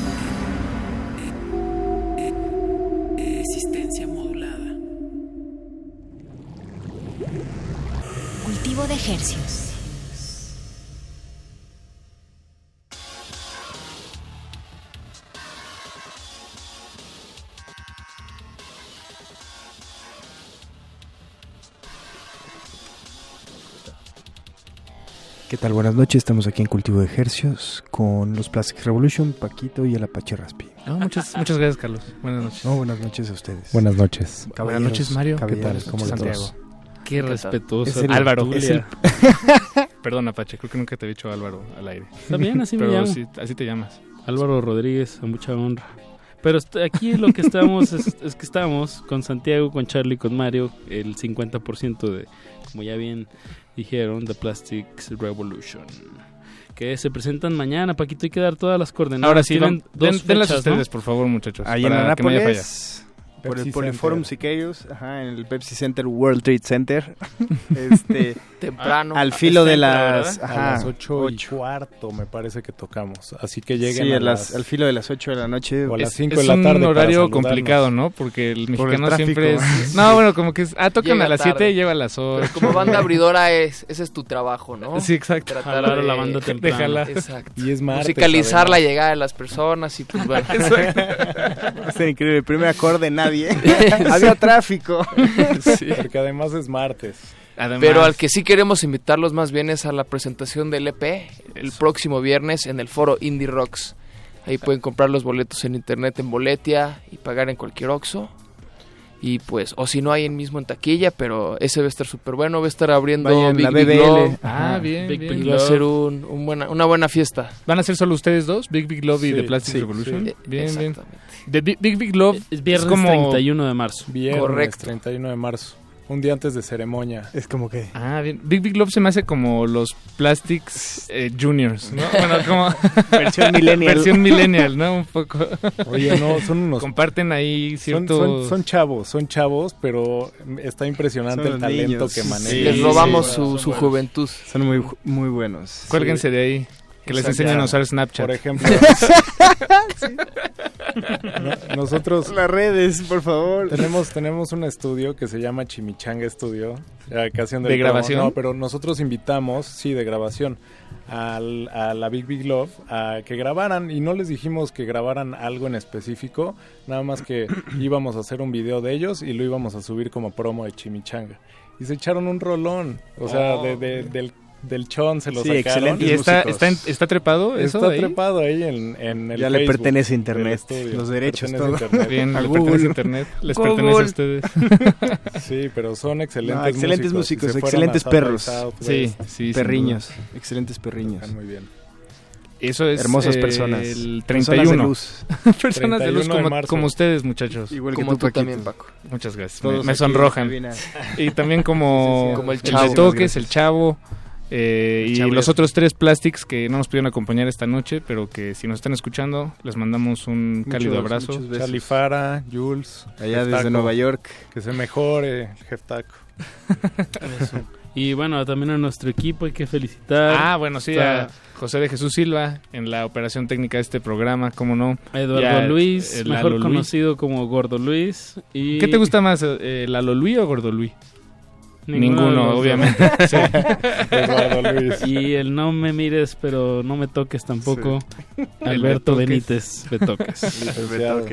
Cultivo de ejercios. ¿Qué tal? Buenas noches, estamos aquí en Cultivo de Ejercios con los Plastic Revolution, Paquito y el Apache Raspi. No, muchas, muchas gracias, Carlos. Buenas noches. No, buenas noches a ustedes. Buenas noches. Buenas noches, Mario. ¿Qué tal? ¿cómo? Santiago. Qué respetuoso. Es el- Álvaro. Es el... Perdón, Apache, creo que nunca te he dicho Álvaro al aire. Está bien, así me Pero llamo. sí, así te llamas. Álvaro Rodríguez, a mucha honra. Pero aquí lo que estamos es, es que estamos con Santiago, con Charlie, con Mario, el 50% de, como ya bien dijeron, The Plastics Revolution. Que se presentan mañana, Paquito, hay que dar todas las coordenadas. Ahora sí, Tienen den- dos den- denlas ¿no? ustedes, por favor, muchachos. Ahí en para que no haya Anápolis. Por el Poliforum. Siqueiros, ajá, en el Pepsi Center, World Trade Center. este, Temprano. Al filo de las... Ajá, a las ocho y cuarto me parece que tocamos. Así que lleguen Sí, a a las- al filo de las 8 de la noche. O a las Es- 5 es de la tarde. un para horario complicado, ¿no? Porque el Por el mexicano tráfico. siempre es... No, bueno, como que es... Ah, tocan Llega a las tarde. 7 y lleva a las 8. Pero como banda abridora es, ese es tu trabajo, ¿no? Sí, exacto. Tratar Jalar de- la banda temprano. Déjala. Exacto. Y es martes, Musicalizar la llegada de las personas y pues bueno. Ser increíble. El primer acorde, nadie. Había tráfico. Sí. Porque además es martes. Además, Pero al que sí queremos invitarlos más bien es a la presentación del EP el próximo viernes en el foro Indie Rocks. Ahí pueden comprar los boletos en internet en Boletia y pagar en cualquier Oxxo. Y pues, o si no hay en mismo en taquilla, pero ese va a estar súper bueno. Va a estar abriendo Vayan, Big la Big. Love. Ah, bien, Big bien. Big Va a ser un, un buena, una buena fiesta. ¿Van a ser solo ustedes dos? Big Big Love y The Plastic sí, Revolution. sí. Bien, bien. The Big Big, Big Love Es viernes como 31 de marzo. Viernes Correcto. 31 de marzo. Un día antes de ceremonia. Es como que... Ah, bien. Big Big Love se me hace como los Plastics eh, Juniors, ¿no? Bueno, como... Versión millennial. Versión millennial, ¿no? Un poco. Oye, no, son unos... Comparten ahí ciertos... son, son chavos, son chavos, pero está impresionante Son el talento niños. que manejan. Sí, Les robamos sí. su, su juventud. Son muy, muy buenos. Cuélguense de ahí. Que les enseñen a usar Snapchat. Por ejemplo, no- nosotros Las redes, por favor. tenemos tenemos un estudio que se llama Chimichanga Studio, casi ¿De grabación? No, pero nosotros invitamos, sí, de grabación, al- a la Big Big Love a que grabaran y no les dijimos que grabaran algo en específico, nada más que íbamos a hacer un video de ellos y lo íbamos a subir como promo de Chimichanga. Y se echaron un rolón, o sea, de- de- del, del chon se lo Sí, sacaron. excelentes ¿Y está, está, en- está trepado eso Está ahí? trepado ahí en, en el Ya le Facebook pertenece a Internet, los derechos, todo. Internet. Bien, A le Google. pertenece a Internet. Les Google. pertenece a ustedes. Sí, pero son excelentes No, excelentes músicos. músicos, excelentes South perros. Southwest. Sí, sí. perriños, excelentes perriños. Están muy bien. Eso es Hermosas eh, personas. El Personas de 31. luz. Personas de 31 luz de como, marzo. como ustedes, muchachos. Igual Como que tú, tú, también, Paco. Muchas gracias. Todos me, me sonrojan. Y también como, Sí, sí, sí. Como el el chavo. de toques, el chavo. Eh, y los otros tres plastics que no nos pudieron acompañar esta noche, pero que si nos están escuchando, les mandamos un cálido Muchos, abrazo. Charlie Fara, Jules. Allá desde Nueva York. Que se mejore, Jeff Taco. Y bueno, también a nuestro equipo hay que felicitar. Ah, bueno, sí, a José de Jesús Silva en la operación técnica de este programa, cómo no. a Eduardo Luis, el mejor Lalo Luis. conocido como Gordo Luis. Y ¿Qué te gusta más, eh, Lalo Luis o Gordo Luis? Ninguno, Ninguno, obviamente. Sí. Eduardo Luis. Y el no me mires, pero no me toques tampoco. Alberto Betoques. Benítez Betoques. Licenciado.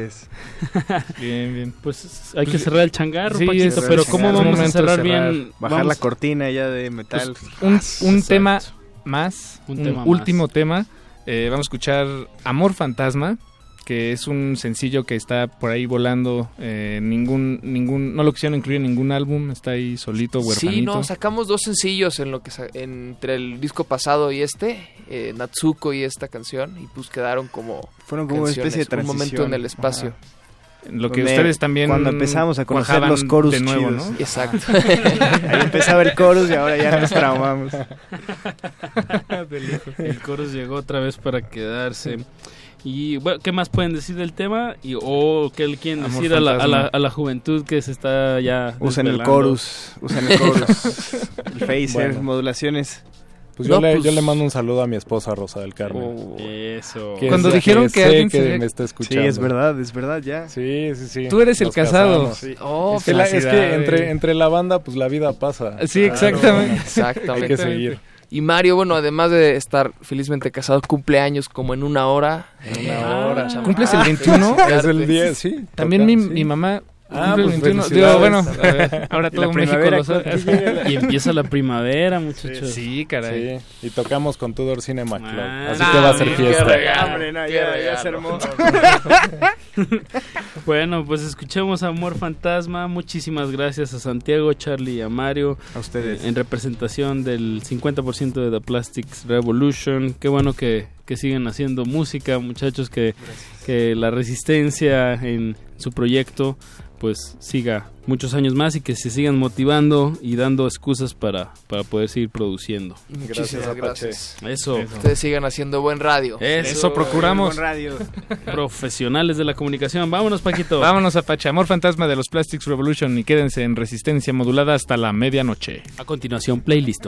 Bien, bien. Pues hay que Pues, cerrar el changarro, sí, Paquito, pero ¿cómo vamos a cerrar cerrar. bien? Bajar Vamos- la cortina ya de metal. un, Ah, un exacto. tema más, Un un, tema último tema. Eh, vamos a escuchar Amor Fantasma, que es un sencillo que está por ahí volando. eh, ningún, ningún, no lo quisieron incluir en ningún álbum, está ahí solito, huerfanito. Sí, no, sacamos dos sencillos en lo que sa- entre el disco pasado y este, eh, Natsuko y esta canción, y pues quedaron como Fueron como una especie de canciones, un momento transición. en el espacio. Lo que Donde ustedes también cuando empezamos a conocer los coros de nuevo, chidos. ¿no? Exacto. Ahí empezaba el chorus y ahora ya nos traumamos. El coro llegó otra vez para quedarse. Y bueno, ¿qué más pueden decir del tema? Y, o qué le quieren Amor decir a la, a, la, a la juventud que se está ya. Usan el chorus, usan el chorus. el phaser, Bueno. modulaciones. Pues yo, No, le, pues- yo le mando un saludo a mi esposa Rosa del Carmen. Oh. Eso. que Cuando es- dijeron que sé alguien que se- me está Sí, escuchando. es verdad, es verdad, ya. Sí, sí, sí. Tú eres el Nos casado. casamos. Oh, Es que, la- es que entre, entre la banda, pues la vida pasa. Sí, exactamente. Hay Exactamente. que seguir. Y Mario, bueno, además de estar felizmente casado, cumple años como en una hora. En una Ah, hora. chama- ¿Cumples el 21? Es el 10, sí. También toca, mi, sí. mi mamá Ah, pues el 21. felicidades. Digo, bueno, a ver, ahora todo México lo sabe. Y empieza la primavera, muchachos. Sí, caray. Sí, y tocamos con Tudor Cinema Club. Ah, así no, que va a ser fiesta. regalo. No, ya, ya regalo. se armó. Bueno, pues escuchemos Amor Fantasma. Muchísimas gracias a Santiago, Charlie y a Mario. A ustedes. En representación del 50% de The Plastics Revolution. Qué bueno que, que siguen haciendo música, muchachos, que, que la resistencia en su proyecto pues siga muchos años más y que se sigan motivando y dando excusas para, para poder seguir produciendo. Muchísimas Apache. gracias. Eso. Ustedes sigan haciendo buen radio. Eso, Eso procuramos. Con radio. Profesionales de la comunicación. Vámonos, Paquito. Vámonos a Pachamor Fantasma de los Plastics Revolution y quédense en resistencia modulada hasta la medianoche. A continuación, playlist.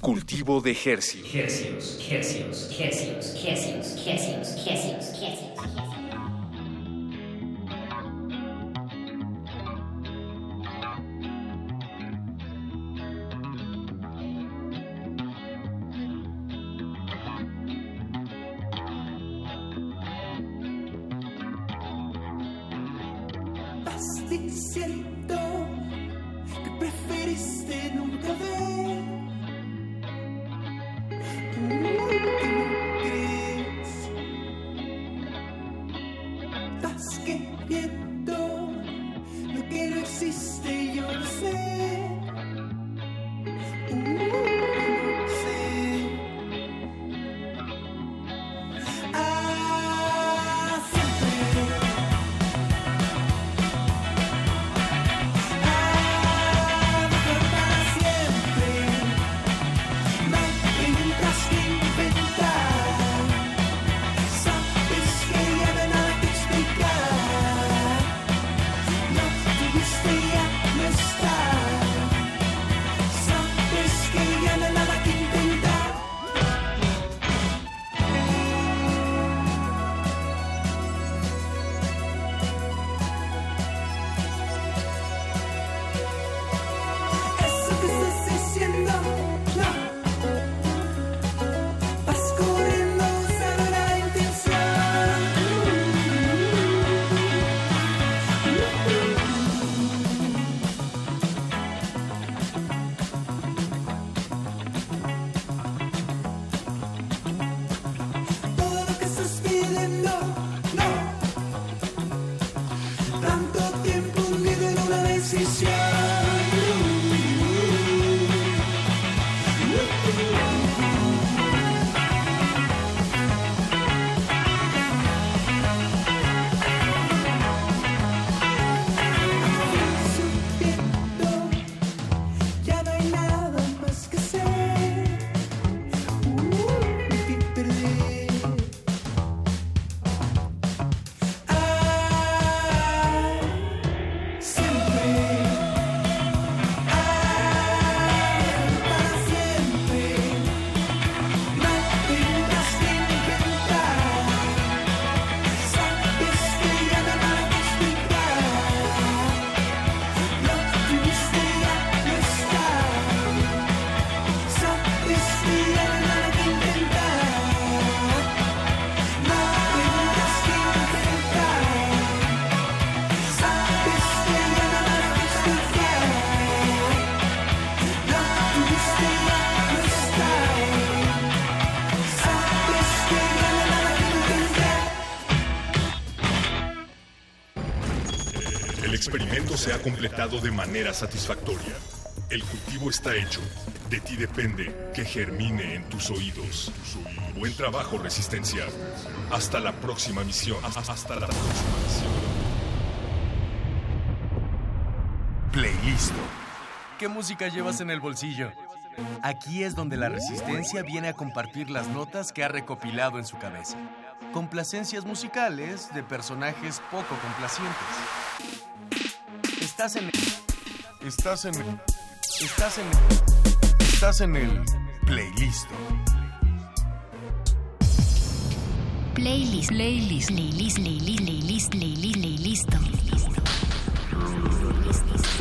Cultivo de Hercios. Hercios, hercios, hercios, hercios, hercios, hercios, diciendo que preferiste nunca ver. ¿Qué crees? Estás queriendo lo que no existe. experimento de manera satisfactoria. El cultivo está hecho. De ti depende que germine en tus oídos. Buen trabajo, Resistencia. Hasta la próxima misión. Hasta la próxima misión. Playlist. ¿Qué música llevas en el bolsillo? Aquí es donde la resistencia viene a compartir las notas que ha recopilado en su cabeza. Complacencias musicales de personajes poco complacientes. Estás en Estás en Estás en Estás en el playlist. Playlist, playlist, playlist, playlist, playlist, playlist, playlist. Playlist.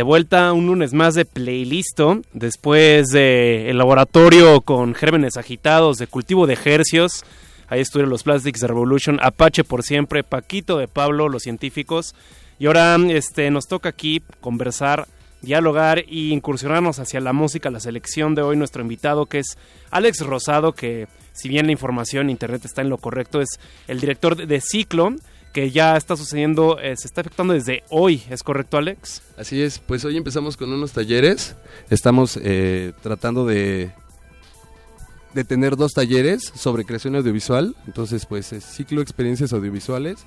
De vuelta un lunes más de Playlisto, después de el laboratorio con gérmenes agitados de cultivo de ejercios. Ahí estuvieron los Plastics de Revolution, Apache por siempre, Paquito de Pablo, los científicos. Y ahora este, nos toca aquí conversar, dialogar e incursionarnos hacia la música, la selección de hoy. Nuestro invitado que es Alex Rosado, que si bien la información internet está en lo correcto, es el director de Ciclo, que ya está sucediendo, eh, se está efectuando desde hoy. ¿Es correcto, Alex? Así es, pues hoy empezamos con unos talleres. Estamos eh, tratando de, de tener dos talleres sobre creación audiovisual. Entonces, pues es ciclo experiencias audiovisuales.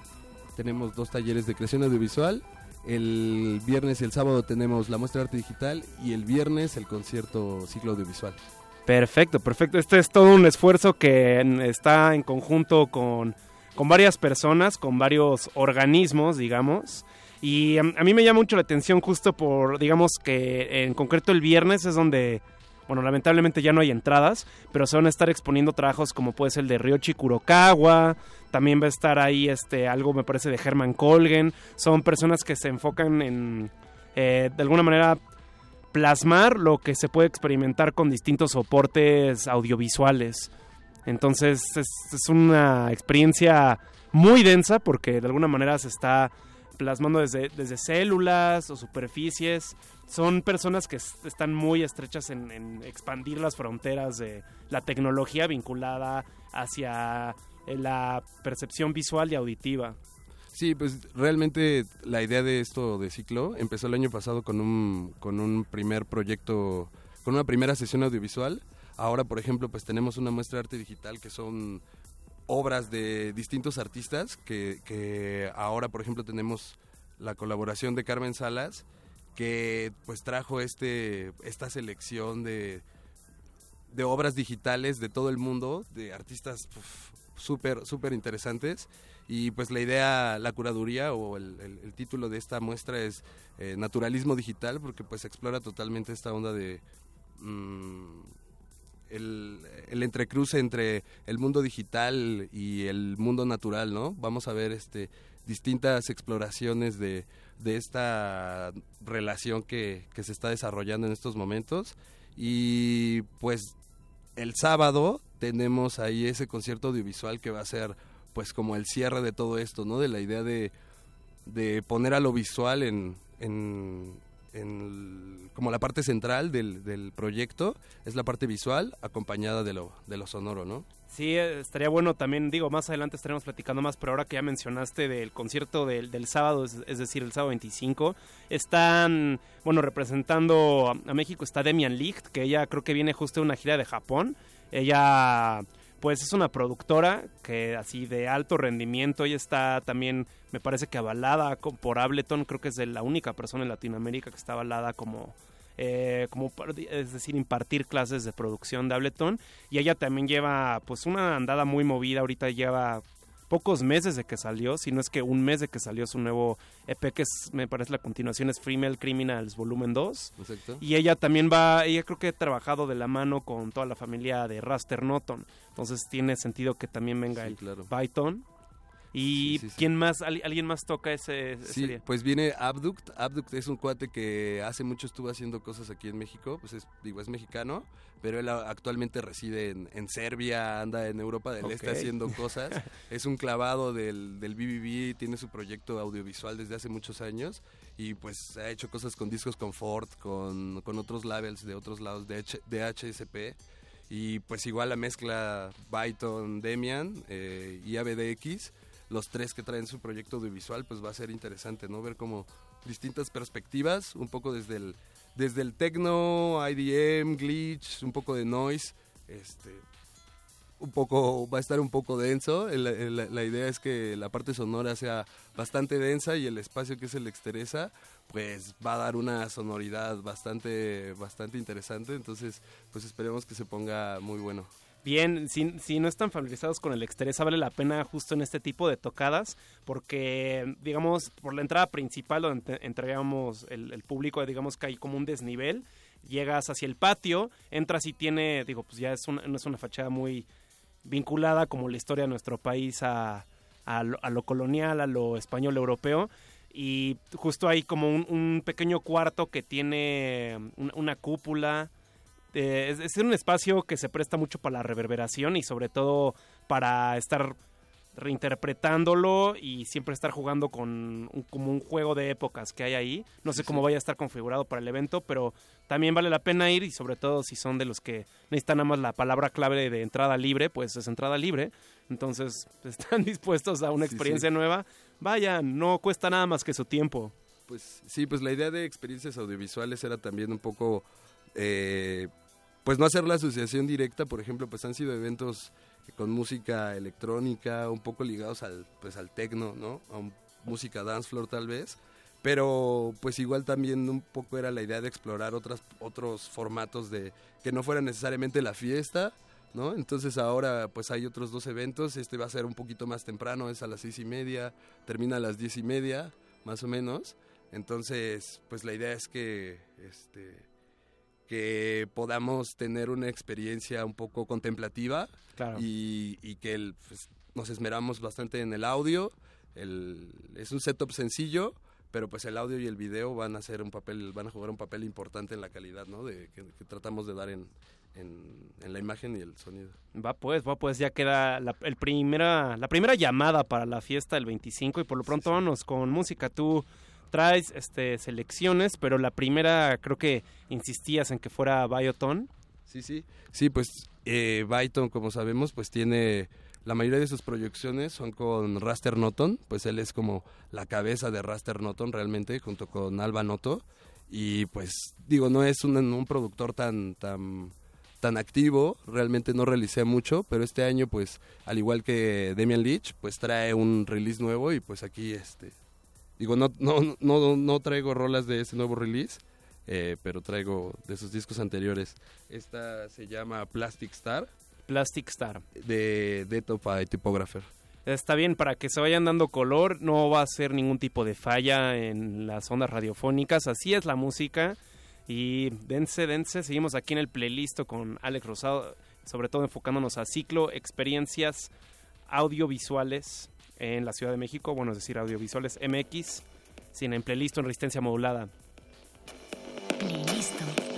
Tenemos dos talleres de creación audiovisual. El viernes y el sábado tenemos la muestra de arte digital y el viernes el concierto ciclo audiovisual. Perfecto, perfecto. Este es todo un esfuerzo que está en conjunto con, con varias personas, con varios organismos, digamos. Y mm, a mí me llama mucho la atención justo por, digamos que en concreto el viernes es donde, bueno, lamentablemente ya no hay entradas, pero se van a estar exponiendo trabajos como puede ser el de Ryochi Kurokawa, también va a estar ahí este algo me parece de Herman Colgen. Son personas que se enfocan en, eh, de alguna manera, plasmar lo que se puede experimentar con distintos soportes audiovisuales. Entonces es, una experiencia muy densa porque de alguna manera se está plasmando desde, desde células o superficies. Son personas que es- están muy estrechas en, en expandir las fronteras de la tecnología vinculada hacia eh, la percepción visual y auditiva. Sí, pues realmente la idea de esto de ciclo empezó el año pasado con un, con un primer proyecto, con una primera sesión audiovisual. Ahora, por ejemplo, pues tenemos una muestra de arte digital que son obras de distintos artistas, que, que ahora, por ejemplo, tenemos la colaboración de Carmen Salas, que pues trajo este, esta selección de, de obras digitales de todo el mundo, de artistas súper, súper interesantes. Y pues la idea, la curaduría o el título de esta muestra es eh, Naturalismo Digital, porque pues explora totalmente esta onda de... mm, el, el entrecruce entre el mundo digital y el mundo natural, ¿no? Vamos a ver este distintas exploraciones de, de esta relación que, que se está desarrollando en estos momentos. Y pues el sábado tenemos ahí ese concierto audiovisual que va a ser pues como el cierre de todo esto, ¿no? De la idea de, de poner a lo visual en, en, en como la parte central del, del proyecto, es la parte visual acompañada de lo, de lo sonoro, ¿no? Sí, eh, estaría bueno también, digo, más adelante estaremos platicando más, pero ahora que ya mencionaste del concierto del, del sábado, es, es decir, el sábado 25, están, bueno, representando a, a México está Demian Licht, que ella creo que viene justo de una gira de Japón. Ella pues es una productora que así de alto rendimiento. Ella está también, me parece que avalada por Ableton. Creo que es de la única persona en Latinoamérica que está avalada como eh, como es decir impartir clases de producción de Ableton y ella también lleva pues una andada muy movida ahorita lleva pocos meses de que salió si no es que un mes de que salió su nuevo EP que es, me parece la continuación es Female Criminals volumen 2 Exacto. y ella también va ella creo que ha trabajado de la mano con toda la familia de Raster Noton entonces tiene sentido que también venga el Byton y Sí, sí, quién más Al- alguien más toca ese, ese Sí, día? pues viene Abduct. Abduct es un cuate que hace mucho estuvo haciendo cosas aquí en México. Pues es, digo, es mexicano, pero él actualmente reside en, en Serbia, anda en Europa del Este Ok. haciendo cosas. es un clavado del, del BBB, tiene su proyecto audiovisual desde hace muchos años y pues ha hecho cosas con discos con Ford, con, con otros labels de otros lados de, H- de HSP. Y pues igual la mezcla Byton, Demian eh, y ABDX, los tres que traen su proyecto audiovisual, pues va a ser interesante, ¿no? Ver como distintas perspectivas, un poco desde el, desde el techno, IDM, glitch, un poco de noise, este, un poco, va a estar un poco denso. El- la idea es que la parte sonora sea bastante densa y el espacio que es el exteresa, pues va a dar una sonoridad bastante, bastante interesante. Entonces, pues esperemos que se ponga muy bueno. Bien, si, no están familiarizados con el Exteresa, vale la pena justo en este tipo de tocadas, porque, digamos, por la entrada principal donde entregamos el, público, digamos que hay como un desnivel, llegas hacia el patio, entras y tiene, digo, pues ya es una, no es una fachada muy vinculada como la historia de nuestro país a, lo, a lo colonial, a lo español europeo. Y justo hay como un, pequeño cuarto que tiene una cúpula, eh, es, es un espacio que se presta mucho para la reverberación y sobre todo para estar reinterpretándolo y siempre estar jugando con un, como un juego de épocas que hay ahí. No sé cómo vaya a estar configurado para el evento, pero también vale la pena ir y sobre todo si son de los que necesitan nada más la palabra clave de entrada libre, pues es entrada libre. Entonces están dispuestos a una Sí, experiencia sí. nueva. Vayan, no cuesta nada más que su tiempo. Pues sí, pues la idea de experiencias audiovisuales era también un poco, eh, pues no hacer la asociación directa, por ejemplo, pues han sido eventos con música electrónica, un poco ligados al, pues al techno, ¿no? A música dance floor tal vez, pero pues igual también un poco era la idea de explorar otras, otros formatos de que no fuera necesariamente la fiesta, ¿no? Entonces ahora pues hay otros dos eventos, este va a ser un poquito más temprano, es a las seis y media, termina a las diez y media, más o menos. Entonces, pues la idea es que, este, que podamos tener una experiencia un poco contemplativa Claro. y, y que el, pues, nos esmeramos bastante en el audio. El, es un setup sencillo, pero pues el audio y el video van a hacer un papel, van a jugar un papel importante en la calidad, ¿no? De, que, que tratamos de dar en, en, en la imagen y el sonido. Va pues, va pues, ya queda la, el primera, la primera llamada para la fiesta del 25 y por lo pronto vámonos con música. Tú traes este, selecciones, pero la primera creo que insistías en que fuera Bioton. Sí, sí. Sí, pues eh, como sabemos, pues tiene la mayoría de sus proyecciones son con Raster Noton, pues él es como la cabeza de Raster Noton realmente, junto con Alba Noto. Y pues digo, no es un, un productor tan, tan, tan activo, realmente no realicé mucho, pero este año pues al igual que Damian Leach, pues trae un release nuevo y pues aquí este... Digo, no, no, no, no traigo rolas de ese nuevo release, eh, pero traigo de sus discos anteriores. Esta se llama Plastic Star. Plastic Star. De Detopa Typographer. Está bien, para que se vayan dando color, no va a ser ningún tipo de falla en las ondas radiofónicas, así es la música. Y dense, dense, seguimos aquí en el playlist con Alex Rosado, sobre todo enfocándonos a ciclo, experiencias audiovisuales en la Ciudad de México, bueno, es decir, audiovisuales MX, sin en playlist en resistencia modulada. Thank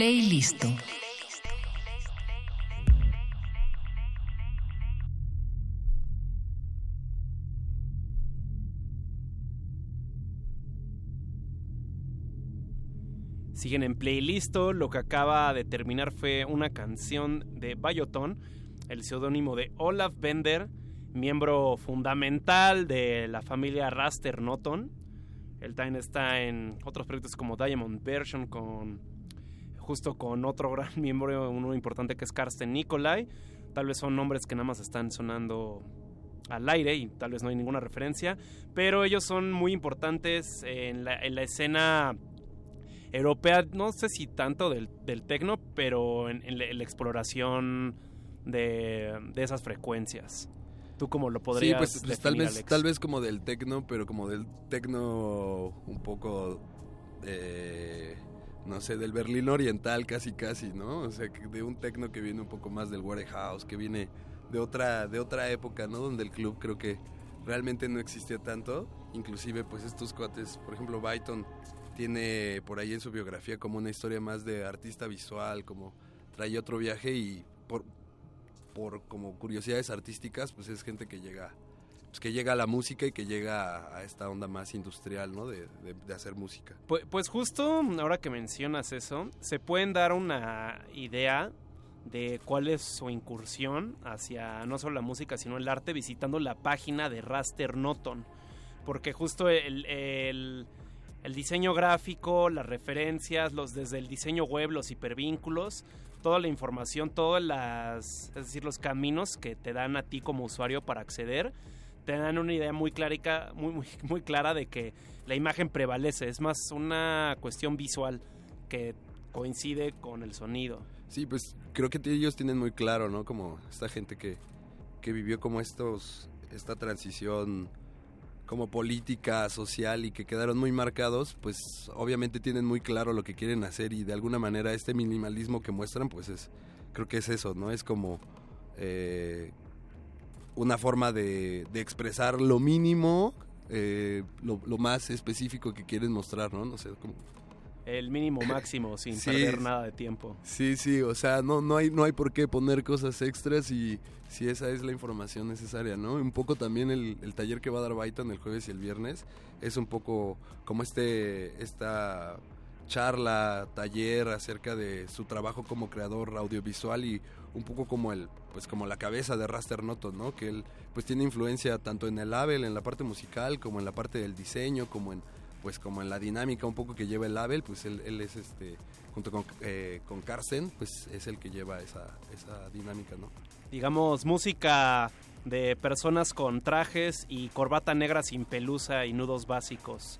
Playlisto. Siguen en playlisto. Lo que acaba de terminar fue una canción de Bayoton, el seudónimo de Olaf Bender, miembro fundamental de la familia Raster Noton. Él también está en otros proyectos como Diamond Version, con justo con otro gran miembro, uno importante que es Karsten Nikolai. Tal vez son nombres que nada más están sonando al aire y tal vez no hay ninguna referencia, pero ellos son muy importantes en la, en la escena europea, no sé si tanto del, del tecno, pero en, en la, en la exploración de, de esas frecuencias. ¿Tú cómo lo podrías Sí, pues, pues, tal vez Alex? tal vez como del tecno, pero como del tecno un poco eh, no sé, del Berlín oriental casi casi, ¿no? O sea, de un tecno que viene un poco más del warehouse, que viene de otra de otra época, ¿no? Donde el club creo que realmente no existía tanto, inclusive pues estos cuates, por ejemplo, Byton tiene por ahí en su biografía como una historia más de artista visual, como trae otro viaje y por por como curiosidades artísticas, pues es gente que llega pues que llega a la música y que llega a, esta onda más industrial, ¿no? De, hacer música. Pues, justo ahora que mencionas eso, se pueden dar una idea de cuál es su incursión hacia no solo la música, sino el arte visitando la página de Raster Noton. Porque justo el, el- el diseño gráfico, las referencias, los desde el diseño web, los hipervínculos, toda la información, todas las, es decir, los caminos que te dan a ti como usuario para acceder, te dan una idea muy clárica, muy, muy, muy clara de que la imagen prevalece. Es más una cuestión visual que coincide con el sonido. Sí, pues creo que ellos tienen muy claro, ¿no? Como esta gente que, que vivió como estos, esta transición como política, social y que quedaron muy marcados, pues obviamente tienen muy claro lo que quieren hacer y de alguna manera este minimalismo que muestran, pues es, creo que es eso, ¿no? Es como eh, una forma de, de expresar lo mínimo, eh, lo, lo más específico que quieren mostrar, ¿no? No sé, como... El mínimo máximo sin Sí. perder nada de tiempo. Sí, sí, o sea, no, no, hay, no hay por qué poner cosas extras y si esa es la información necesaria, ¿no? Un poco también el, el taller que va a dar Byton el jueves y el viernes es un poco como este, esta charla, taller acerca de su trabajo como creador audiovisual y un poco como el, pues como la cabeza de Raster Noto, ¿no? Que él pues tiene influencia tanto en el label, en la parte musical, como en la parte del diseño, como en pues como en la dinámica un poco que lleva el label, pues él, él es este, junto con, eh, con Carsten, pues es el que lleva esa, esa dinámica, ¿no? Digamos, música de personas con trajes y corbata negra sin pelusa y nudos básicos.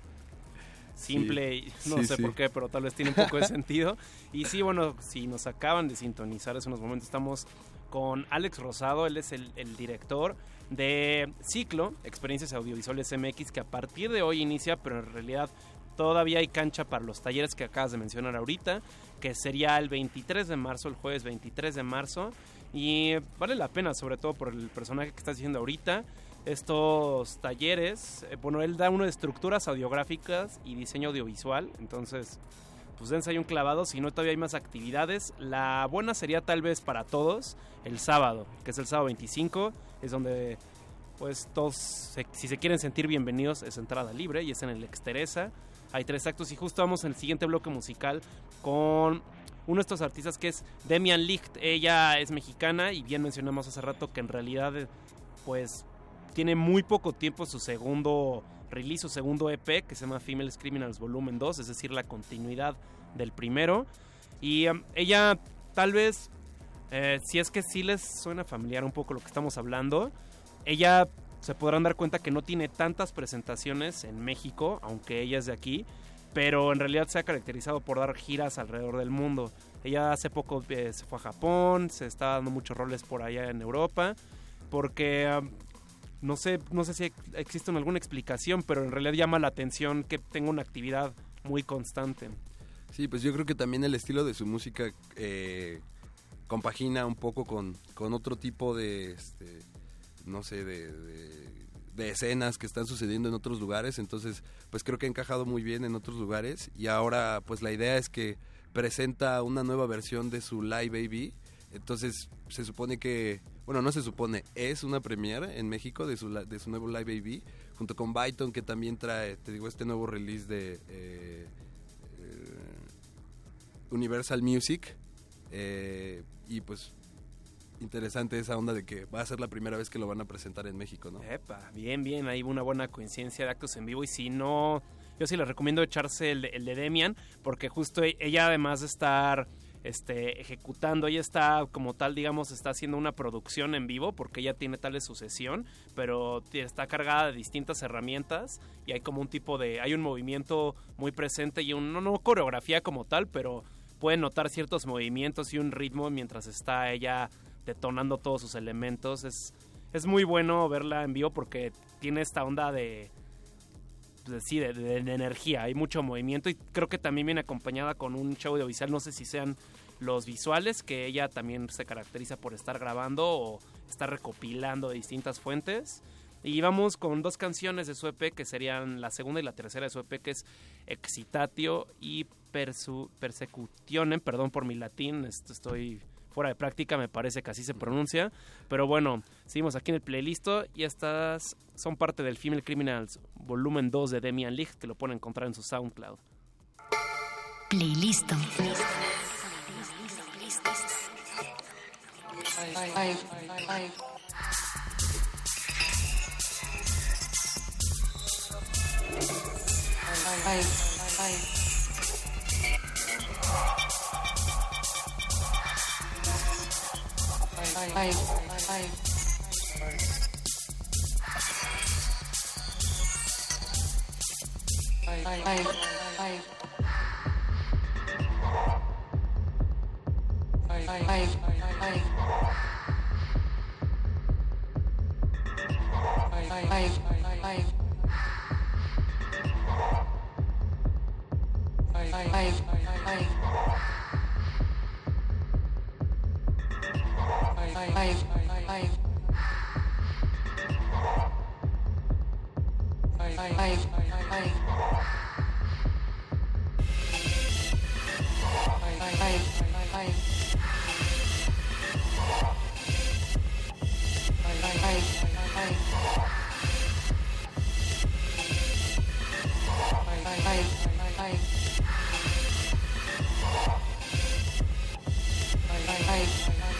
Simple, y no sí, sé sí. por qué, pero tal vez tiene un poco de sentido. Y sí, bueno, si nos acaban de sintonizar hace unos momentos, estamos con Alex Rosado, él es el, director de Ciclo, Experiencias Audiovisuales MX, que a partir de hoy inicia, pero en realidad todavía hay cancha para los talleres que acabas de mencionar ahorita, que sería el 23 de marzo, el jueves 23 de marzo. Y vale la pena, sobre todo por el personaje que estás diciendo ahorita. Estos talleres, eh, bueno, él da uno de estructuras audiográficas y diseño audiovisual, entonces pues dense ahí un clavado, si no todavía hay más actividades. La buena sería tal vez para todos el sábado, que es el sábado 25, es donde pues todos, si se quieren sentir bienvenidos, es entrada libre y es en el Exteresa. Hay tres actos y justo vamos en el siguiente bloque musical con uno de estos artistas que es Demian Licht. Ella es mexicana y bien mencionamos hace rato que en realidad eh, pues tiene muy poco tiempo su segundo release, su segundo EP que se llama Female Criminals Volumen 2, es decir, la continuidad del primero. Y um, ella tal vez, eh, si es que sí les suena familiar un poco lo que estamos hablando, ella se podrán dar cuenta que no tiene tantas presentaciones en México, aunque ella es de aquí, pero en realidad se ha caracterizado por dar giras alrededor del mundo. Ella hace poco eh, se fue a Japón, se está dando muchos roles por allá en Europa, porque um, no sé, no sé si existe alguna explicación, pero en realidad llama la atención que tenga una actividad muy constante. Sí, pues yo creo que también el estilo de su música eh, compagina un poco con, con otro tipo de, este, no sé, de, de- de escenas que están sucediendo en otros lugares. Entonces, pues creo que ha encajado muy bien en otros lugares. Y ahora, pues la idea es que presenta una nueva versión de su Live Baby. Entonces se supone que, bueno, no se supone, es una premiere en México de su, de su nuevo Live Baby, junto con Byton que también trae, te digo, este nuevo release de eh, eh, Universal Music. Eh, y pues interesante esa onda de que va a ser la primera vez que lo van a presentar en México, ¿no? Epa, bien, bien, ahí una buena coincidencia de actos en vivo y si no, yo sí les recomiendo echarse el el de Demian porque justo e- ella además de estar este, ejecutando, ella está como tal, digamos, está haciendo una producción en vivo porque ella tiene tal sucesión, pero está cargada de distintas herramientas y hay como un tipo de, hay un movimiento muy presente y un, no, no coreografía como tal, pero pueden notar ciertos movimientos y un ritmo mientras está ella detonando todos sus elementos. Es, es muy bueno verla en vivo porque tiene esta onda de, de- sí, de, energía, hay mucho movimiento y creo que también viene acompañada con un show audiovisual, no sé si sean los visuales, que ella también se caracteriza por estar grabando o estar recopilando de distintas fuentes. Y vamos con dos canciones de su EP que serían la segunda y la tercera de su EP que es Excitatio y Persu, Persecutionem, perdón por mi latín, esto estoy fuera de práctica, me parece que así se pronuncia. Pero bueno, seguimos aquí en el playlist y estas son parte del Female Criminals volumen 2 de Demian League, que lo pueden encontrar en su SoundCloud. Playlist. Bye.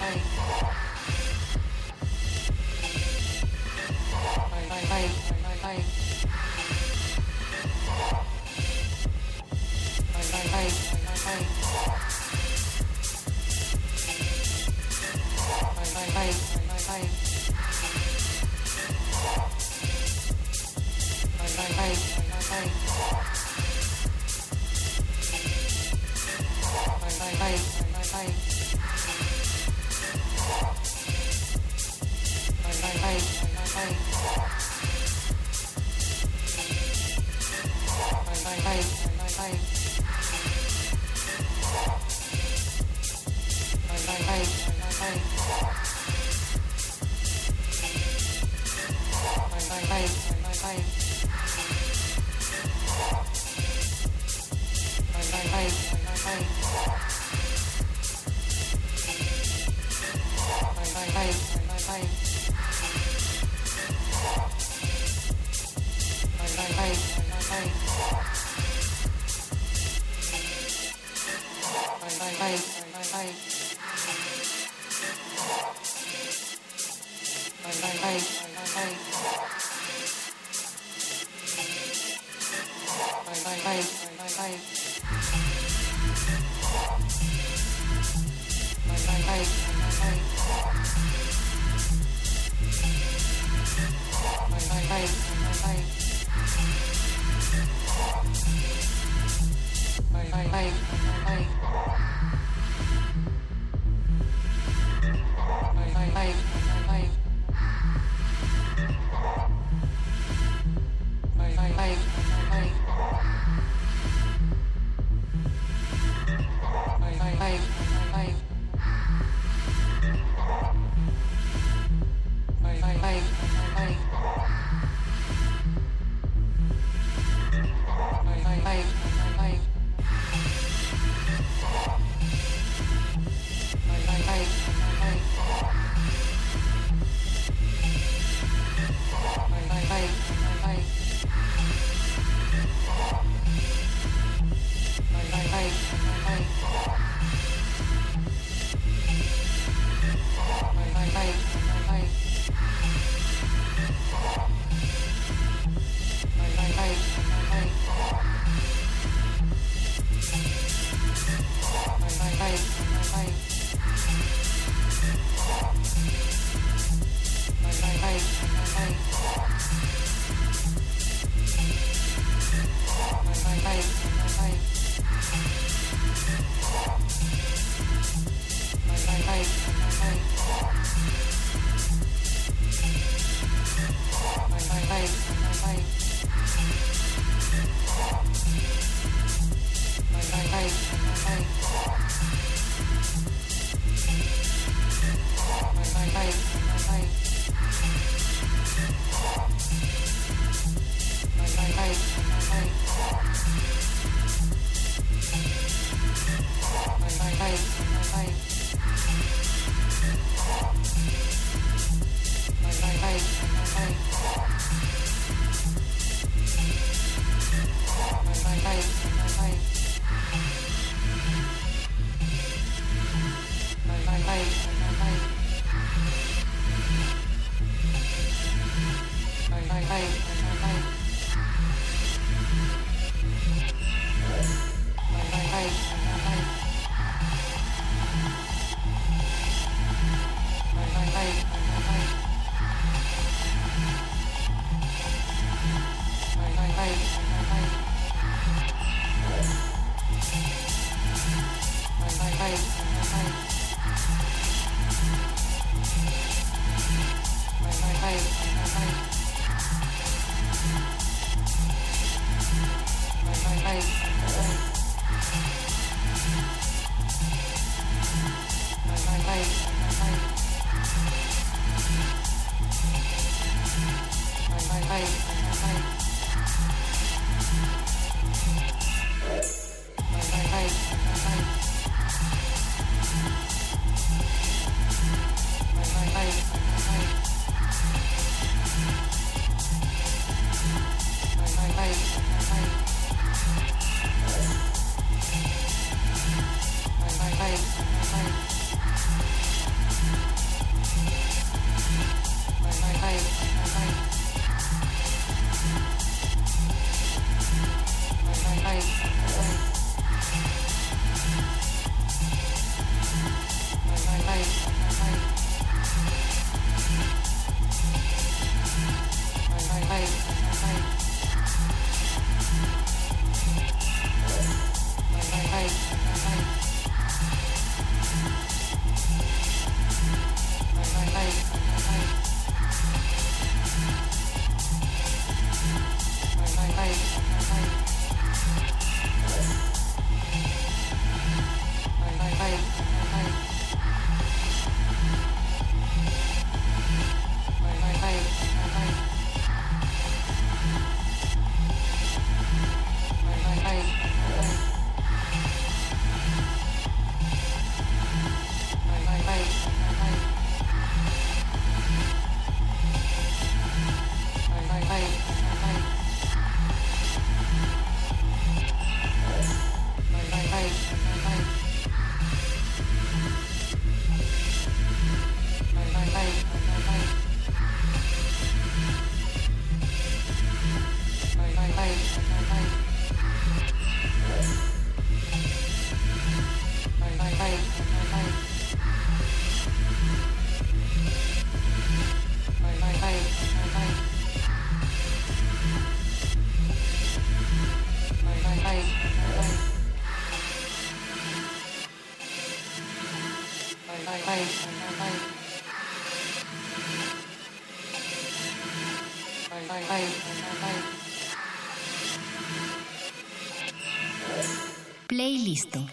Bye. はい。Bye. はい、は、Playlist.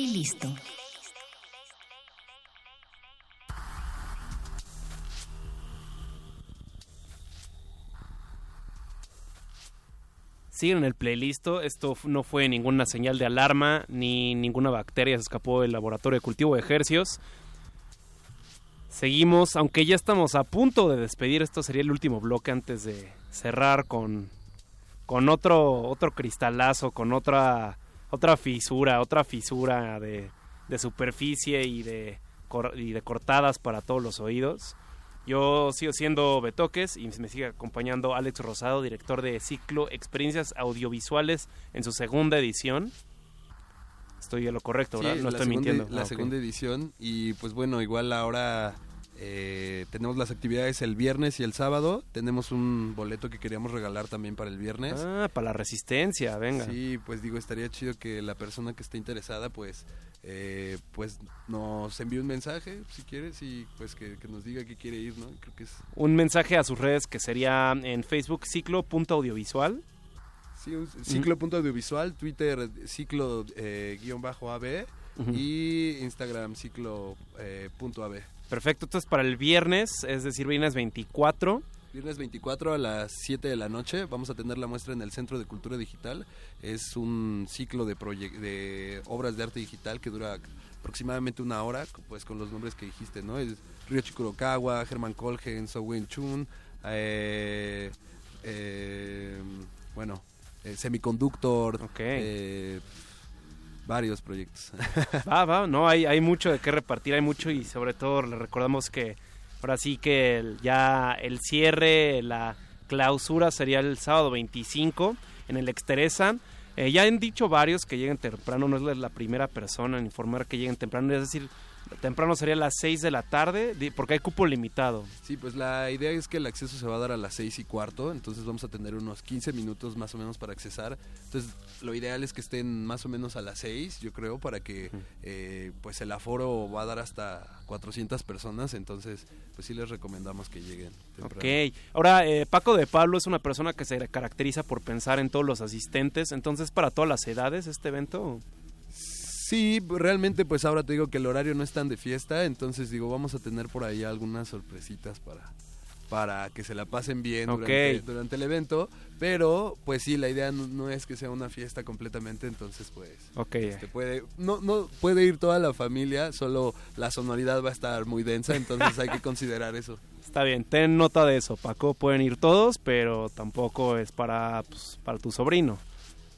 Playlist. Siguen en el playlist. Esto no fue ninguna señal de alarma ni ninguna bacteria se escapó del laboratorio de cultivo de ejercios. Seguimos, aunque ya estamos a punto de despedir, esto sería el último bloque antes de cerrar con, con otro, otro cristalazo, con otra, otra fisura, otra fisura de, de superficie y de, y de cortadas para todos los oídos. Yo sigo siendo Betoques y me sigue acompañando Alex Rosado, director de Ciclo Experiencias Audiovisuales en su segunda edición. Estoy en lo correcto, Sí, ¿verdad? No la estoy segunda- mintiendo. La Ah, ok. segunda edición y pues bueno, igual ahora eh, tenemos las actividades el viernes y el sábado. Tenemos un boleto que queríamos regalar también para el viernes. Ah, para la resistencia, venga. Sí, pues digo, estaría chido que la persona que esté interesada pues eh, pues nos envíe un mensaje si quieres y pues que, que nos diga que quiere ir, ¿no? Creo que es... Un mensaje a sus redes que sería en Facebook ciclo.audiovisual. Sí, un ciclo.audiovisual, Twitter ciclo eh, y Instagram ciclo eh. Perfecto, entonces para el viernes, es decir, viernes 24. Viernes 24 a las 7 de la noche vamos a tener la muestra en el Centro de Cultura Digital. Es un ciclo de, de obras de arte digital que dura aproximadamente una hora, pues con los nombres que dijiste, ¿no? Es Ryoichi Kurokawa, Herman Colgen, So Chun, eh, eh, bueno, eh, Semiconductor, eh, varios proyectos. Va, va, no, hay, hay mucho de qué repartir, hay mucho y sobre todo le recordamos que ahora sí que el- ya el cierre, la clausura sería el sábado 25 en el Exteresa. Eh, ya han dicho varios que lleguen temprano, no es la- primera persona en informar que lleguen temprano, es decir, temprano sería a las 6 de la tarde porque hay cupo limitado. Sí, pues la idea es que el acceso se va a dar a las seis y cuarto, entonces vamos a tener unos 15 minutos más o menos para accesar. Entonces, lo ideal es que estén más o menos a las 6, yo creo, para que eh, pues el aforo va a dar hasta 400 personas, entonces pues sí les recomendamos que lleguen. temprano. Ok, ahora eh, Paco de Pablo es una persona que se caracteriza por pensar en todos los asistentes, entonces para todas las edades este evento... Sí, realmente pues ahora te digo que el horario no es tan de fiesta, entonces digo, vamos a tener por ahí algunas sorpresitas para para que se la pasen bien durante, durante el evento, pero pues sí, la idea no, no es que sea una fiesta completamente, entonces pues Ok. este, puede no no puede ir toda la familia, solo la sonoridad va a estar muy densa, entonces hay que considerar eso. Está bien, ten nota de eso, Paco. Pueden ir todos, pero tampoco es para, pues, para tu sobrino.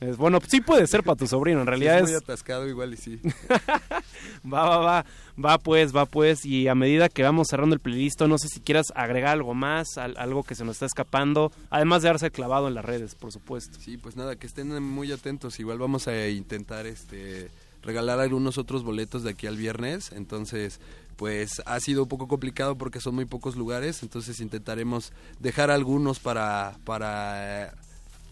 Es, bueno, sí puede ser para tu sobrino, en realidad es muy es... atascado igual y sí. Va, va, va, va pues, va pues. Y a medida que vamos cerrando el playlist, no sé si quieras agregar algo más, al- algo que se nos está escapando, además de darse clavado en las redes, por supuesto. Sí, pues nada, que estén muy atentos. Igual vamos a intentar este regalar algunos otros boletos de aquí al viernes. Entonces, pues ha sido un poco complicado porque son muy pocos lugares. Entonces intentaremos dejar algunos para, para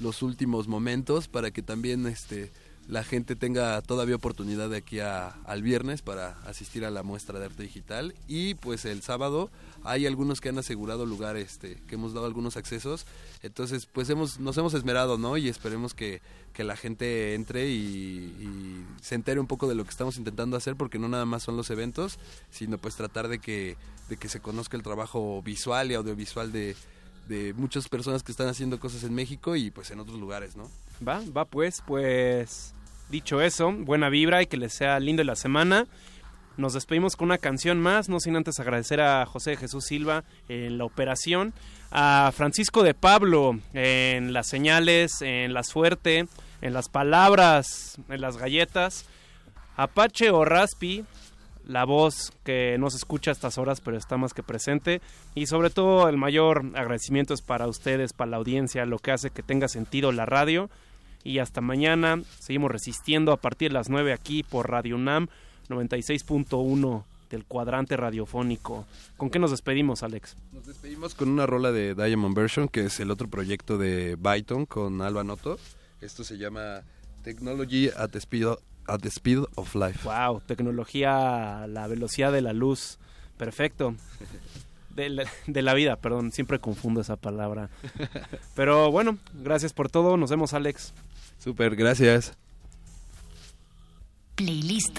los últimos momentos, para que también este la gente tenga todavía oportunidad de aquí a- al viernes para asistir a la muestra de arte digital. Y pues el sábado hay algunos que han asegurado lugar este que hemos dado algunos accesos. Entonces pues hemos nos hemos esmerado no y esperemos que, que la gente entre y, y se entere un poco de lo que estamos intentando hacer porque no nada más son los eventos sino pues tratar de que de que se conozca el trabajo visual y audiovisual de de muchas personas que están haciendo cosas en México y pues en otros lugares, ¿no? Va, va pues, pues dicho eso, buena vibra y que les sea lindo la semana. Nos despedimos con una canción más, no sin antes agradecer a José Jesús Silva en la operación, a Francisco de Pablo en las señales, en la suerte, en las palabras, en las galletas, Apache o Raspi, la voz que no se escucha a estas horas pero está más que presente y sobre todo el mayor agradecimiento es para ustedes, para la audiencia, lo que hace que tenga sentido la radio y hasta mañana seguimos resistiendo a partir de las 9 aquí por Radio UNAM 96.1 del cuadrante radiofónico. ¿Con qué nos despedimos, Alex? Nos despedimos con una rola de Diamond Version, que es el otro proyecto de Byton con Alba Noto. Esto se llama Technology at the at the speed of Life. Wow, tecnología a la velocidad de la luz. Perfecto. De la, de la vida, perdón, siempre confundo esa palabra. Pero bueno, gracias por todo. Nos vemos, Alex. Super, gracias. Playlist.